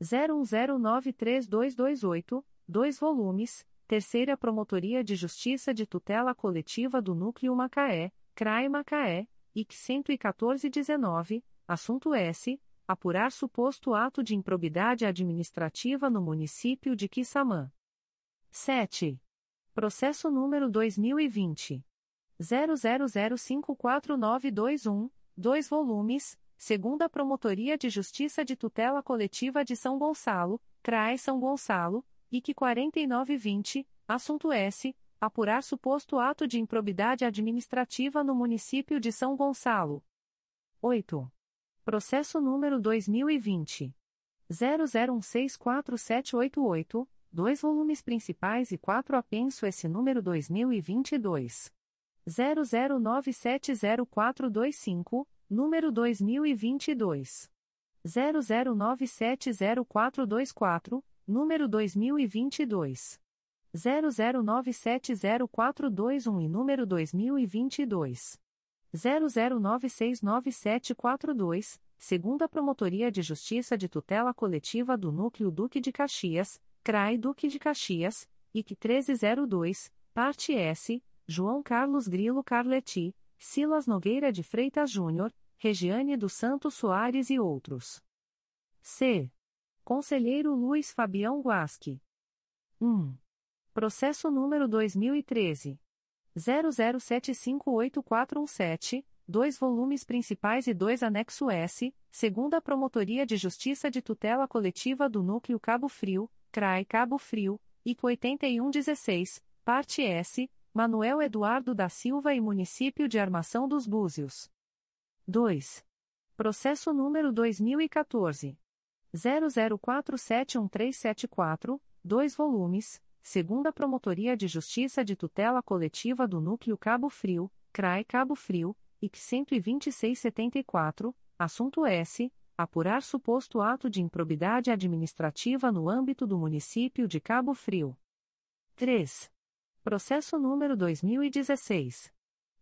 01093228, 2 volumes, Terceira Promotoria de Justiça de Tutela Coletiva do Núcleo Macaé, CRAE Macaé, IC 11419, Assunto S. Apurar suposto ato de improbidade administrativa no município de Quissamã. 7. Processo número 2020. 00054921, 2 volumes, segunda Promotoria de Justiça de Tutela Coletiva de São Gonçalo, CRAE São Gonçalo, IC 4920, assunto S. Apurar suposto ato de improbidade administrativa no município de São Gonçalo. 8. Processo número 2020. 00164788, dois volumes principais e quatro apenso esse número 2022. 00970425, número 2022. 00970424, número 2022. 00970421 e número 2022. 00969742, segunda Promotoria de Justiça de Tutela Coletiva do Núcleo Duque de Caxias, CRAI Duque de Caxias, IC 1302, parte S, João Carlos Grilo Carletti, Silas Nogueira de Freitas Júnior, Regiane dos Santos Soares e outros. C. Conselheiro Luiz Fabião Guasque. 1. Processo número 2013. 00758417, dois volumes principais e dois anexo S, segunda Promotoria de Justiça de Tutela Coletiva do Núcleo Cabo Frio, CRAI Cabo Frio, IC 8116, parte S, Manuel Eduardo da Silva e Município de Armação dos Búzios. 2. Processo número 2014. 00471374, dois volumes, segunda Promotoria de Justiça de Tutela Coletiva do Núcleo Cabo Frio, CRAE Cabo Frio, IC 12674, assunto S. Apurar suposto ato de improbidade administrativa no âmbito do município de Cabo Frio. 3. Processo número 2016.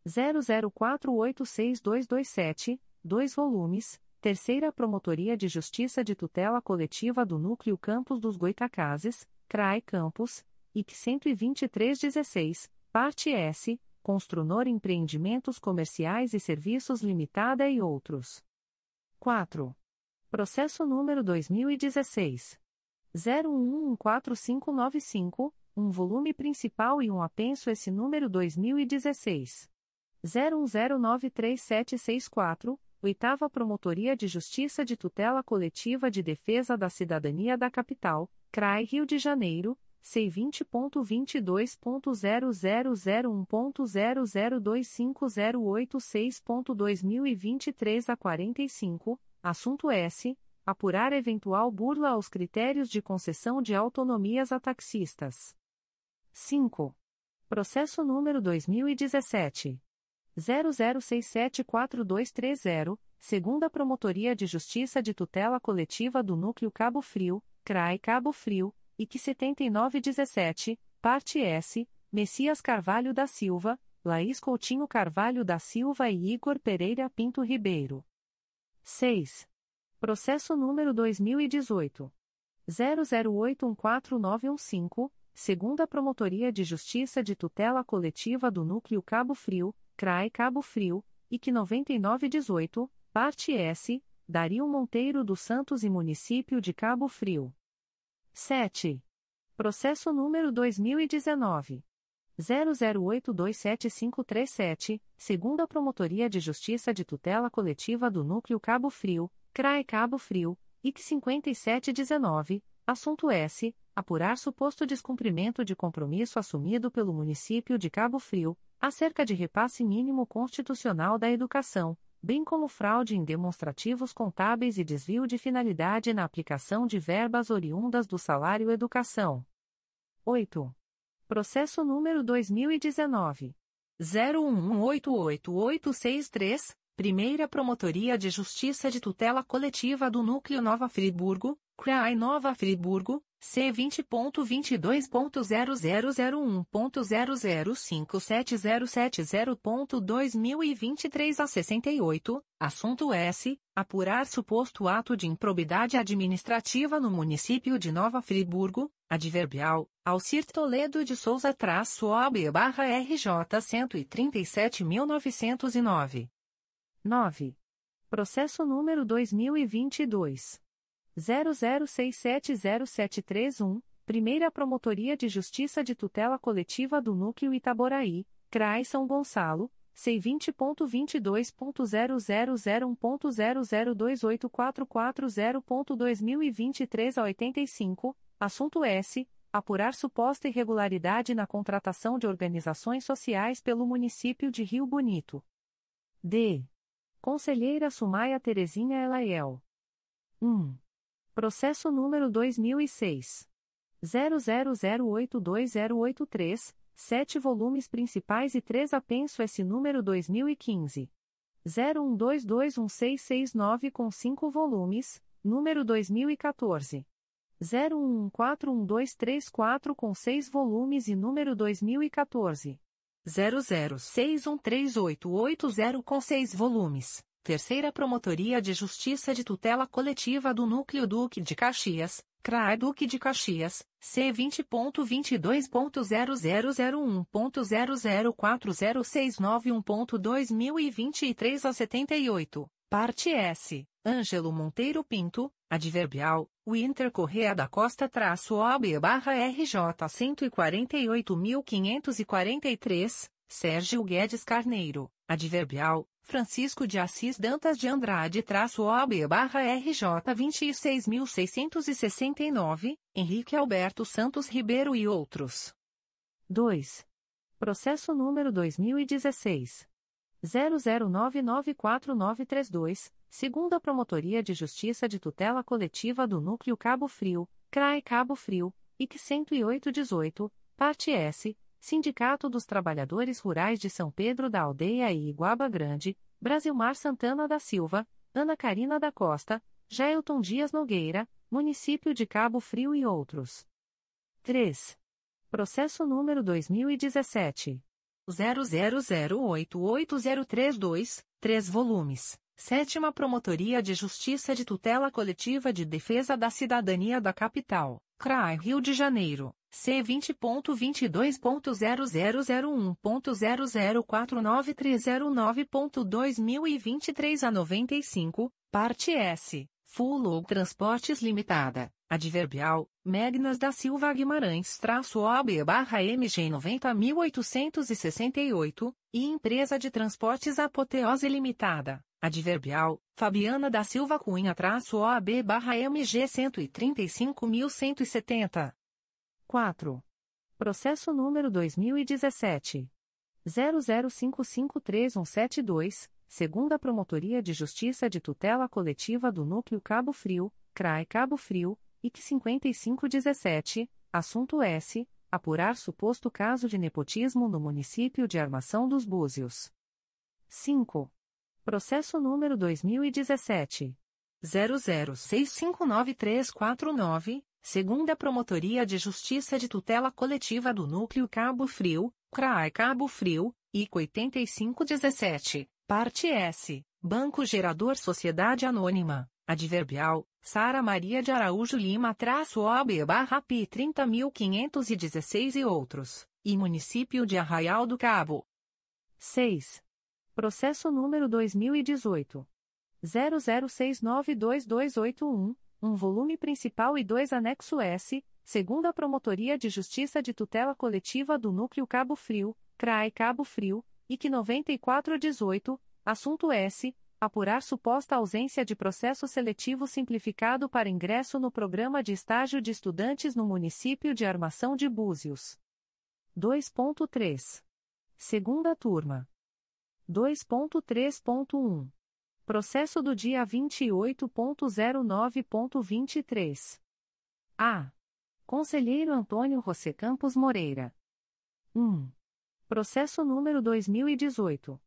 00486227, dois volumes, Terceira Promotoria de Justiça de Tutela Coletiva do Núcleo Campos dos Goitacazes, CRAE Campos, IC 12316, parte S, Construnor Empreendimentos Comerciais e Serviços Limitada e outros. 4. Processo número 2016. 01145595, um volume principal e um apenso esse número 2016. 01093764, Oitava Promotoria de Justiça de Tutela Coletiva de Defesa da Cidadania da Capital, CRAI Rio de Janeiro, C20.22.0001.0025086.2023 a 45, assunto S. Apurar eventual burla aos critérios de concessão de autonomias a taxistas. 5. Processo número 2017. 00674230, segunda Promotoria de Justiça de Tutela Coletiva do Núcleo Cabo Frio, CRAI Cabo Frio, IC 7917, parte S, Messias Carvalho da Silva, Laís Coutinho Carvalho da Silva e Igor Pereira Pinto Ribeiro. 6. Processo número 2018. 00814915, segunda Promotoria de Justiça de Tutela Coletiva do Núcleo Cabo Frio, CRAE Cabo Frio, IC 9918, parte S, Dario Monteiro dos Santos e Município de Cabo Frio. 7. Processo número 2019. 00827537, segunda Promotoria de Justiça de Tutela Coletiva do Núcleo Cabo Frio, CRAE Cabo Frio, IC 5719, assunto S. Apurar suposto descumprimento de compromisso assumido pelo município de Cabo Frio, acerca de repasse mínimo constitucional da educação, bem como fraude em demonstrativos contábeis e desvio de finalidade na aplicação de verbas oriundas do salário educação. 8. Processo número 2019 0188863, Primeira Promotoria de Justiça de Tutela Coletiva do Núcleo Nova Friburgo, CRAI Nova Friburgo, C20.22.0001.0057070.2023 a 68, assunto S. Apurar suposto ato de improbidade administrativa no município de Nova Friburgo, adverbial, Alcir Toledo de Souza traço OB barra RJ 137.909. 9. Processo número 2022. 00670731, Primeira Promotoria de Justiça de Tutela Coletiva do Núcleo Itaboraí, CRAI São Gonçalo, C20.22.0001.0028440.2023 a 85, assunto S. Apurar suposta irregularidade na contratação de organizações sociais pelo município de Rio Bonito. D. Conselheira Sumaia Terezinha Elaiel. 1. Processo número 2006. 00082083, 7 volumes principais e 3 apenso S número 2015. 01221669 com 5 volumes, número 2014. 01141234 com 6 volumes e número 2014. 00613880 com 6 volumes. Terceira Promotoria de Justiça de Tutela Coletiva do Núcleo Duque de Caxias, CRAE Duque de Caxias, C20.22.0001.0040691.2023 a 78, parte S, Ângelo Monteiro Pinto, adverbial, Winter Correa da Costa traço OB barra RJ 148.543, Sérgio Guedes Carneiro, adverbial, Francisco de Assis Dantas de Andrade traço OB barra RJ 26.669, Henrique Alberto Santos Ribeiro e outros. 2. Processo número 2016. 00994932, segunda Promotoria de Justiça de Tutela Coletiva do Núcleo Cabo Frio, CRAE Cabo Frio, IC 10818, parte S, Sindicato dos Trabalhadores Rurais de São Pedro da Aldeia e Iguaba Grande, Brasilmar Santana da Silva, Ana Carina da Costa, Jailton Dias Nogueira, Município de Cabo Frio e outros. 3. Processo número 2017. 00088032, 3 volumes. Sétima Promotoria de Justiça de Tutela Coletiva de Defesa da Cidadania da Capital, CRAI Rio de Janeiro, C20.22.0001.0049309.2023 a 95, parte S, Full Transportes Limitada, Adverbial, Megnas da Silva Guimarães traço OB barra MG 90.868, e Empresa de Transportes Apoteose Limitada. Adverbial, Fabiana da Silva Cunha traço OAB barra MG 135.170. 4. Processo número 2017. 00553172, segunda Promotoria de Justiça de Tutela Coletiva do Núcleo Cabo Frio, CRAE Cabo Frio, IC 5517, assunto S. Apurar suposto caso de nepotismo no município de Armação dos Búzios. 5. Processo número 2017. 00659349, segunda Promotoria de Justiça de Tutela Coletiva do Núcleo Cabo Frio, CRAI Cabo Frio, IC 8517, parte S, Banco Gerador Sociedade Anônima, Adverbial, Sara Maria de Araújo Lima traço OB barra P 30.516 e outros, e Município de Arraial do Cabo. 6. Processo número 2018. 00692281, um volume principal e dois anexo S, segunda Promotoria de Justiça de Tutela Coletiva do Núcleo Cabo Frio, CRAE Cabo Frio, IC 9418, assunto S. Apurar suposta ausência de processo seletivo simplificado para ingresso no programa de estágio de estudantes no município de Armação de Búzios. 2.3. Segunda turma. 2.3.1. Processo do dia 28.09.23. A. Conselheiro Antônio José Campos Moreira. 1. Processo número 2018.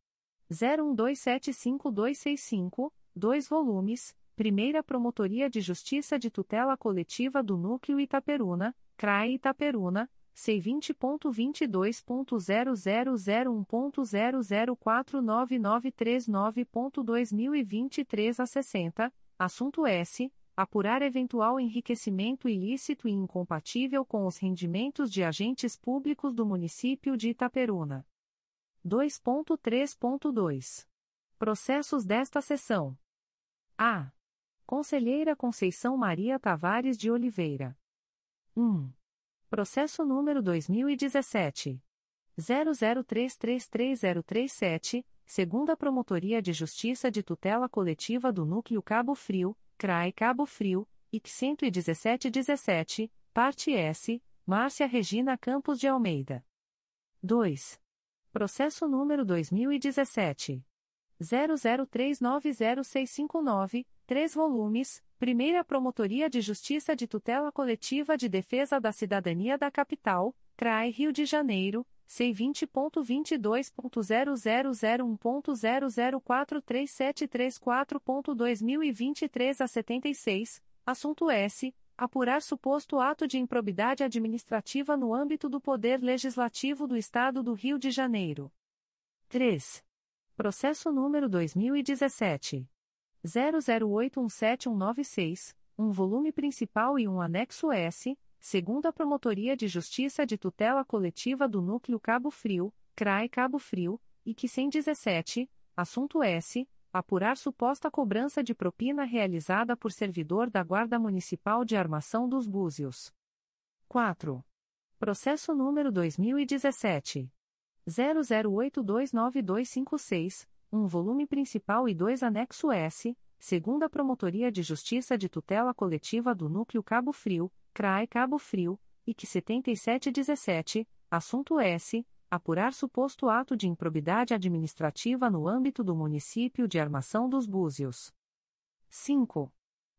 01275265, 2 volumes, Primeira Promotoria de Justiça de Tutela Coletiva do Núcleo Itaperuna, CRAE Itaperuna, C20.22.0001.0049939.2023 a 60, assunto S. Apurar eventual enriquecimento ilícito e incompatível com os rendimentos de agentes públicos do município de Itaperuna. 2.3.2. Processos desta sessão. A. Conselheira Conceição Maria Tavares de Oliveira. 1. Processo número 2017. 00333037, segunda Promotoria de Justiça de Tutela Coletiva do Núcleo Cabo Frio, CRAE Cabo Frio, IC 11717, parte S, Márcia Regina Campos de Almeida. 2. Processo número 2017. 00390659, 3 volumes, Primeira Promotoria de Justiça de Tutela Coletiva de Defesa da Cidadania da Capital, CRAI Rio de Janeiro, C20.22.0001.0043734.2023 a 76, assunto S. Apurar suposto ato de improbidade administrativa no âmbito do Poder Legislativo do Estado do Rio de Janeiro. 3. Processo número 2017. 00817196, um volume principal e um anexo S, segundo a Promotoria de Justiça de Tutela Coletiva do Núcleo Cabo Frio, CRAE Cabo Frio, e que 117, assunto S, apurar suposta cobrança de propina realizada por servidor da Guarda Municipal de Armação dos Búzios. 4. Processo número 2017 00829256 um volume principal e dois anexo S, segundo a Promotoria de Justiça de Tutela Coletiva do Núcleo Cabo Frio, CRAE Cabo Frio, que 7717, assunto S, apurar suposto ato de improbidade administrativa no âmbito do município de Armação dos Búzios. 5.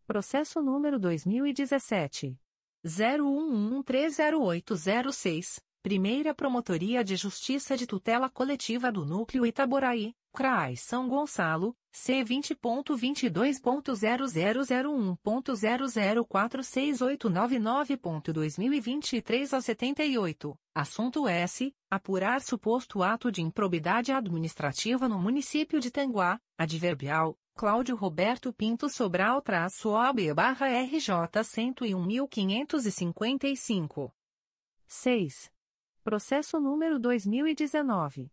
Processo número 2017 011308006, Primeira Promotoria de Justiça de Tutela Coletiva do Núcleo Itaboraí, CRAI São Gonçalo, C20.22.0001.0046899.2023 a 78, assunto S. Apurar suposto ato de improbidade administrativa no município de Tanguá, adverbial, Cláudio Roberto Pinto Sobral traço OB barra RJ 101.555. 6. Processo número 2019.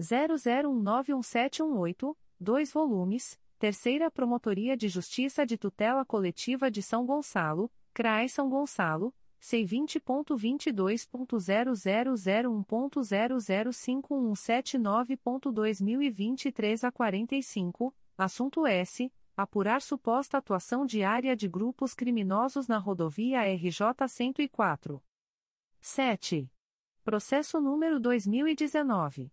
00191718, 2 volumes, Terceira Promotoria de Justiça de Tutela Coletiva de São Gonçalo, CRAE São Gonçalo, C20.22.0001.0051799.2023 a 45, assunto S. Apurar suposta atuação diária de grupos criminosos na rodovia RJ 104. 7. Processo número 2019.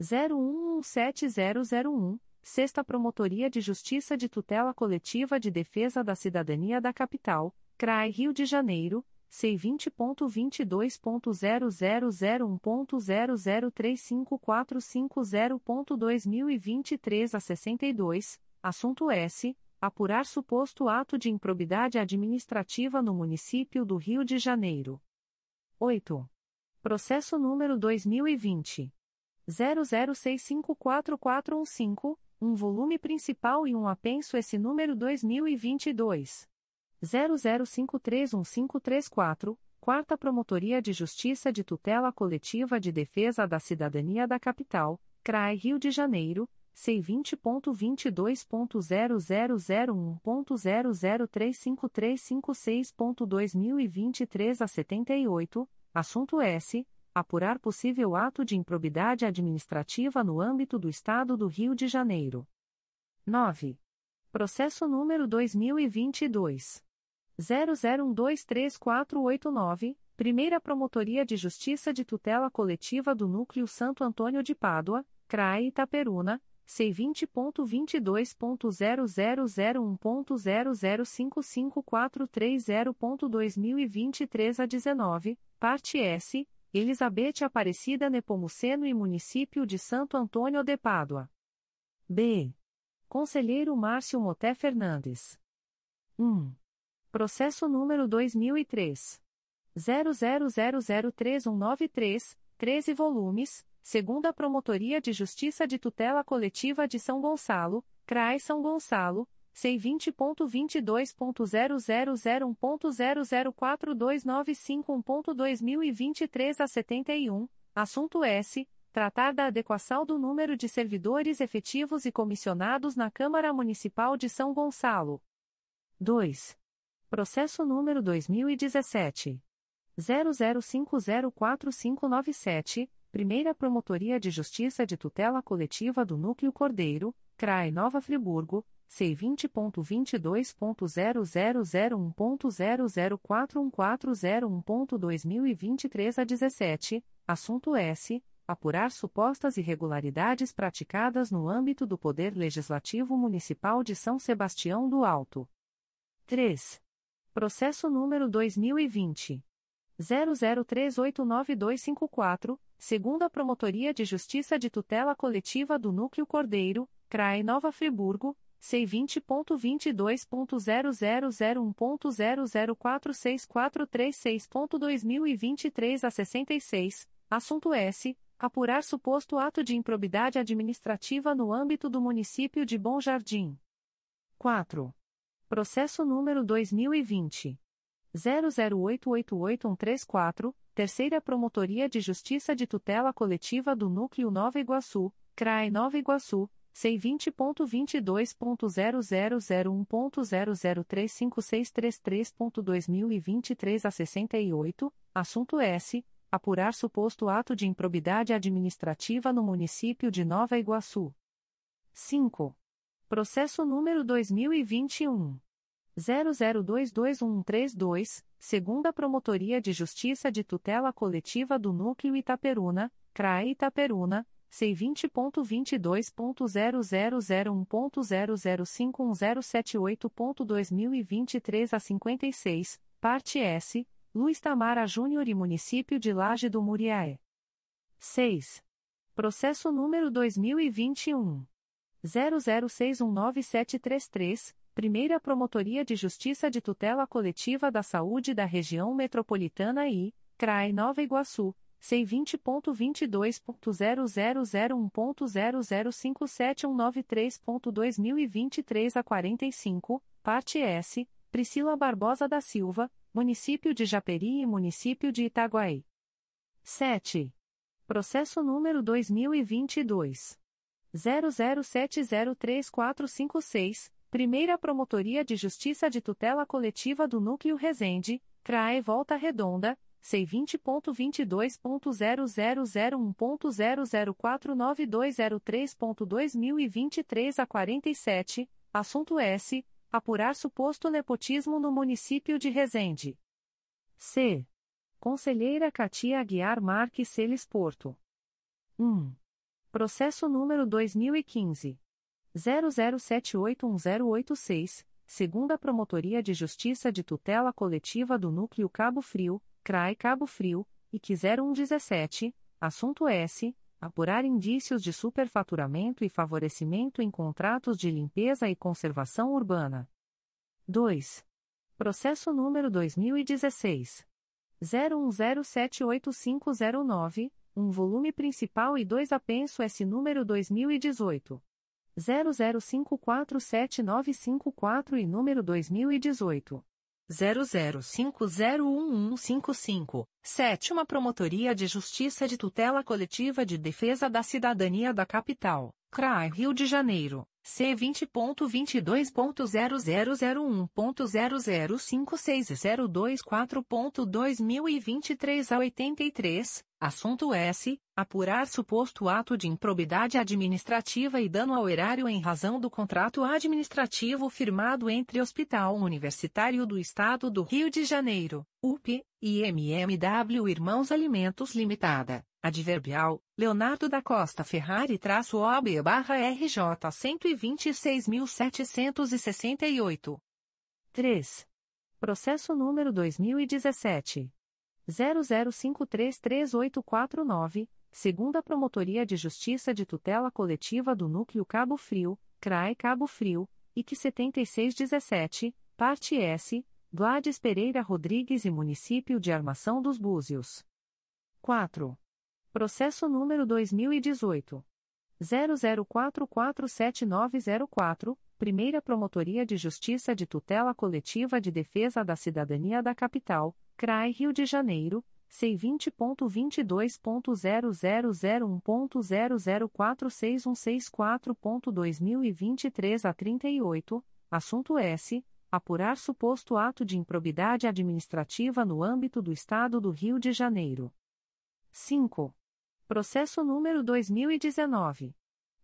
01170001, Sexta Promotoria de Justiça de Tutela Coletiva de Defesa da Cidadania da Capital, CRAI Rio de Janeiro, C20.22.0001.0035450.2023 a 62, assunto S. Apurar suposto ato de improbidade administrativa no município do Rio de Janeiro. 8. Processo número 2020. 00654415, um volume principal e um apenso esse número 2022. 00531534, Quarta Promotoria de Justiça de Tutela Coletiva de Defesa da Cidadania da Capital, CRAI Rio de Janeiro, C20.22.0001.0035356.2023 a 78, assunto S apurar possível ato de improbidade administrativa no âmbito do Estado do Rio de Janeiro. 9. Processo número 2022 00123489, Primeira Promotoria de Justiça de Tutela Coletiva do Núcleo Santo Antônio de Pádua, CRAE Itaperuna, C20.22.0001.0055430.2023 a 19, parte S, Elizabeth Aparecida Nepomuceno e Município de Santo Antônio de Pádua. B. Conselheiro Márcio Moté Fernandes. 1. Processo número 2003. 00003193, 13 volumes, segunda Promotoria de Justiça de Tutela Coletiva de São Gonçalo, CRAI São Gonçalo, C20.22.0001.0042951.2023 a 71, assunto S. Tratar da adequação do número de servidores efetivos e comissionados na Câmara Municipal de São Gonçalo. 2. Processo número 2017. 00504597, Primeira Promotoria de Justiça de Tutela Coletiva do Núcleo Cordeiro, CRAE Nova Friburgo, C20.22.0001.0041401.2023 a 17, assunto S. Apurar supostas irregularidades praticadas no âmbito do Poder Legislativo Municipal de São Sebastião do Alto. 3. Processo número 2020. 00389254, segunda Promotoria de Justiça de Tutela Coletiva do Núcleo Cordeiro, CRAE Nova Friburgo, C20.22.0001.0046436.2023 a 66, assunto S. Apurar suposto ato de improbidade administrativa no âmbito do município de Bom Jardim. 4. Processo número 2020. 00888134, Terceira Promotoria de Justiça de Tutela Coletiva do Núcleo Nova Iguaçu, CRAE Nova Iguaçu, C20.22.0001.0035633.2023 a 68, assunto S. Apurar suposto ato de improbidade administrativa no município de Nova Iguaçu. 5. Processo número 2021. 00221132, segunda Promotoria de Justiça de Tutela Coletiva do Núcleo Itaperuna, CRAE Itaperuna, C20.22.0001.0051078.2023 a 56, parte S, Luiz Tamara Júnior e Município de Laje do Muriaé. 6. Processo número 2021. 00619733, Primeira Promotoria de Justiça de Tutela Coletiva da Saúde da Região Metropolitana I, CRAE Nova Iguaçu, C20.22.0001.0057193.2023 a 45, parte S, Priscila Barbosa da Silva, Município de Japeri e Município de Itaguaí. 7. Processo número 2022. 00703456, Primeira Promotoria de Justiça de Tutela Coletiva do Núcleo Resende, CRAE Volta Redonda, C20.22.0001.0049203.2023 a 47, assunto S. Apurar suposto nepotismo no município de Resende. C. Conselheira Katia Aguiar Marques Celes Porto. 1. Processo número 2015. 00781086, segunda Promotoria de Justiça de Tutela Coletiva do Núcleo Cabo Frio, CRAE Cabo Frio, IC 0117, assunto S. Apurar indícios de superfaturamento e favorecimento em contratos de limpeza e conservação urbana. 2. Processo número 2016. 01078509, um volume principal e dois apenso S número 2018. 00547954 e número 2018. 00501155, Sétima Promotoria de Justiça de Tutela Coletiva de Defesa da Cidadania da Capital, CRAI Rio de Janeiro, C20.22.0001.0056024.2023 a 83, Assunto S. Apurar suposto ato de improbidade administrativa e dano ao erário em razão do contrato administrativo firmado entre Hospital Universitário do Estado do Rio de Janeiro, UP, e MMW Irmãos Alimentos Limitada, Adverbial, Leonardo da Costa Ferrari-OB-RJ 126.768. 3. Processo número 2017. 00533849, segunda Promotoria de Justiça de Tutela Coletiva do Núcleo Cabo Frio, CRAE Cabo Frio, IC 7617, parte S, Gladys Pereira Rodrigues e Município de Armação dos Búzios. 4. Processo número 2018. 00447904, Primeira Promotoria de Justiça de Tutela Coletiva de Defesa da Cidadania da Capital, CRAI Rio de Janeiro, C20.22.0001.0046164.2023 a 38, assunto S. Apurar suposto ato de improbidade administrativa no âmbito do Estado do Rio de Janeiro. 5. Processo número 2019.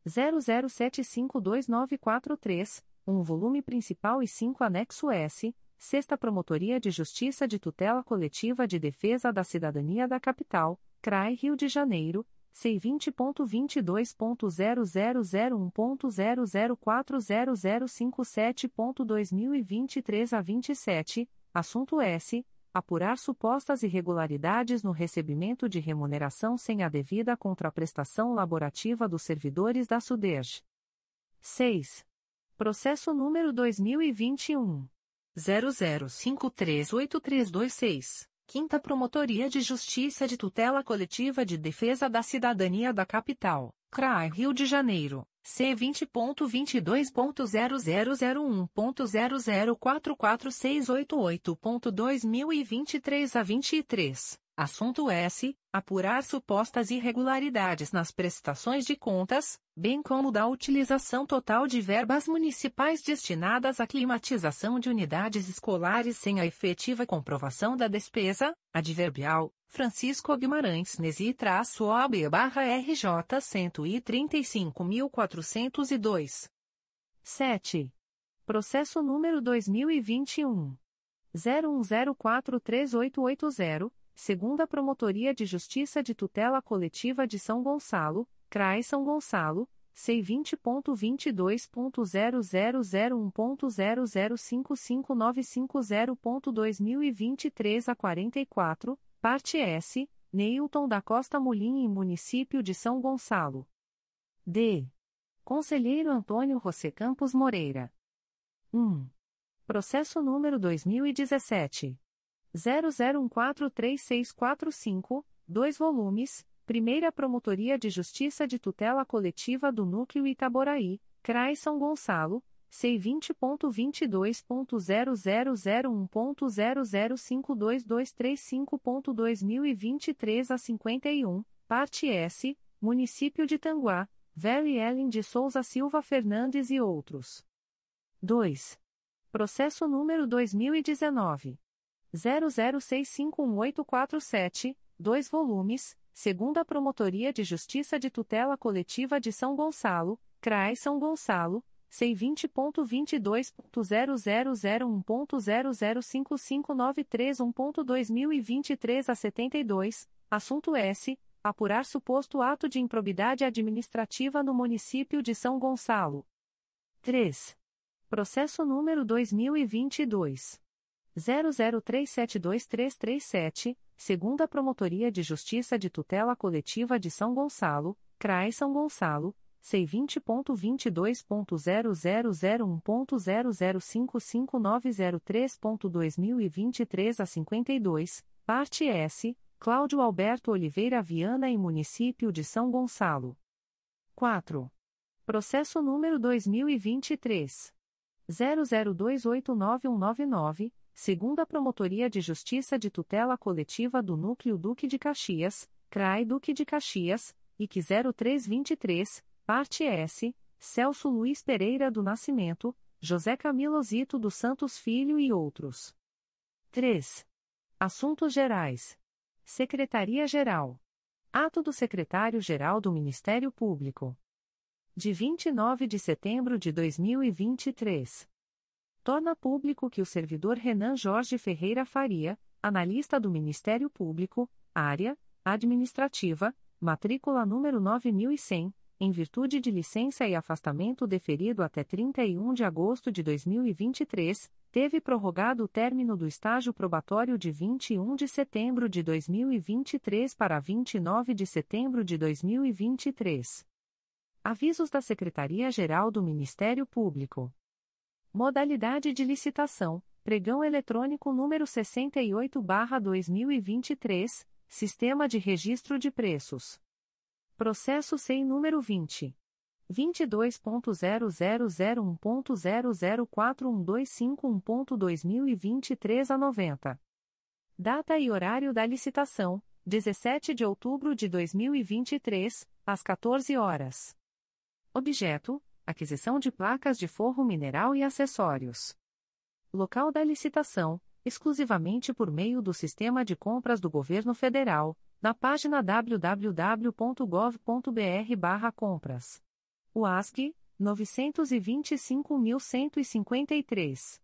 00752943, um volume principal e 5 anexo S Sexta Promotoria de Justiça de Tutela Coletiva de Defesa da Cidadania da Capital, CRAI Rio de Janeiro, C20.22.0001.0040057.2023 a 27, assunto S. Apurar supostas irregularidades no recebimento de remuneração sem a devida contraprestação laborativa dos servidores da SUDERJ. 6. Processo número 2021. 00538326. Quinta Promotoria de Justiça de Tutela Coletiva de Defesa da Cidadania da Capital, CRAI Rio de Janeiro, C20.22.0001.0044688.2023 a 23. Assunto S. Apurar supostas irregularidades nas prestações de contas, bem como da utilização total de verbas municipais destinadas à climatização de unidades escolares sem a efetiva comprovação da despesa, adverbial, Francisco Guimarães Nesi-OAB-RJ 135.402. 7. Processo número 2021. 01043880 segunda Promotoria de Justiça de Tutela Coletiva de São Gonçalo, CRAE São Gonçalo, C20.22.0001.0055950.2023 a 44, parte S, Neilton da Costa Molim e Município de São Gonçalo. D. Conselheiro Antônio José Campos Moreira. 1. Processo número 2017. 00143645, 2 volumes, Primeira Promotoria de Justiça de Tutela Coletiva do Núcleo Itaboraí, CRAI São Gonçalo, C20.22.0001.0052235.2023 a 51, parte S, Município de Tanguá, Velho Ellen de Souza Silva Fernandes e outros. 2. Processo número 2019. 00651847, 2 volumes, segunda Promotoria de Justiça de Tutela Coletiva de São Gonçalo, CRAI São Gonçalo, C20.22.0001.0055931.2023 a 72, assunto S. Apurar suposto ato de improbidade administrativa no município de São Gonçalo. 3. Processo número 2022. 00372337, segunda Promotoria de Justiça de Tutela Coletiva de São Gonçalo, CRAI São Gonçalo, C20.22.0001.0055903.2023 a 52, parte S, Cláudio Alberto Oliveira Viana e Município de São Gonçalo. 4. Processo número 2023. 00289199 segunda Promotoria de Justiça de Tutela Coletiva do Núcleo Duque de Caxias, CRAI Duque de Caxias, IC 0323, parte S, Celso Luiz Pereira do Nascimento, José Camilo Zito dos Santos Filho e outros. 3. Assuntos Gerais. Secretaria-Geral. Ato do Secretário-Geral do Ministério Público. De 29 de setembro de 2023 torna público que o servidor Renan Jorge Ferreira Faria, analista do Ministério Público, área administrativa, matrícula número 9100, em virtude de licença e afastamento deferido até 31 de agosto de 2023, teve prorrogado o término do estágio probatório de 21 de setembro de 2023 para 29 de setembro de 2023. Avisos da Secretaria-Geral do Ministério Público. Modalidade de licitação: Pregão eletrônico número 68/2023, Sistema de Registro de Preços. Processo SEI número 20 22.0001.0041251.2023 a 90. Data e horário da licitação: 17 de outubro de 2023, às 14 horas. Objeto: aquisição de placas de forro mineral e acessórios. Local da licitação, exclusivamente por meio do Sistema de Compras do Governo Federal, na página www.gov.br/compras. UASC 925.153.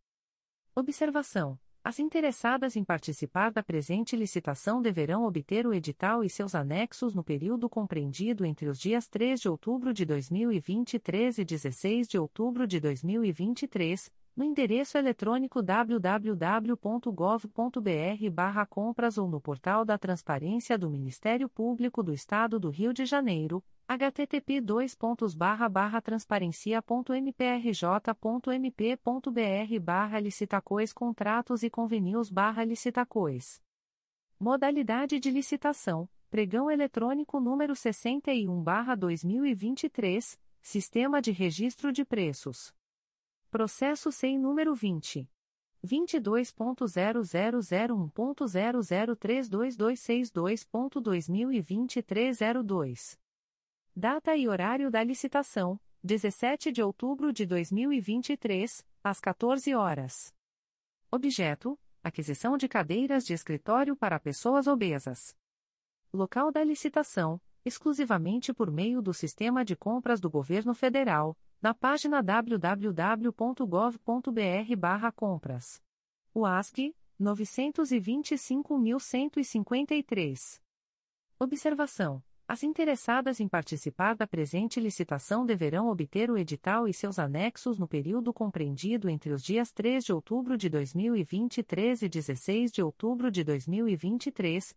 Observação: As interessadas em participar da presente licitação deverão obter o edital e seus anexos no período compreendido entre os dias 3 de outubro de 2023 e 16 de outubro de 2023, no endereço eletrônico www.gov.br/compras ou no portal da Transparência do Ministério Público do Estado do Rio de Janeiro http transparencia.mprj.mp.br barra licitacois contratos e convenios barra licitacois. Modalidade de licitação, pregão eletrônico número 61 barra 2023, Sistema de Registro de Preços. Processo sem número 20. 22.0001.0032262.2023 02. Data e horário da licitação: 17 de outubro de 2023, às 14 horas. Objeto: aquisição de cadeiras de escritório para pessoas obesas. Local da licitação: exclusivamente por meio do sistema de compras do Governo Federal, na página www.gov.br/compras. UASC 925.153. Observação: as interessadas em participar da presente licitação deverão obter o edital e seus anexos no período compreendido entre os dias 3 de outubro de 2023 e 16 de outubro de 2023,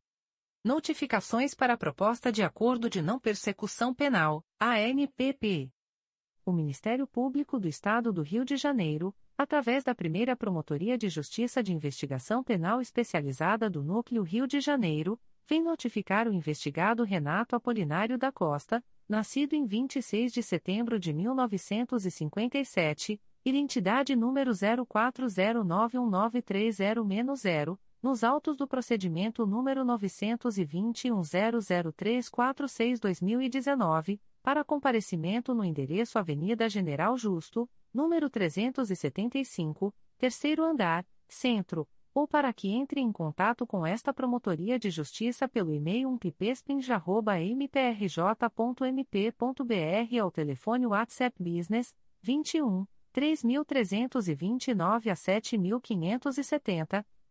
Notificações para a Proposta de Acordo de Não Persecução Penal, ANPP. O Ministério Público do Estado do Rio de Janeiro, através da primeira Promotoria de Justiça de Investigação Penal Especializada do Núcleo Rio de Janeiro, vem notificar o investigado Renato Apolinário da Costa, nascido em 26 de setembro de 1957, identidade número 04091930-0, nos autos do procedimento número 921-00346-2019, para comparecimento no endereço Avenida General Justo, número 375, terceiro andar, centro, ou para que entre em contato com esta Promotoria de Justiça pelo e-mail umpipespinja.mprj.mp.br ao telefone WhatsApp Business 21 3329 a 7570,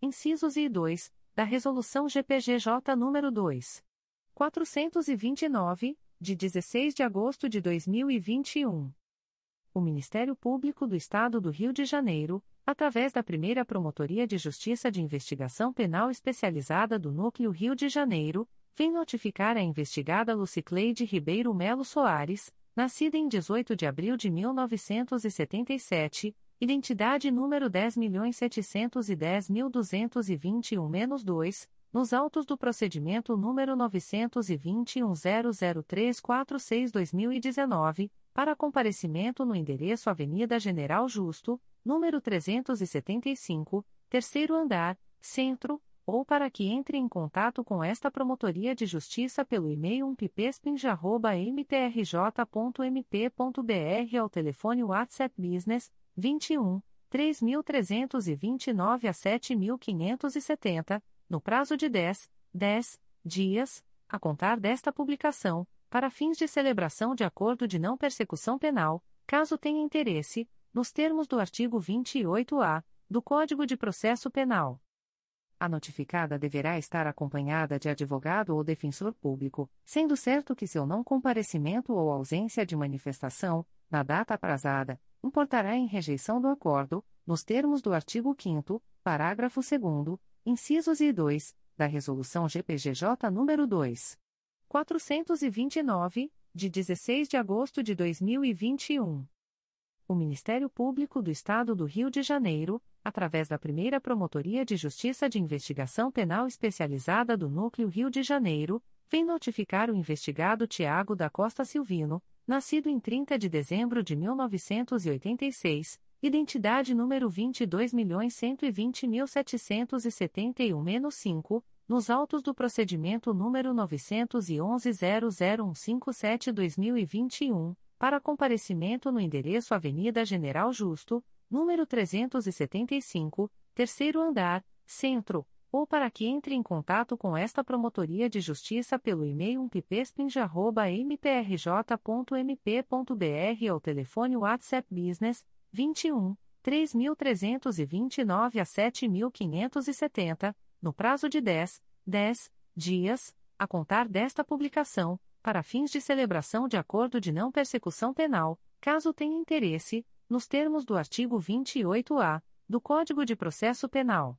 incisos e 2, da Resolução GPGJ nº 2. 429, de 16 de agosto de 2021. O Ministério Público do Estado do Rio de Janeiro, através da primeira Promotoria de Justiça de Investigação Penal Especializada do Núcleo Rio de Janeiro, vem notificar a investigada Lucicleide Ribeiro Melo Soares, nascida em 18 de abril de 1977, identidade número 10.710.221-2, nos autos do procedimento número 921-00346-2019, para comparecimento no endereço Avenida General Justo, número 375, terceiro andar, centro, ou para que entre em contato com esta Promotoria de Justiça pelo e-mail umpipespinja.mprj.mp.br ao telefone WhatsApp Business 21 3329 a 7570, no prazo de 10, 10 dias, a contar desta publicação para fins de celebração de acordo de não persecução penal, caso tenha interesse, nos termos do artigo 28-A do Código de Processo Penal. A notificada deverá estar acompanhada de advogado ou defensor público, sendo certo que seu não comparecimento ou ausência de manifestação, na data aprazada, importará em rejeição do acordo, nos termos do artigo 5 parágrafo 2 incisos e 2, da Resolução GPGJ nº 2. 429, de 16 de agosto de 2021. O Ministério Público do Estado do Rio de Janeiro, através da primeira Promotoria de Justiça de Investigação Penal Especializada do Núcleo Rio de Janeiro, vem notificar o investigado Tiago da Costa Silvino, nascido em 30 de dezembro de 1986, identidade número 22.120.771-5, nos autos do procedimento número 911-00157-2021, para comparecimento no endereço Avenida General Justo, número 375, terceiro andar, centro, ou para que entre em contato com esta Promotoria de Justiça pelo e-mail umpipespinja.mprj.mp.br ou telefone WhatsApp Business 21 3329 a 7570, no prazo de 10, 10 dias, a contar desta publicação, para fins de celebração de acordo de não persecução penal, caso tenha interesse, nos termos do artigo 28-A do Código de Processo Penal.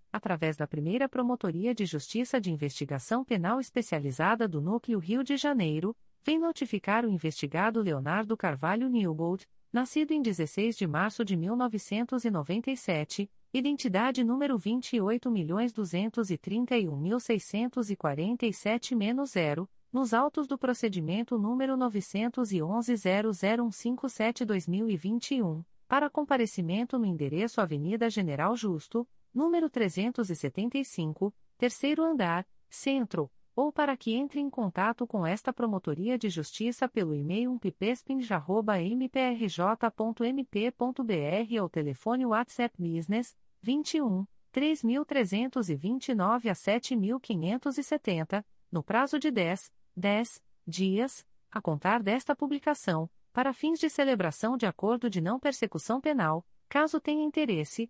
através da primeira Promotoria de Justiça de Investigação Penal Especializada do Núcleo Rio de Janeiro, vem notificar o investigado Leonardo Carvalho Newbold, nascido em 16 de março de 1997, identidade número 28.231.647-0, nos autos do procedimento número 911-00157-2021, para comparecimento no endereço Avenida General Justo, número 375, terceiro andar, centro, ou para que entre em contato com esta Promotoria de Justiça pelo e-mail umpipespin.mprj.mp.br ou telefone WhatsApp Business 21 3329 a 7570, no prazo de 10, 10 dias, a contar desta publicação, para fins de celebração de acordo de não persecução penal, caso tenha interesse,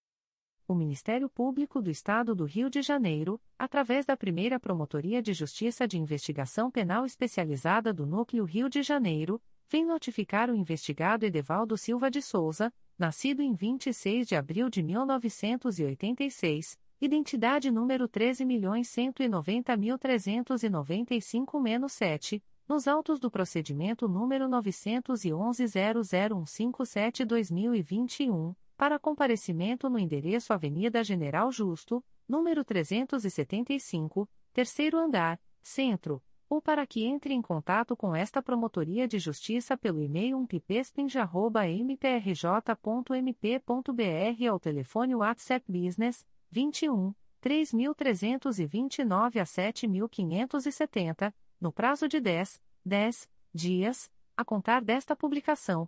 O Ministério Público do Estado do Rio de Janeiro, através da primeira Promotoria de Justiça de Investigação Penal Especializada do Núcleo Rio de Janeiro, vem notificar o investigado Edevaldo Silva de Souza, nascido em 26 de abril de 1986, identidade número 13.190.395-7, nos autos do procedimento número 911-00157-2021, para comparecimento no endereço Avenida General Justo, número 375, terceiro andar, centro, ou para que entre em contato com esta Promotoria de Justiça pelo e-mail umpipespinja.mprj.mp.br ou telefone WhatsApp Business 21 3329 a 7570, no prazo de 10, 10 dias, a contar desta publicação,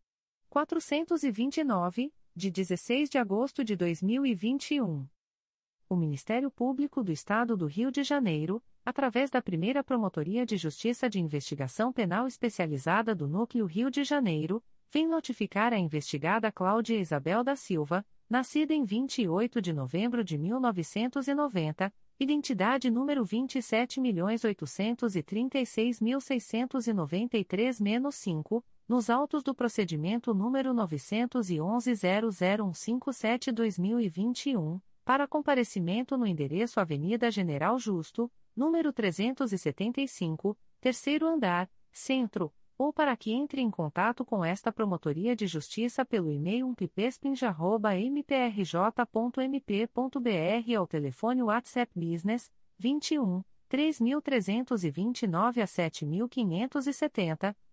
429, de 16 de agosto de 2021. O Ministério Público do Estado do Rio de Janeiro, através da primeira Promotoria de Justiça de Investigação Penal Especializada do Núcleo Rio de Janeiro, vem notificar a investigada Cláudia Isabel da Silva, nascida em 28 de novembro de 1990, identidade número 27.836.693-5, nos autos do procedimento número 911-00157-2021, para comparecimento no endereço Avenida General Justo, número 375, terceiro andar, centro, ou para que entre em contato com esta Promotoria de Justiça pelo e-mail umpipespinja.mprj.mp.br ou telefone WhatsApp Business 21 3329 a 7570,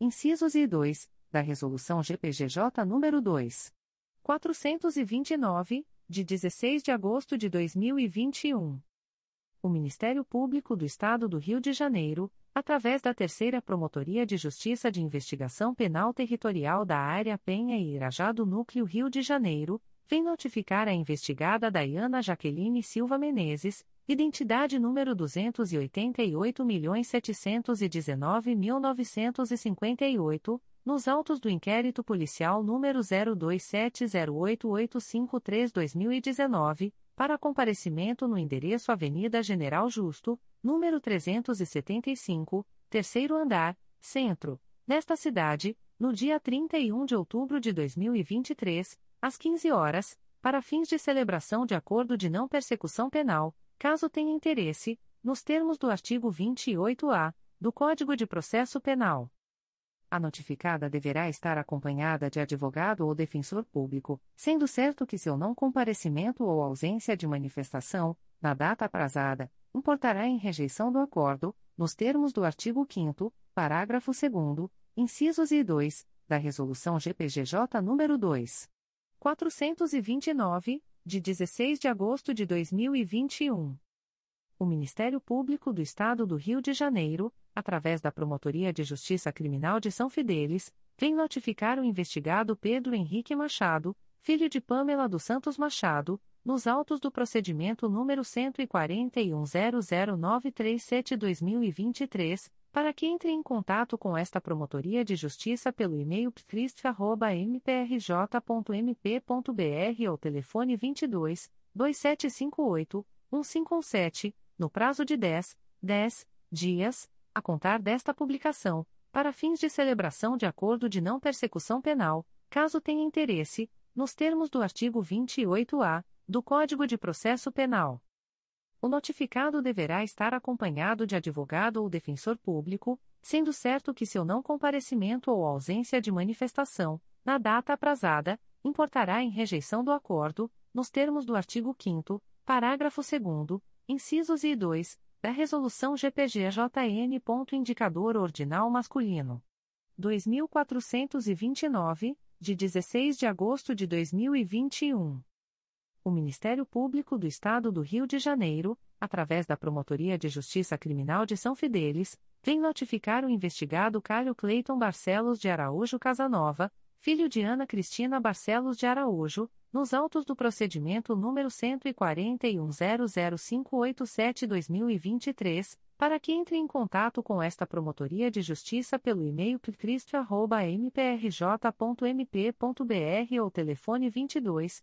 incisos e 2, da Resolução GPGJ nº 2. 429, de 16 de agosto de 2021. O Ministério Público do Estado do Rio de Janeiro, através da Terceira Promotoria de Justiça de Investigação Penal Territorial da Área Penha e Irajá do Núcleo Rio de Janeiro, vem notificar a investigada Dayana Jaqueline Silva Menezes, identidade número 288.719.958, nos autos do inquérito policial número 02708853-2019, para comparecimento no endereço Avenida General Justo, número 375, terceiro andar, centro, nesta cidade, no dia 31 de outubro de 2023, às 15 horas, para fins de celebração de acordo de não persecução penal, caso tenha interesse, nos termos do artigo 28-A do Código de Processo Penal. A notificada deverá estar acompanhada de advogado ou defensor público, sendo certo que seu não comparecimento ou ausência de manifestação, na data aprazada, importará em rejeição do acordo, nos termos do artigo 5 parágrafo 2 incisos e 2, da Resolução GPGJ nº 2. 429, de 16 de agosto de 2021. O Ministério Público do Estado do Rio de Janeiro, através da Promotoria de Justiça Criminal de São Fidélis, vem notificar o investigado Pedro Henrique Machado, filho de Pamela dos Santos Machado, nos autos do procedimento número 14100937-2023, para que entre em contato com esta Promotoria de Justiça pelo e-mail ptrist.mprj.mp.br ou telefone 22 2758 1517, no prazo de 10, 10 dias, a contar desta publicação, para fins de celebração de acordo de não persecução penal, caso tenha interesse, nos termos do artigo 28-A do Código de Processo Penal. O notificado deverá estar acompanhado de advogado ou defensor público, sendo certo que seu não comparecimento ou ausência de manifestação, na data aprazada, importará em rejeição do acordo, nos termos do artigo 5 parágrafo 2 incisos e 2, da Resolução GPGJN. Indicador Ordinal Masculino. 2429, de 16 de agosto de 2021. O Ministério Público do Estado do Rio de Janeiro, através da Promotoria de Justiça Criminal de São Fidélis, vem notificar o investigado Caio Cleiton Barcelos de Araújo Casanova, filho de Ana Cristina Barcelos de Araújo, nos autos do procedimento número 14100587-2023, para que entre em contato com esta Promotoria de Justiça pelo e-mail cristo.mprj.mp.br ou telefone 22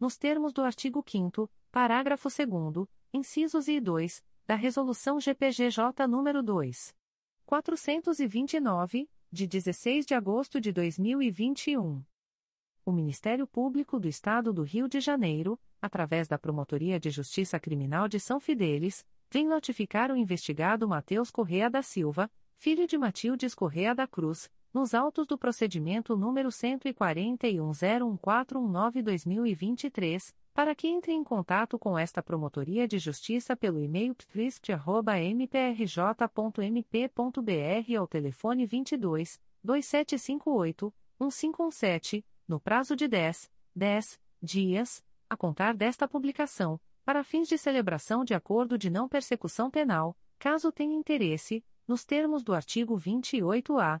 nos termos do artigo 5 parágrafo 2 incisos e 2, da Resolução GPGJ nº 2. 429, de 16 de agosto de 2021. O Ministério Público do Estado do Rio de Janeiro, através da Promotoria de Justiça Criminal de São Fidélis, vem notificar o investigado Matheus Correa da Silva, filho de Matildes Correa da Cruz, nos autos do procedimento número 14101419-2023, para que entre em contato com esta Promotoria de Justiça pelo e-mail ptrist.mprj.mp.br ou telefone 22 2758 1517, no prazo de 10, 10 dias, a contar desta publicação para fins de celebração de acordo de não persecução penal, caso tenha interesse, nos termos do artigo 28-A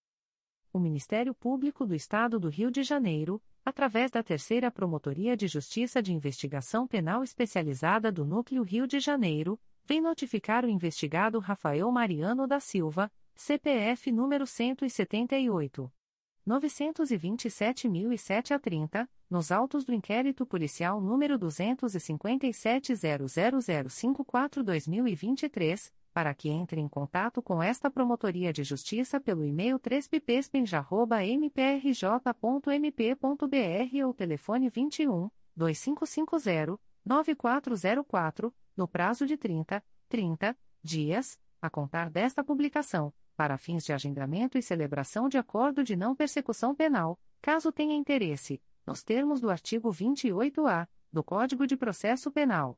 O Ministério Público do Estado do Rio de Janeiro, através da Terceira Promotoria de Justiça de Investigação Penal Especializada do Núcleo Rio de Janeiro, vem notificar o investigado Rafael Mariano da Silva, CPF número 178. 927.007 a 30, nos autos do inquérito policial número 257.00054-2023, para que entre em contato com esta Promotoria de Justiça pelo e-mail 3ppespin.mprj.mp.br ou telefone 21 2550 9404, no prazo de 30, 30 dias, a contar desta publicação para fins de agendamento e celebração de acordo de não persecução penal, caso tenha interesse, nos termos do artigo 28-A do Código de Processo Penal.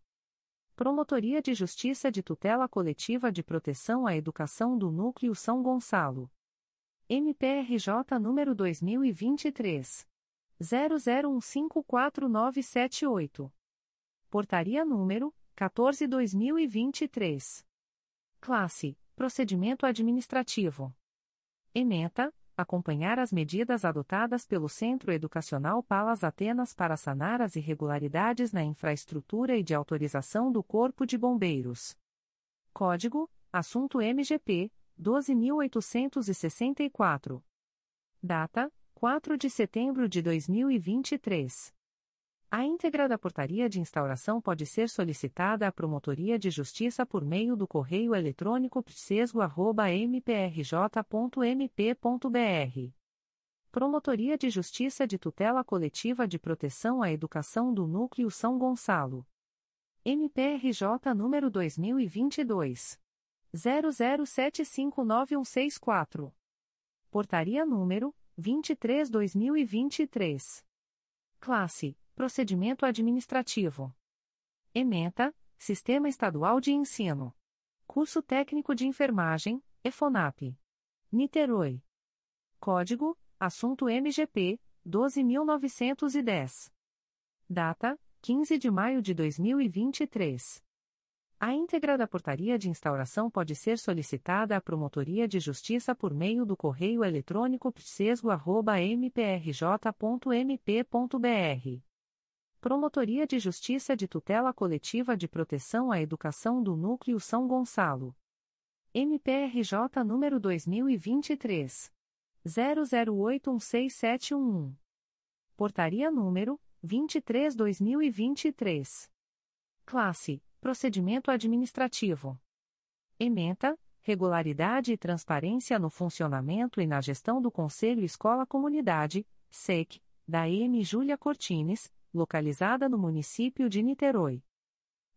Promotoria de Justiça de Tutela Coletiva de Proteção à Educação do Núcleo São Gonçalo. MPRJ número 2023 00154978. Portaria número 14/2023. Classe: Procedimento administrativo. Ementa, acompanhar as medidas adotadas pelo Centro Educacional Palas Atenas para sanar as irregularidades na infraestrutura e de autorização do Corpo de Bombeiros. Código: Assunto MGP 12864. Data: 4 de setembro de 2023. A íntegra da portaria de instauração pode ser solicitada à Promotoria de Justiça por meio do correio eletrônico psesgo.mprj.mp.br. Promotoria de Justiça de Tutela Coletiva de Proteção à Educação do Núcleo São Gonçalo. MPRJ número 2022. 00759164. Portaria número 23-2023. Classe Procedimento Administrativo. Ementa, Sistema Estadual de Ensino. Curso Técnico de Enfermagem, EFONAP. Niterói. Código, Assunto MGP, 12.910. Data, 15 de maio de 2023. A íntegra da portaria de instauração pode ser solicitada à Promotoria de Justiça por meio do correio eletrônico psesgo.mprj.mp.br Promotoria de Justiça de Tutela Coletiva de Proteção à Educação do Núcleo São Gonçalo. MPRJ número 2023 00816711. Portaria número 23/2023. Classe: Procedimento administrativo. Ementa: Regularidade e transparência no funcionamento e na gestão do Conselho Escola Comunidade, SEC, da M. Júlia Cortines localizada no município de Niterói.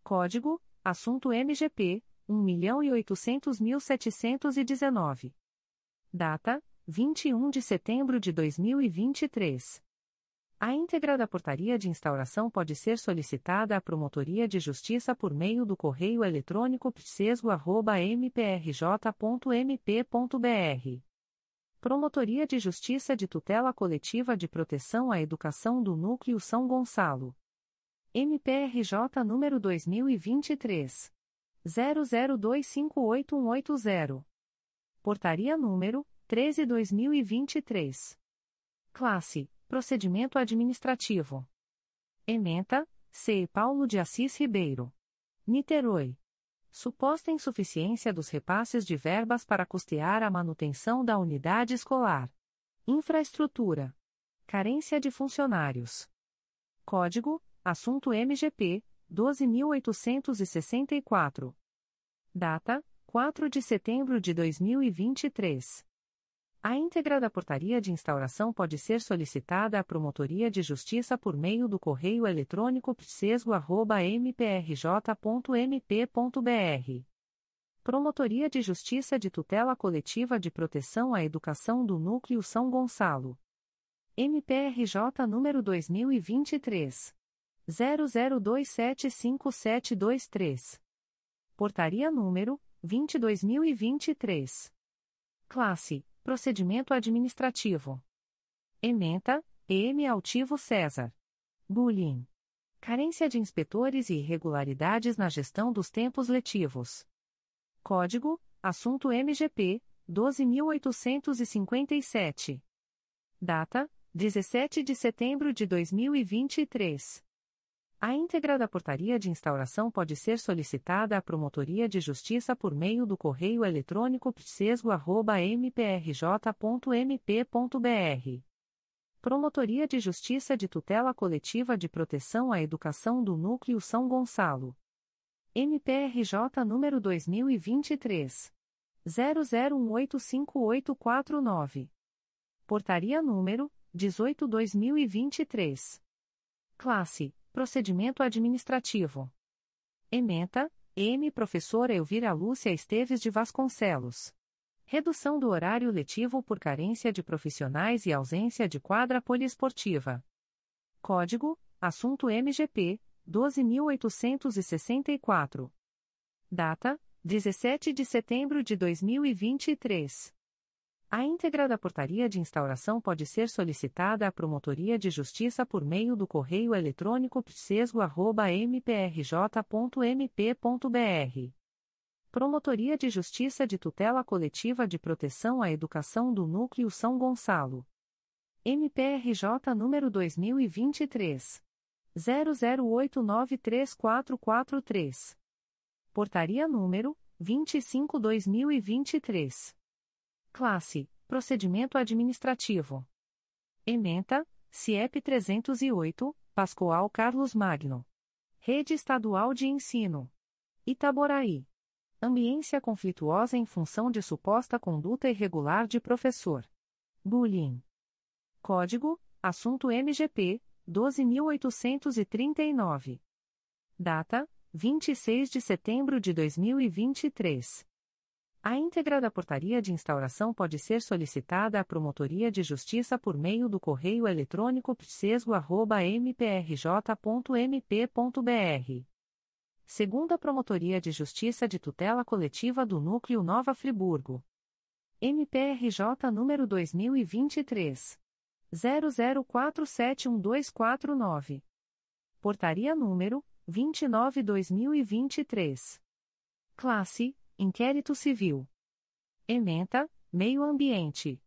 Código: Assunto MGP 1.800.719. Data: 21 de setembro de 2023. A íntegra da portaria de instauração pode ser solicitada à Promotoria de Justiça por meio do correio eletrônico psesgo.mprj.mp.br Promotoria de Justiça de Tutela Coletiva de Proteção à Educação do Núcleo São Gonçalo. MPRJ número 2023 00258180. Portaria número 13/2023. Classe: Procedimento administrativo. Ementa: C. Paulo de Assis Ribeiro. Niterói. Suposta insuficiência dos repasses de verbas para custear a manutenção da unidade escolar. Infraestrutura. Carência de funcionários. Código: Assunto MGP 12864. Data: 4 de setembro de 2023. A íntegra da portaria de instauração pode ser solicitada à Promotoria de Justiça por meio do correio eletrônico psesgo.mprj.mp.br. Promotoria de Justiça de Tutela Coletiva de Proteção à Educação do Núcleo São Gonçalo. MPRJ número 2023. 00275723. Portaria número 22.023. Classe Procedimento Administrativo. Ementa, M. Altivo César. Bullying. Carência de inspetores e irregularidades na gestão dos tempos letivos. Código: Assunto MGP 12857. Data: 17 de setembro de 2023. A íntegra da portaria de instauração pode ser solicitada à Promotoria de Justiça por meio do correio eletrônico psesgo.mprj.mp.br. Promotoria de Justiça de Tutela Coletiva de Proteção à Educação do Núcleo São Gonçalo. MPRJ número 2023. 00185849. Portaria número 18/2023. Classe Procedimento Administrativo. Ementa, M. Professora Elvira Lúcia Esteves de Vasconcelos. Redução do horário letivo por carência de profissionais e ausência de quadra poliesportiva. Código: Assunto MGP 12864. Data: 17 de setembro de 2023. A íntegra da portaria de instauração pode ser solicitada à Promotoria de Justiça por meio do correio eletrônico psesgo.mprj.mp.br. Promotoria de Justiça de Tutela Coletiva de Proteção à Educação do Núcleo São Gonçalo. MPRJ número 2023. 00893443. Portaria número 25-2023. Classe: Procedimento Administrativo. Ementa: CIEP 308, Pascoal Carlos Magno. Rede Estadual de Ensino. Itaboraí. Ambiência conflituosa em função de suposta conduta irregular de professor. Bullying. Código: Assunto MGP 12839. Data: 26 de setembro de 2023. A íntegra da portaria de instauração pode ser solicitada à Promotoria de Justiça por meio do correio eletrônico psesgo.mprj.mp.br. Segunda Promotoria de Justiça de Tutela Coletiva do Núcleo Nova Friburgo. MPRJ número 2023. 00471249. Portaria número 29-2023. Classe Inquérito Civil. Ementa, Meio Ambiente.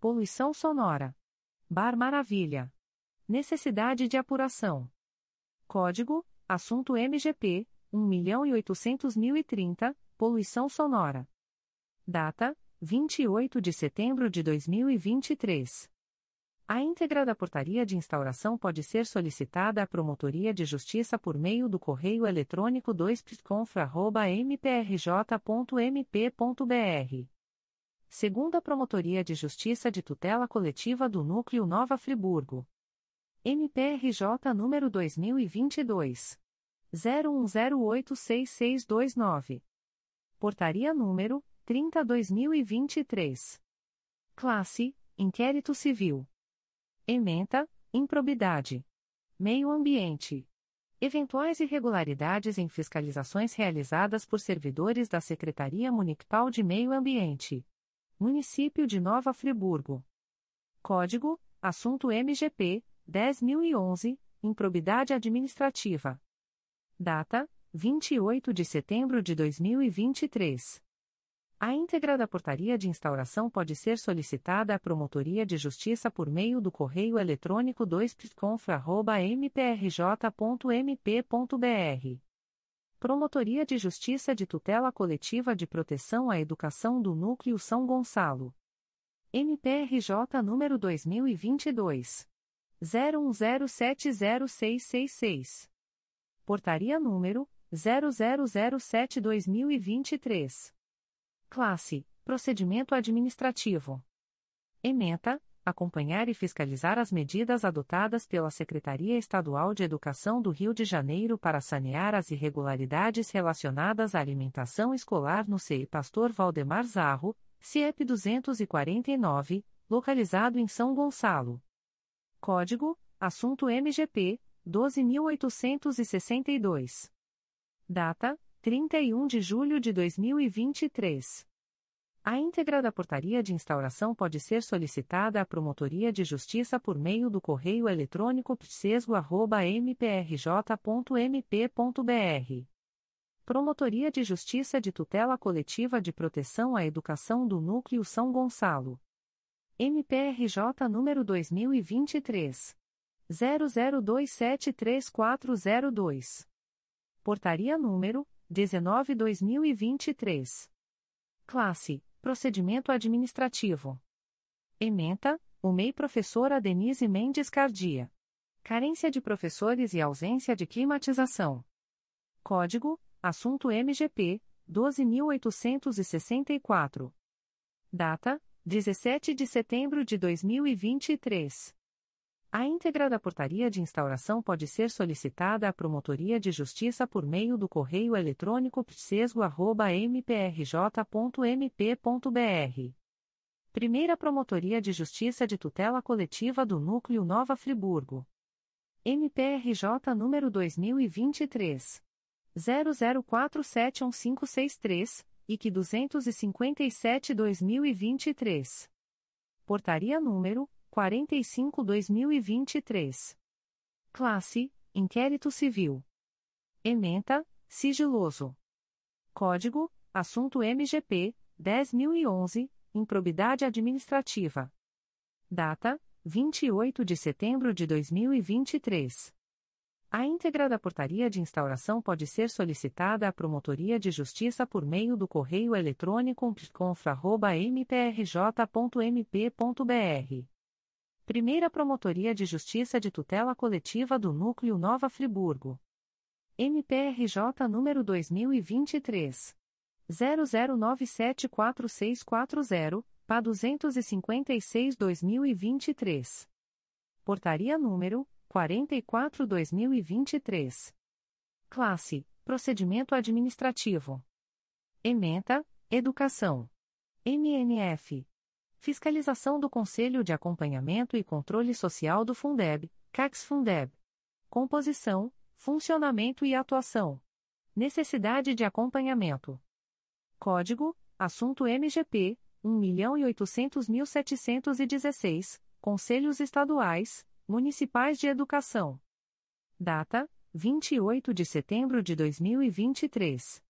Poluição Sonora. Bar Maravilha. Necessidade de apuração. Código: Assunto MGP 1.800.030, Poluição Sonora. Data: 28 de setembro de 2023. A íntegra da portaria de instauração pode ser solicitada à Promotoria de Justiça por meio do correio eletrônico 2pconfra.mprj.mp.br. Segunda Promotoria de Justiça de Tutela Coletiva do Núcleo Nova Friburgo. MPRJ número 2022. 01086629. Portaria número 30-2023. Classe: Inquérito Civil. Ementa, improbidade. Meio ambiente. Eventuais irregularidades em fiscalizações realizadas por servidores da Secretaria Municipal de Meio Ambiente. Município de Nova Friburgo. Código: Assunto MGP 10011, Improbidade Administrativa. Data: 28 de setembro de 2023. A íntegra da portaria de instauração pode ser solicitada à Promotoria de Justiça por meio do correio eletrônico 2pconf.mprj.mp.br. Promotoria de Justiça de Tutela Coletiva de Proteção à Educação do Núcleo São Gonçalo. MPRJ número 2022 01070666. Portaria número 0007/2023. Classe: Procedimento administrativo. Ementa: acompanhar e fiscalizar as medidas adotadas pela Secretaria Estadual de Educação do Rio de Janeiro para sanear as irregularidades relacionadas à alimentação escolar no CEI Pastor Valdemar Zarro, CIEP 249, localizado em São Gonçalo. Código: Assunto MGP 12862. Data: 31 de julho de 2023. A íntegra da portaria de instauração pode ser solicitada à Promotoria de Justiça por meio do correio eletrônico psesgo.mprj.mp.br. Promotoria de Justiça de Tutela Coletiva de Proteção à Educação do Núcleo São Gonçalo. MPRJ número 2023 00273402. Portaria número 19/2023. Classe: Procedimento administrativo. Ementa: o MEI professora Denise Mendes Cardia. Carência de professores e ausência de climatização. Código: Assunto MGP 12864. Data: 17 de setembro de 2023. A íntegra da portaria de instauração pode ser solicitada à Promotoria de Justiça por meio do correio eletrônico psesgo.mprj.mp.br. Primeira Promotoria de Justiça de Tutela Coletiva do Núcleo Nova Friburgo. MPRJ número 2023. 00471563, IC 257-2023. Portaria número 45-2023. Classe: Inquérito Civil. Ementa: Sigiloso. Código: Assunto MGP 10011, Improbidade Administrativa. Data: 28 de setembro de 2023. A íntegra da portaria de instauração pode ser solicitada à Promotoria de Justiça por meio do correio eletrônico pconfra.mprj.mp.br Primeira Promotoria de Justiça de Tutela Coletiva do Núcleo Nova Friburgo. MPRJ número 2023 00974640, PA 256-2023. Portaria número 44-2023. Classe: Procedimento Administrativo. Ementa: Educação. MNF Fiscalização do Conselho de Acompanhamento e Controle Social do Fundeb, CAX-Fundeb. Composição, funcionamento e atuação. Necessidade de acompanhamento. Código: Assunto MGP 1.800.716, Conselhos Estaduais, Municipais de Educação. Data: 28 de setembro de 2023.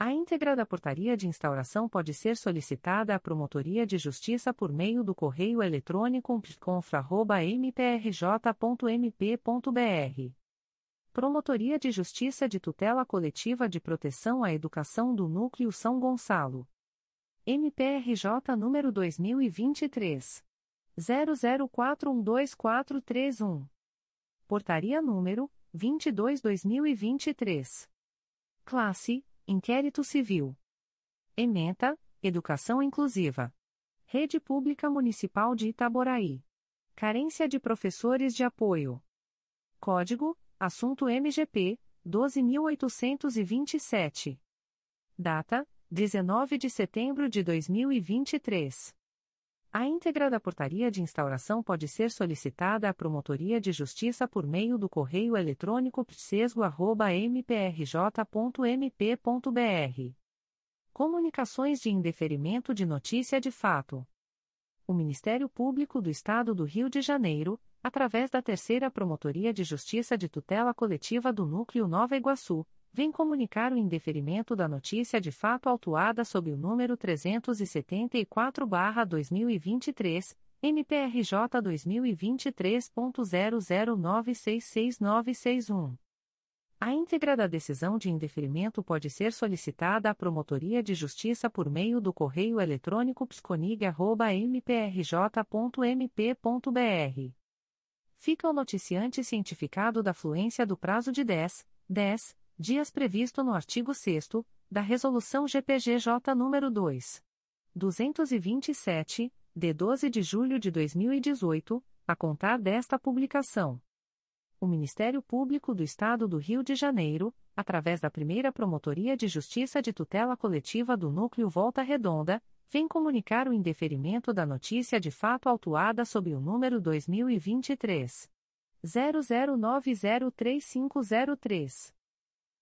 A íntegra da portaria de instauração pode ser solicitada à Promotoria de Justiça por meio do correio eletrônico pconfra.mprj.mp.br. Promotoria de Justiça de Tutela Coletiva de Proteção à Educação do Núcleo São Gonçalo. MPRJ número 2023. 00412431. Portaria número 22-2023. Classe Inquérito Civil. Ementa, Educação Inclusiva. Rede Pública Municipal de Itaboraí. Carência de professores de apoio. Código: Assunto MGP 12827. Data: 19 de setembro de 2023. A íntegra da portaria de instauração pode ser solicitada à Promotoria de Justiça por meio do correio eletrônico psesgo.mprj.mp.br Comunicações de indeferimento de notícia de fato. O Ministério Público do Estado do Rio de Janeiro, através da Terceira Promotoria de Justiça de Tutela Coletiva do Núcleo Nova Iguaçu, vem comunicar o indeferimento da notícia de fato autuada sob o número 374-2023, MPRJ 2023.00966961. A íntegra da decisão de indeferimento pode ser solicitada à Promotoria de Justiça por meio do correio eletrônico psconig.mprj.mp.br. Fica o noticiante cientificado da fluência do prazo de 10, 10 dias previsto no artigo 6 da Resolução GPGJ nº 2. 227, de 12 de julho de 2018, a contar desta publicação. O Ministério Público do Estado do Rio de Janeiro, através da primeira Promotoria de Justiça de Tutela Coletiva do Núcleo Volta Redonda, vem comunicar o indeferimento da notícia de fato autuada sob o número 2023. 00903503.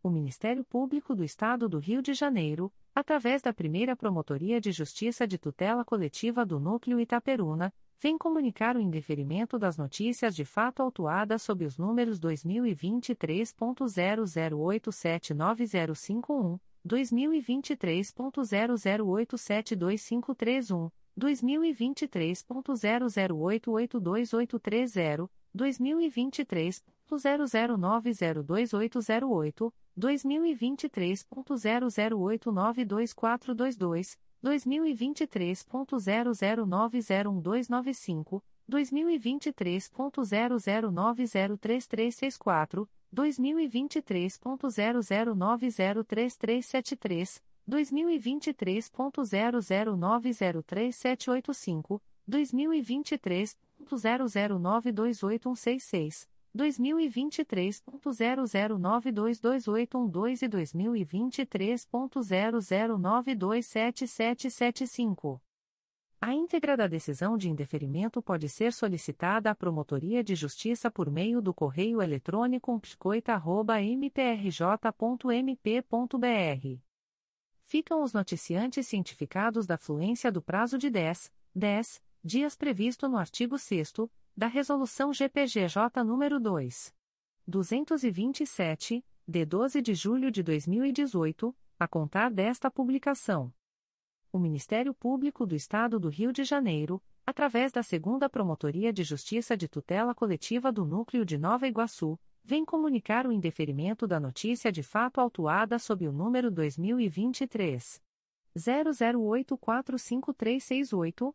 O Ministério Público do Estado do Rio de Janeiro, através da primeira Promotoria de Justiça de Tutela Coletiva do Núcleo Itaperuna, vem comunicar o indeferimento das notícias de fato autuadas sob os números 2023.00879051, 2023.00872531, 2023.00882830, 2023.00902808, 2023.00892422, 2023.00901295, 2023.00903364, 2023.00903373, 2023.00903785, 2023.00928166, 2023.00922812 e 2023.00927775. A íntegra da decisão de indeferimento pode ser solicitada à Promotoria de Justiça por meio do correio eletrônico psicoita.mprj.mp.br. Ficam os noticiantes cientificados da fluência do prazo de 10, 10 dias previsto no artigo 6 da Resolução GPGJ nº 2. 227, de 12 de julho de 2018, a contar desta publicação. O Ministério Público do Estado do Rio de Janeiro, através da Segunda Promotoria de Justiça de Tutela Coletiva do Núcleo de Nova Iguaçu, vem comunicar o indeferimento da notícia de fato autuada sob o número 2023 00845368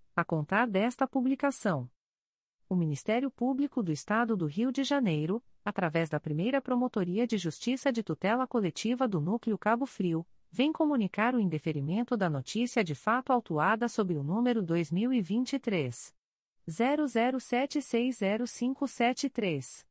a contar desta publicação. O Ministério Público do Estado do Rio de Janeiro, através da primeira Promotoria de Justiça de Tutela Coletiva do Núcleo Cabo Frio, vem comunicar o indeferimento da notícia de fato autuada sob o número 2023. 00760573.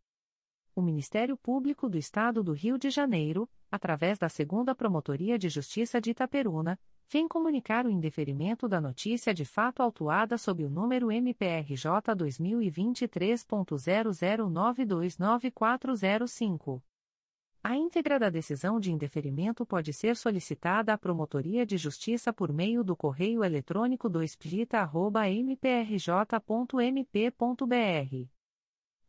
O Ministério Público do Estado do Rio de Janeiro, através da Segunda Promotoria de Justiça de Itaperuna, vem comunicar o indeferimento da notícia de fato autuada sob o número MPRJ 2023.00929405. A íntegra da decisão de indeferimento pode ser solicitada à Promotoria de Justiça por meio do correio eletrônico 2plita.mprj.mp.br.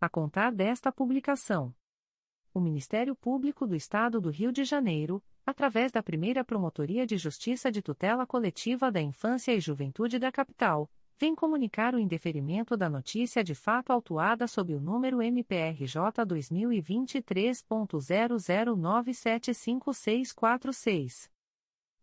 a contar desta publicação. O Ministério Público do Estado do Rio de Janeiro, através da primeira Promotoria de Justiça de Tutela Coletiva da Infância e Juventude da Capital, vem comunicar o indeferimento da notícia de fato autuada sob o número MPRJ 2023.00975646.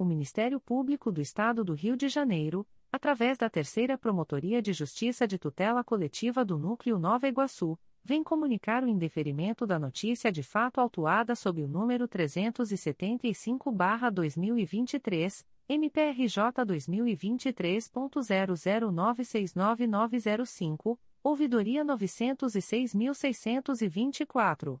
o Ministério Público do Estado do Rio de Janeiro, através da Terceira Promotoria de Justiça de Tutela Coletiva do Núcleo Nova Iguaçu, vem comunicar o indeferimento da notícia de fato autuada sob o número 375-2023, MPRJ 2023.00969905, ouvidoria 906.624.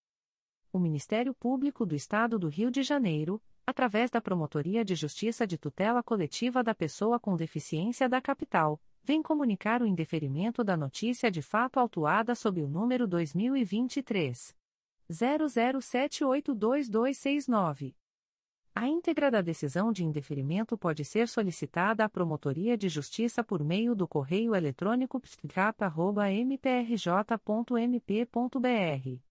o Ministério Público do Estado do Rio de Janeiro, através da Promotoria de Justiça de Tutela Coletiva da Pessoa com Deficiência da Capital, vem comunicar o indeferimento da notícia de fato autuada sob o número 2023 00782269. A íntegra da decisão de indeferimento pode ser solicitada à Promotoria de Justiça por meio do correio eletrônico psicap.mprj.mp.br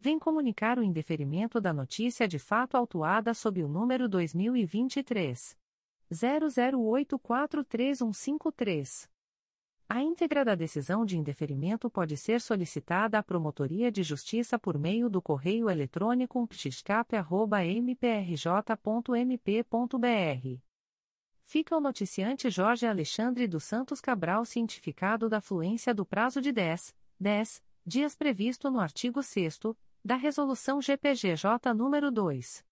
vem comunicar o indeferimento da notícia de fato autuada sob o número 2023 00843153. A íntegra da decisão de indeferimento pode ser solicitada à Promotoria de Justiça por meio do correio eletrônico ptiscap.mprj.mp.br. Fica o noticiante Jorge Alexandre dos Santos Cabral cientificado da fluência do prazo de 10, 10 dias previsto no artigo 6 da Resolução GPGJ nº 2.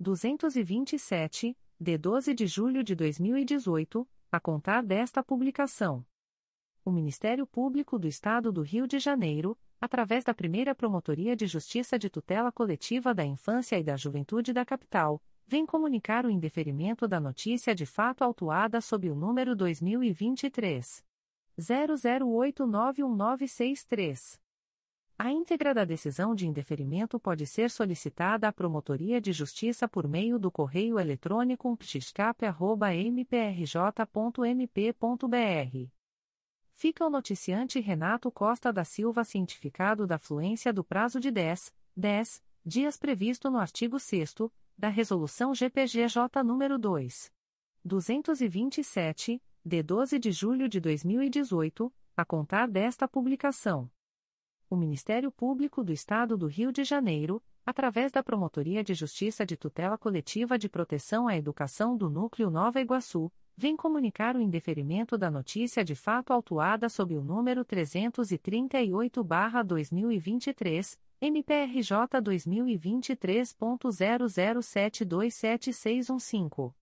227, de 12 de julho de 2018, a contar desta publicação. O Ministério Público do Estado do Rio de Janeiro, através da primeira Promotoria de Justiça de Tutela Coletiva da Infância e da Juventude da Capital, vem comunicar o indeferimento da notícia de fato autuada sob o número 2023 00891963. A íntegra da decisão de indeferimento pode ser solicitada à Promotoria de Justiça por meio do correio eletrônico ptiscap.mprj.mp.br. Fica o noticiante Renato Costa da Silva cientificado da fluência do prazo de 10, 10 dias previsto no artigo 6 da Resolução GPGJ nº 2. 227, de 12 de julho de 2018, a contar desta publicação o Ministério Público do Estado do Rio de Janeiro, através da Promotoria de Justiça de Tutela Coletiva de Proteção à Educação do Núcleo Nova Iguaçu, vem comunicar o indeferimento da notícia de fato autuada sob o número 338-2023, MPRJ 2023.00727615.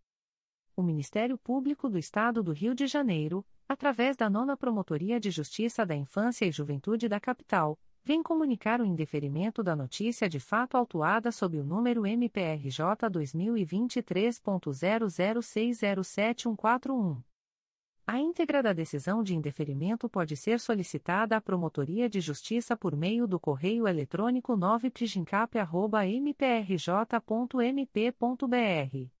o Ministério Público do Estado do Rio de Janeiro, através da Nona Promotoria de Justiça da Infância e Juventude da Capital, vem comunicar o indeferimento da notícia de fato autuada sob o número MPRJ 2023.00607141. A íntegra da decisão de indeferimento pode ser solicitada à Promotoria de Justiça por meio do correio eletrônico 9prigincap.mprj.mp.br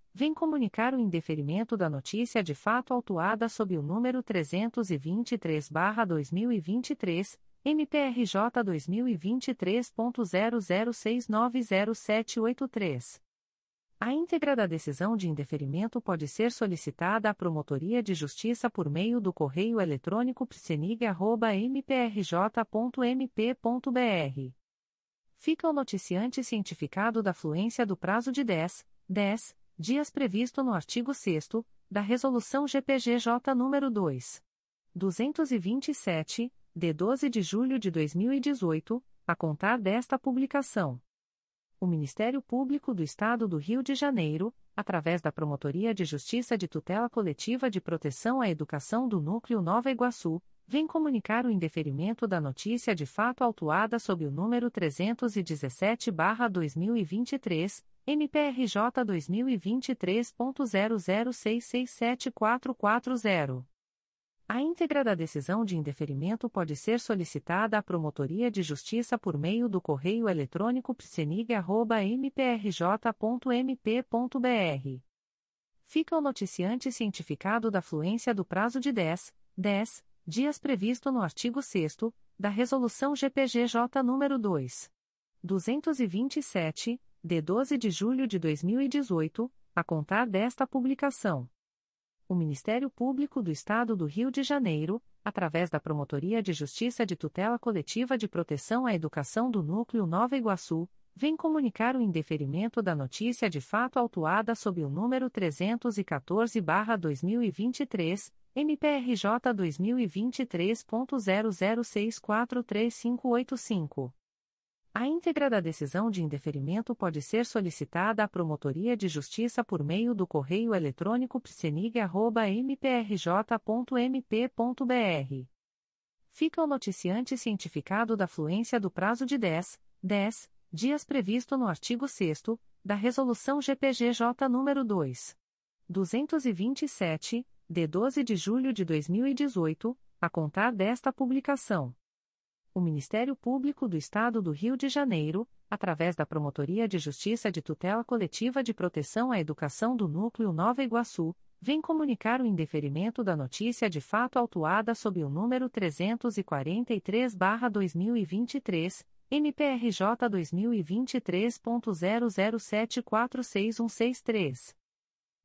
vem comunicar o indeferimento da notícia de fato autuada sob o número 323-2023, MPRJ 2023.00690783. A íntegra da decisão de indeferimento pode ser solicitada à Promotoria de Justiça por meio do correio eletrônico psenig.mprj.mp.br. Fica o noticiante cientificado da fluência do prazo de 10, 10 dias previsto no artigo 6 da Resolução GPGJ nº 2. 227, de 12 de julho de 2018, a contar desta publicação. O Ministério Público do Estado do Rio de Janeiro, através da Promotoria de Justiça de Tutela Coletiva de Proteção à Educação do Núcleo Nova Iguaçu, vem comunicar o indeferimento da notícia de fato autuada sob o número 317-2023, MPRJ 2023.00667440. A íntegra da decisão de indeferimento pode ser solicitada à Promotoria de Justiça por meio do correio eletrônico psenig.mprj.mp.br. Fica o noticiante cientificado da fluência do prazo de 10, 10 dias previsto no artigo 6 da Resolução GPGJ nº 2. 227, de 12 de julho de 2018, a contar desta publicação. O Ministério Público do Estado do Rio de Janeiro, através da Promotoria de Justiça de Tutela Coletiva de Proteção à Educação do Núcleo Nova Iguaçu, vem comunicar o indeferimento da notícia de fato autuada sob o número 314-2023, MPRJ 2023.00643585. A íntegra da decisão de indeferimento pode ser solicitada à Promotoria de Justiça por meio do correio eletrônico psenig.mprj.mp.br. Fica o noticiante cientificado da fluência do prazo de 10, 10 dias previsto no artigo 6 da Resolução GPGJ nº 2. 227, de 12 de julho de 2018, a contar desta publicação. O Ministério Público do Estado do Rio de Janeiro, através da Promotoria de Justiça de Tutela Coletiva de Proteção à Educação do Núcleo Nova Iguaçu, vem comunicar o indeferimento da notícia de fato autuada sob o número 343-2023, MPRJ 2023.00746163.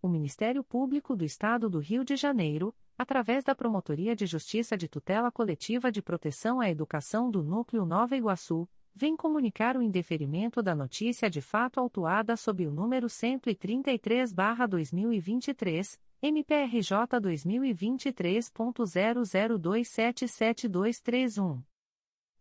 O Ministério Público do Estado do Rio de Janeiro, através da Promotoria de Justiça de Tutela Coletiva de Proteção à Educação do Núcleo Nova Iguaçu, vem comunicar o indeferimento da notícia de fato autuada sob o número 133-2023, MPRJ 2023.00277231.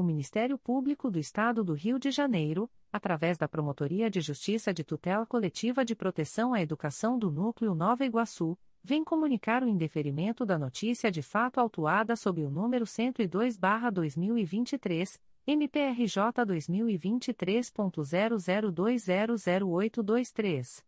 o Ministério Público do Estado do Rio de Janeiro, através da Promotoria de Justiça de Tutela Coletiva de Proteção à Educação do Núcleo Nova Iguaçu, vem comunicar o indeferimento da notícia de fato autuada sob o número 102/2023, MPRJ 2023.00200823.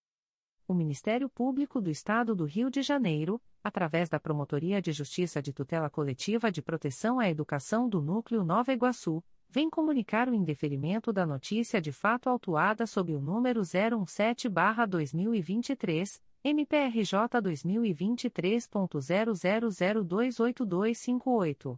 o Ministério Público do Estado do Rio de Janeiro, através da Promotoria de Justiça de Tutela Coletiva de Proteção à Educação do Núcleo Nova Iguaçu, vem comunicar o indeferimento da notícia de fato autuada sob o número 017-2023, MPRJ 2023.00028258.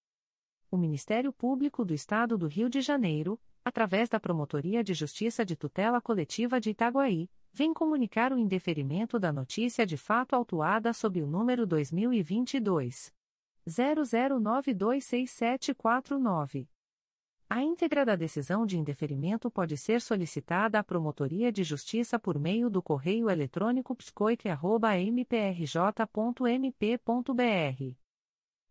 o Ministério Público do Estado do Rio de Janeiro, através da Promotoria de Justiça de Tutela Coletiva de Itaguaí, vem comunicar o indeferimento da notícia de fato autuada sob o número 2022 00926749. A íntegra da decisão de indeferimento pode ser solicitada à Promotoria de Justiça por meio do correio eletrônico psicoic.mprj.mp.br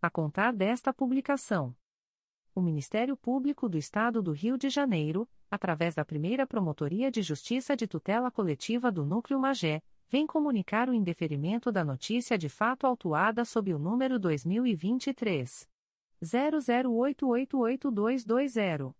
a contar desta publicação. O Ministério Público do Estado do Rio de Janeiro, através da primeira Promotoria de Justiça de Tutela Coletiva do Núcleo Magé, vem comunicar o indeferimento da notícia de fato autuada sob o número 2023. 00888220.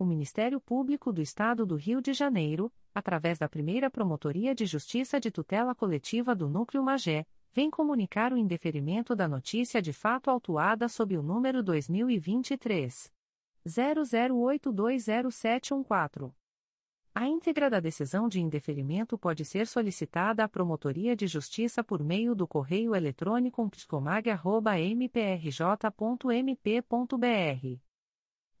o Ministério Público do Estado do Rio de Janeiro, através da primeira Promotoria de Justiça de Tutela Coletiva do Núcleo Magé, vem comunicar o indeferimento da notícia de fato autuada sob o número 2023. 00820714. A íntegra da decisão de indeferimento pode ser solicitada à Promotoria de Justiça por meio do correio eletrônico psicomag.mprj.mp.br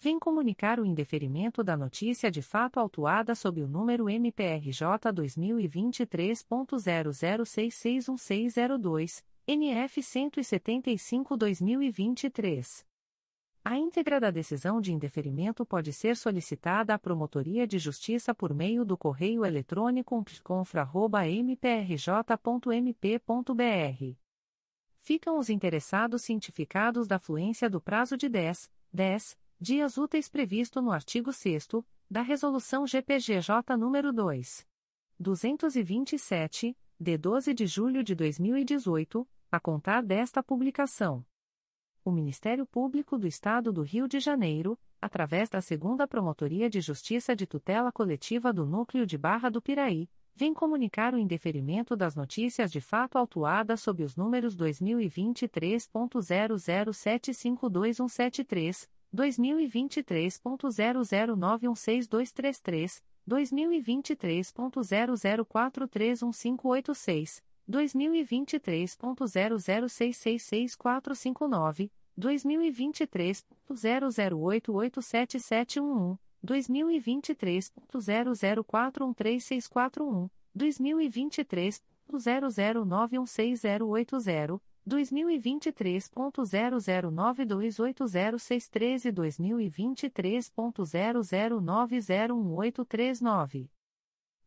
vem comunicar o indeferimento da notícia de fato autuada sob o número MPRJ 2023.00661602, NF 175-2023. A íntegra da decisão de indeferimento pode ser solicitada à Promotoria de Justiça por meio do correio eletrônico pconfra.mprj.mp.br. Ficam os interessados cientificados da fluência do prazo de 10, 10 dias úteis previsto no artigo 6 da Resolução GPGJ nº 2. 227, de 12 de julho de 2018, a contar desta publicação. O Ministério Público do Estado do Rio de Janeiro, através da Segunda Promotoria de Justiça de Tutela Coletiva do Núcleo de Barra do Piraí, vem comunicar o indeferimento das notícias de fato autuadas sob os números 2023.00752173, 2023.00916233, 2023.00431586, 2023.00666459, 2023.00887711, 2023.00413641, 2023.00916080, 2023.00928063 e 2023.00901839.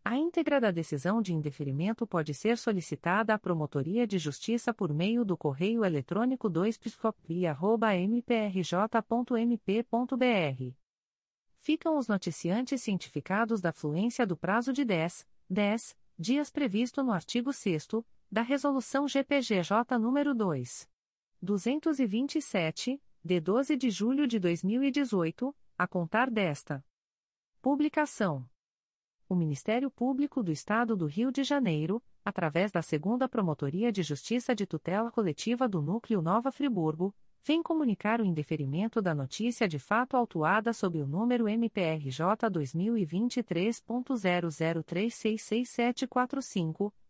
A íntegra da decisão de indeferimento pode ser solicitada à Promotoria de Justiça por meio do correio eletrônico 2 mprj.mp.br. Ficam os noticiantes cientificados da fluência do prazo de 10, 10 dias previsto no artigo 6 da Resolução GPGJ nº 2. 227, de 12 de julho de 2018, a contar desta publicação. O Ministério Público do Estado do Rio de Janeiro, através da Segunda Promotoria de Justiça de Tutela Coletiva do Núcleo Nova Friburgo, vem comunicar o indeferimento da notícia de fato autuada sob o número MPRJ 2023.00366745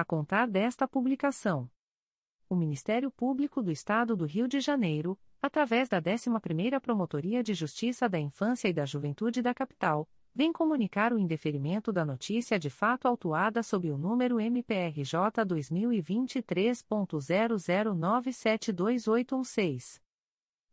a contar desta publicação. O Ministério Público do Estado do Rio de Janeiro, através da 11ª Promotoria de Justiça da Infância e da Juventude da Capital, vem comunicar o indeferimento da notícia de fato autuada sob o número MPRJ 2023.00972816.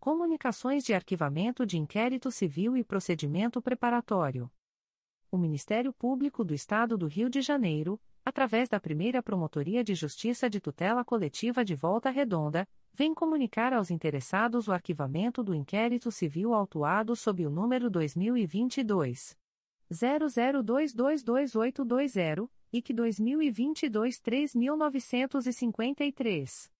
Comunicações de Arquivamento de Inquérito Civil e Procedimento Preparatório. O Ministério Público do Estado do Rio de Janeiro, através da primeira Promotoria de Justiça de Tutela Coletiva de Volta Redonda, vem comunicar aos interessados o arquivamento do inquérito civil autuado sob o número 2022. 00222820 e que 2022 3953.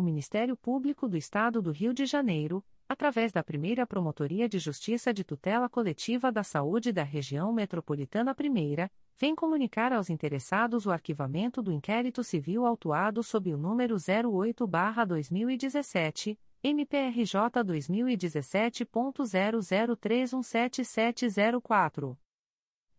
o Ministério Público do Estado do Rio de Janeiro, através da primeira Promotoria de Justiça de Tutela Coletiva da Saúde da Região Metropolitana I, vem comunicar aos interessados o arquivamento do inquérito civil autuado sob o número 08-2017, MPRJ 2017.00317704.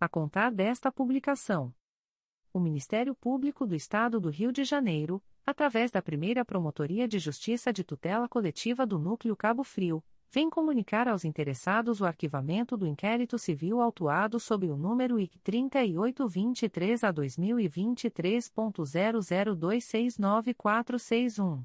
a contar desta publicação. O Ministério Público do Estado do Rio de Janeiro, através da primeira Promotoria de Justiça de Tutela Coletiva do Núcleo Cabo Frio, vem comunicar aos interessados o arquivamento do inquérito civil autuado sob o número IC 3823 a 2023.00269461.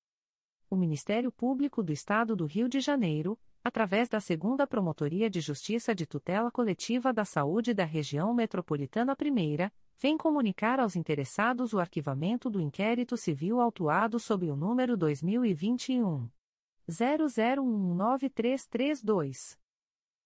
o Ministério Público do Estado do Rio de Janeiro, através da Segunda Promotoria de Justiça de Tutela Coletiva da Saúde da Região Metropolitana I, vem comunicar aos interessados o arquivamento do inquérito civil autuado sob o número 2021 00193332.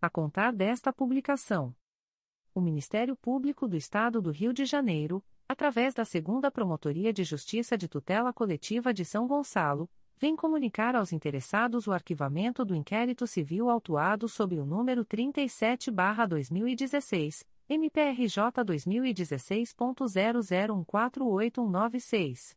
a contar desta publicação. O Ministério Público do Estado do Rio de Janeiro, através da Segunda Promotoria de Justiça de Tutela Coletiva de São Gonçalo, vem comunicar aos interessados o arquivamento do inquérito civil autuado sob o número 37-2016, MPRJ 2016.00148196.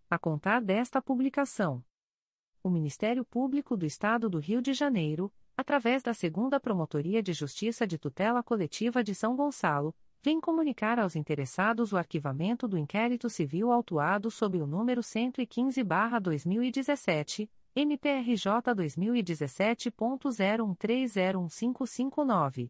a contar desta publicação. O Ministério Público do Estado do Rio de Janeiro, através da Segunda Promotoria de Justiça de Tutela Coletiva de São Gonçalo, vem comunicar aos interessados o arquivamento do inquérito civil autuado sob o número 115-2017, MPRJ 2017.01301559.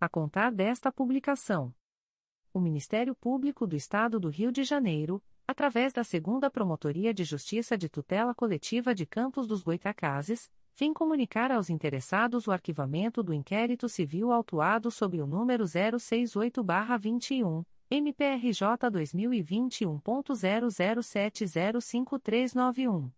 a contar desta publicação. O Ministério Público do Estado do Rio de Janeiro, através da Segunda Promotoria de Justiça de Tutela Coletiva de Campos dos Goitacazes, vem comunicar aos interessados o arquivamento do inquérito civil autuado sob o número 068-21, MPRJ 2021.00705391.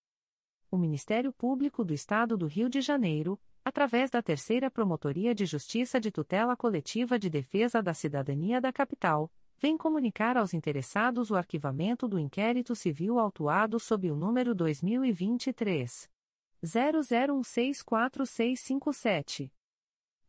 o Ministério Público do Estado do Rio de Janeiro, através da Terceira Promotoria de Justiça de Tutela Coletiva de Defesa da Cidadania da Capital, vem comunicar aos interessados o arquivamento do inquérito civil autuado sob o número 2023 00164657.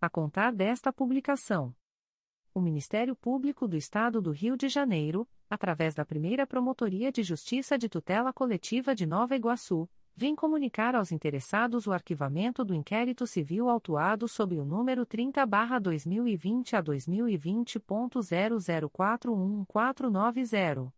a contar desta publicação. O Ministério Público do Estado do Rio de Janeiro, através da primeira Promotoria de Justiça de Tutela Coletiva de Nova Iguaçu, vem comunicar aos interessados o arquivamento do inquérito civil autuado sob o número 30-2020 a 2020.00411490.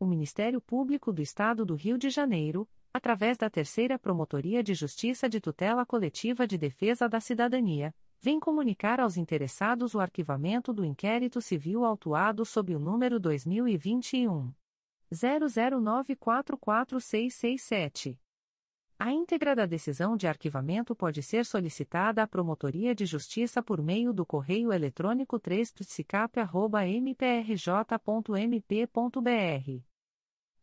O Ministério Público do Estado do Rio de Janeiro, através da Terceira Promotoria de Justiça de Tutela Coletiva de Defesa da Cidadania, vem comunicar aos interessados o arquivamento do inquérito civil autuado sob o número 2021 00944667. A íntegra da decisão de arquivamento pode ser solicitada à Promotoria de Justiça por meio do correio eletrônico 3 mprj.mp.br.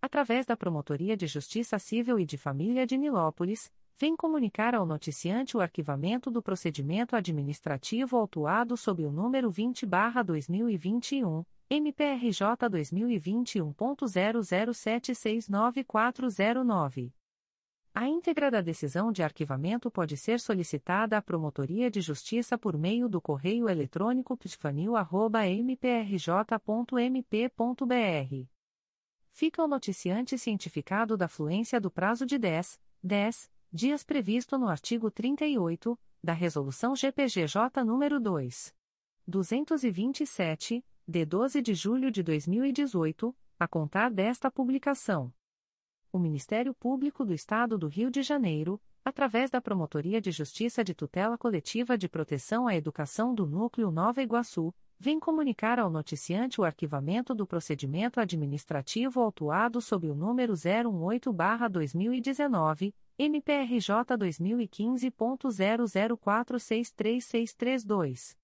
através da Promotoria de Justiça Civil e de Família de Nilópolis, vem comunicar ao noticiante o arquivamento do procedimento administrativo autuado sob o número 20-2021, MPRJ 2021.00769409. A íntegra da decisão de arquivamento pode ser solicitada à Promotoria de Justiça por meio do correio eletrônico ptfanil.mprj.mp.br. Fica o noticiante cientificado da fluência do prazo de 10, 10 dias previsto no artigo 38 da Resolução GPGJ nº 2. 227, de 12 de julho de 2018, a contar desta publicação. O Ministério Público do Estado do Rio de Janeiro, através da Promotoria de Justiça de Tutela Coletiva de Proteção à Educação do Núcleo Nova Iguaçu, vem comunicar ao noticiante o arquivamento do procedimento administrativo autuado sob o número 018-2019, MPRJ 2015.00463632.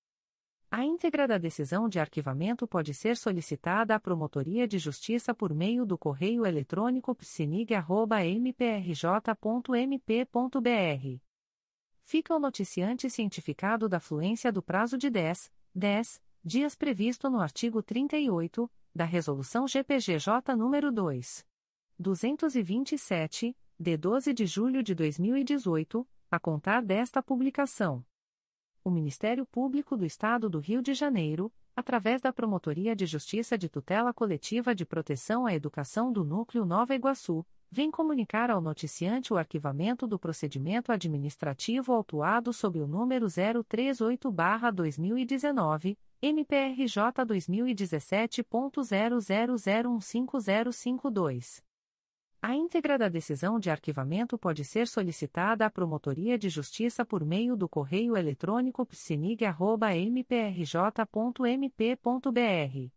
A íntegra da decisão de arquivamento pode ser solicitada à Promotoria de Justiça por meio do correio eletrônico psinig.mprj.mp.br. Fica o noticiante cientificado da fluência do prazo de 10, 10 dias previsto no artigo 38 da Resolução GPGJ nº 2. 227, de 12 de julho de 2018, a contar desta publicação. O Ministério Público do Estado do Rio de Janeiro, através da Promotoria de Justiça de Tutela Coletiva de Proteção à Educação do Núcleo Nova Iguaçu, vem comunicar ao noticiante o arquivamento do procedimento administrativo autuado sob o número 038-2019, MPRJ 2017.00015052. A íntegra da decisão de arquivamento pode ser solicitada à Promotoria de Justiça por meio do correio eletrônico psinig.mprj.mp.br.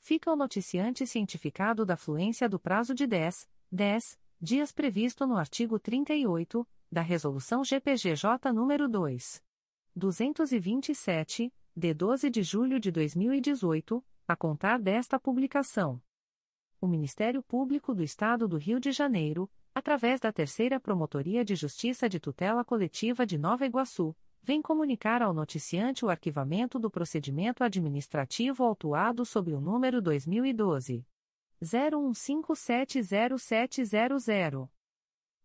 Fica o noticiante cientificado da fluência do prazo de 10, 10 dias previsto no artigo 38 da Resolução GPGJ nº 2. 227, de 12 de julho de 2018, a contar desta publicação. O Ministério Público do Estado do Rio de Janeiro, através da Terceira Promotoria de Justiça de Tutela Coletiva de Nova Iguaçu, vem comunicar ao noticiante o arquivamento do procedimento administrativo autuado sob o número 2012 01570700.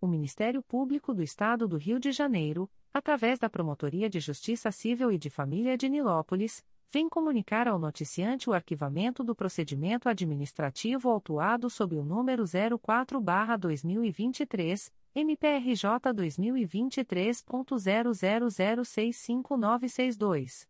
O Ministério Público do Estado do Rio de Janeiro, através da Promotoria de Justiça Civil e de Família de Nilópolis, vem comunicar ao noticiante o arquivamento do procedimento administrativo autuado sob o número 04-2023, MPRJ 2023.00065962.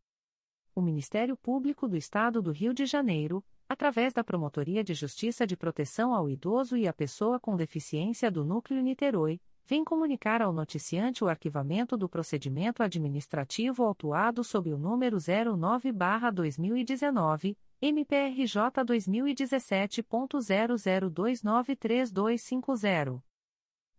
O Ministério Público do Estado do Rio de Janeiro, através da Promotoria de Justiça de Proteção ao Idoso e à Pessoa com Deficiência do Núcleo Niterói, vem comunicar ao noticiante o arquivamento do procedimento administrativo autuado sob o número 09-2019, MPRJ 2017.00293250.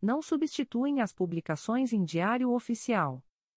não substituem as publicações em Diário Oficial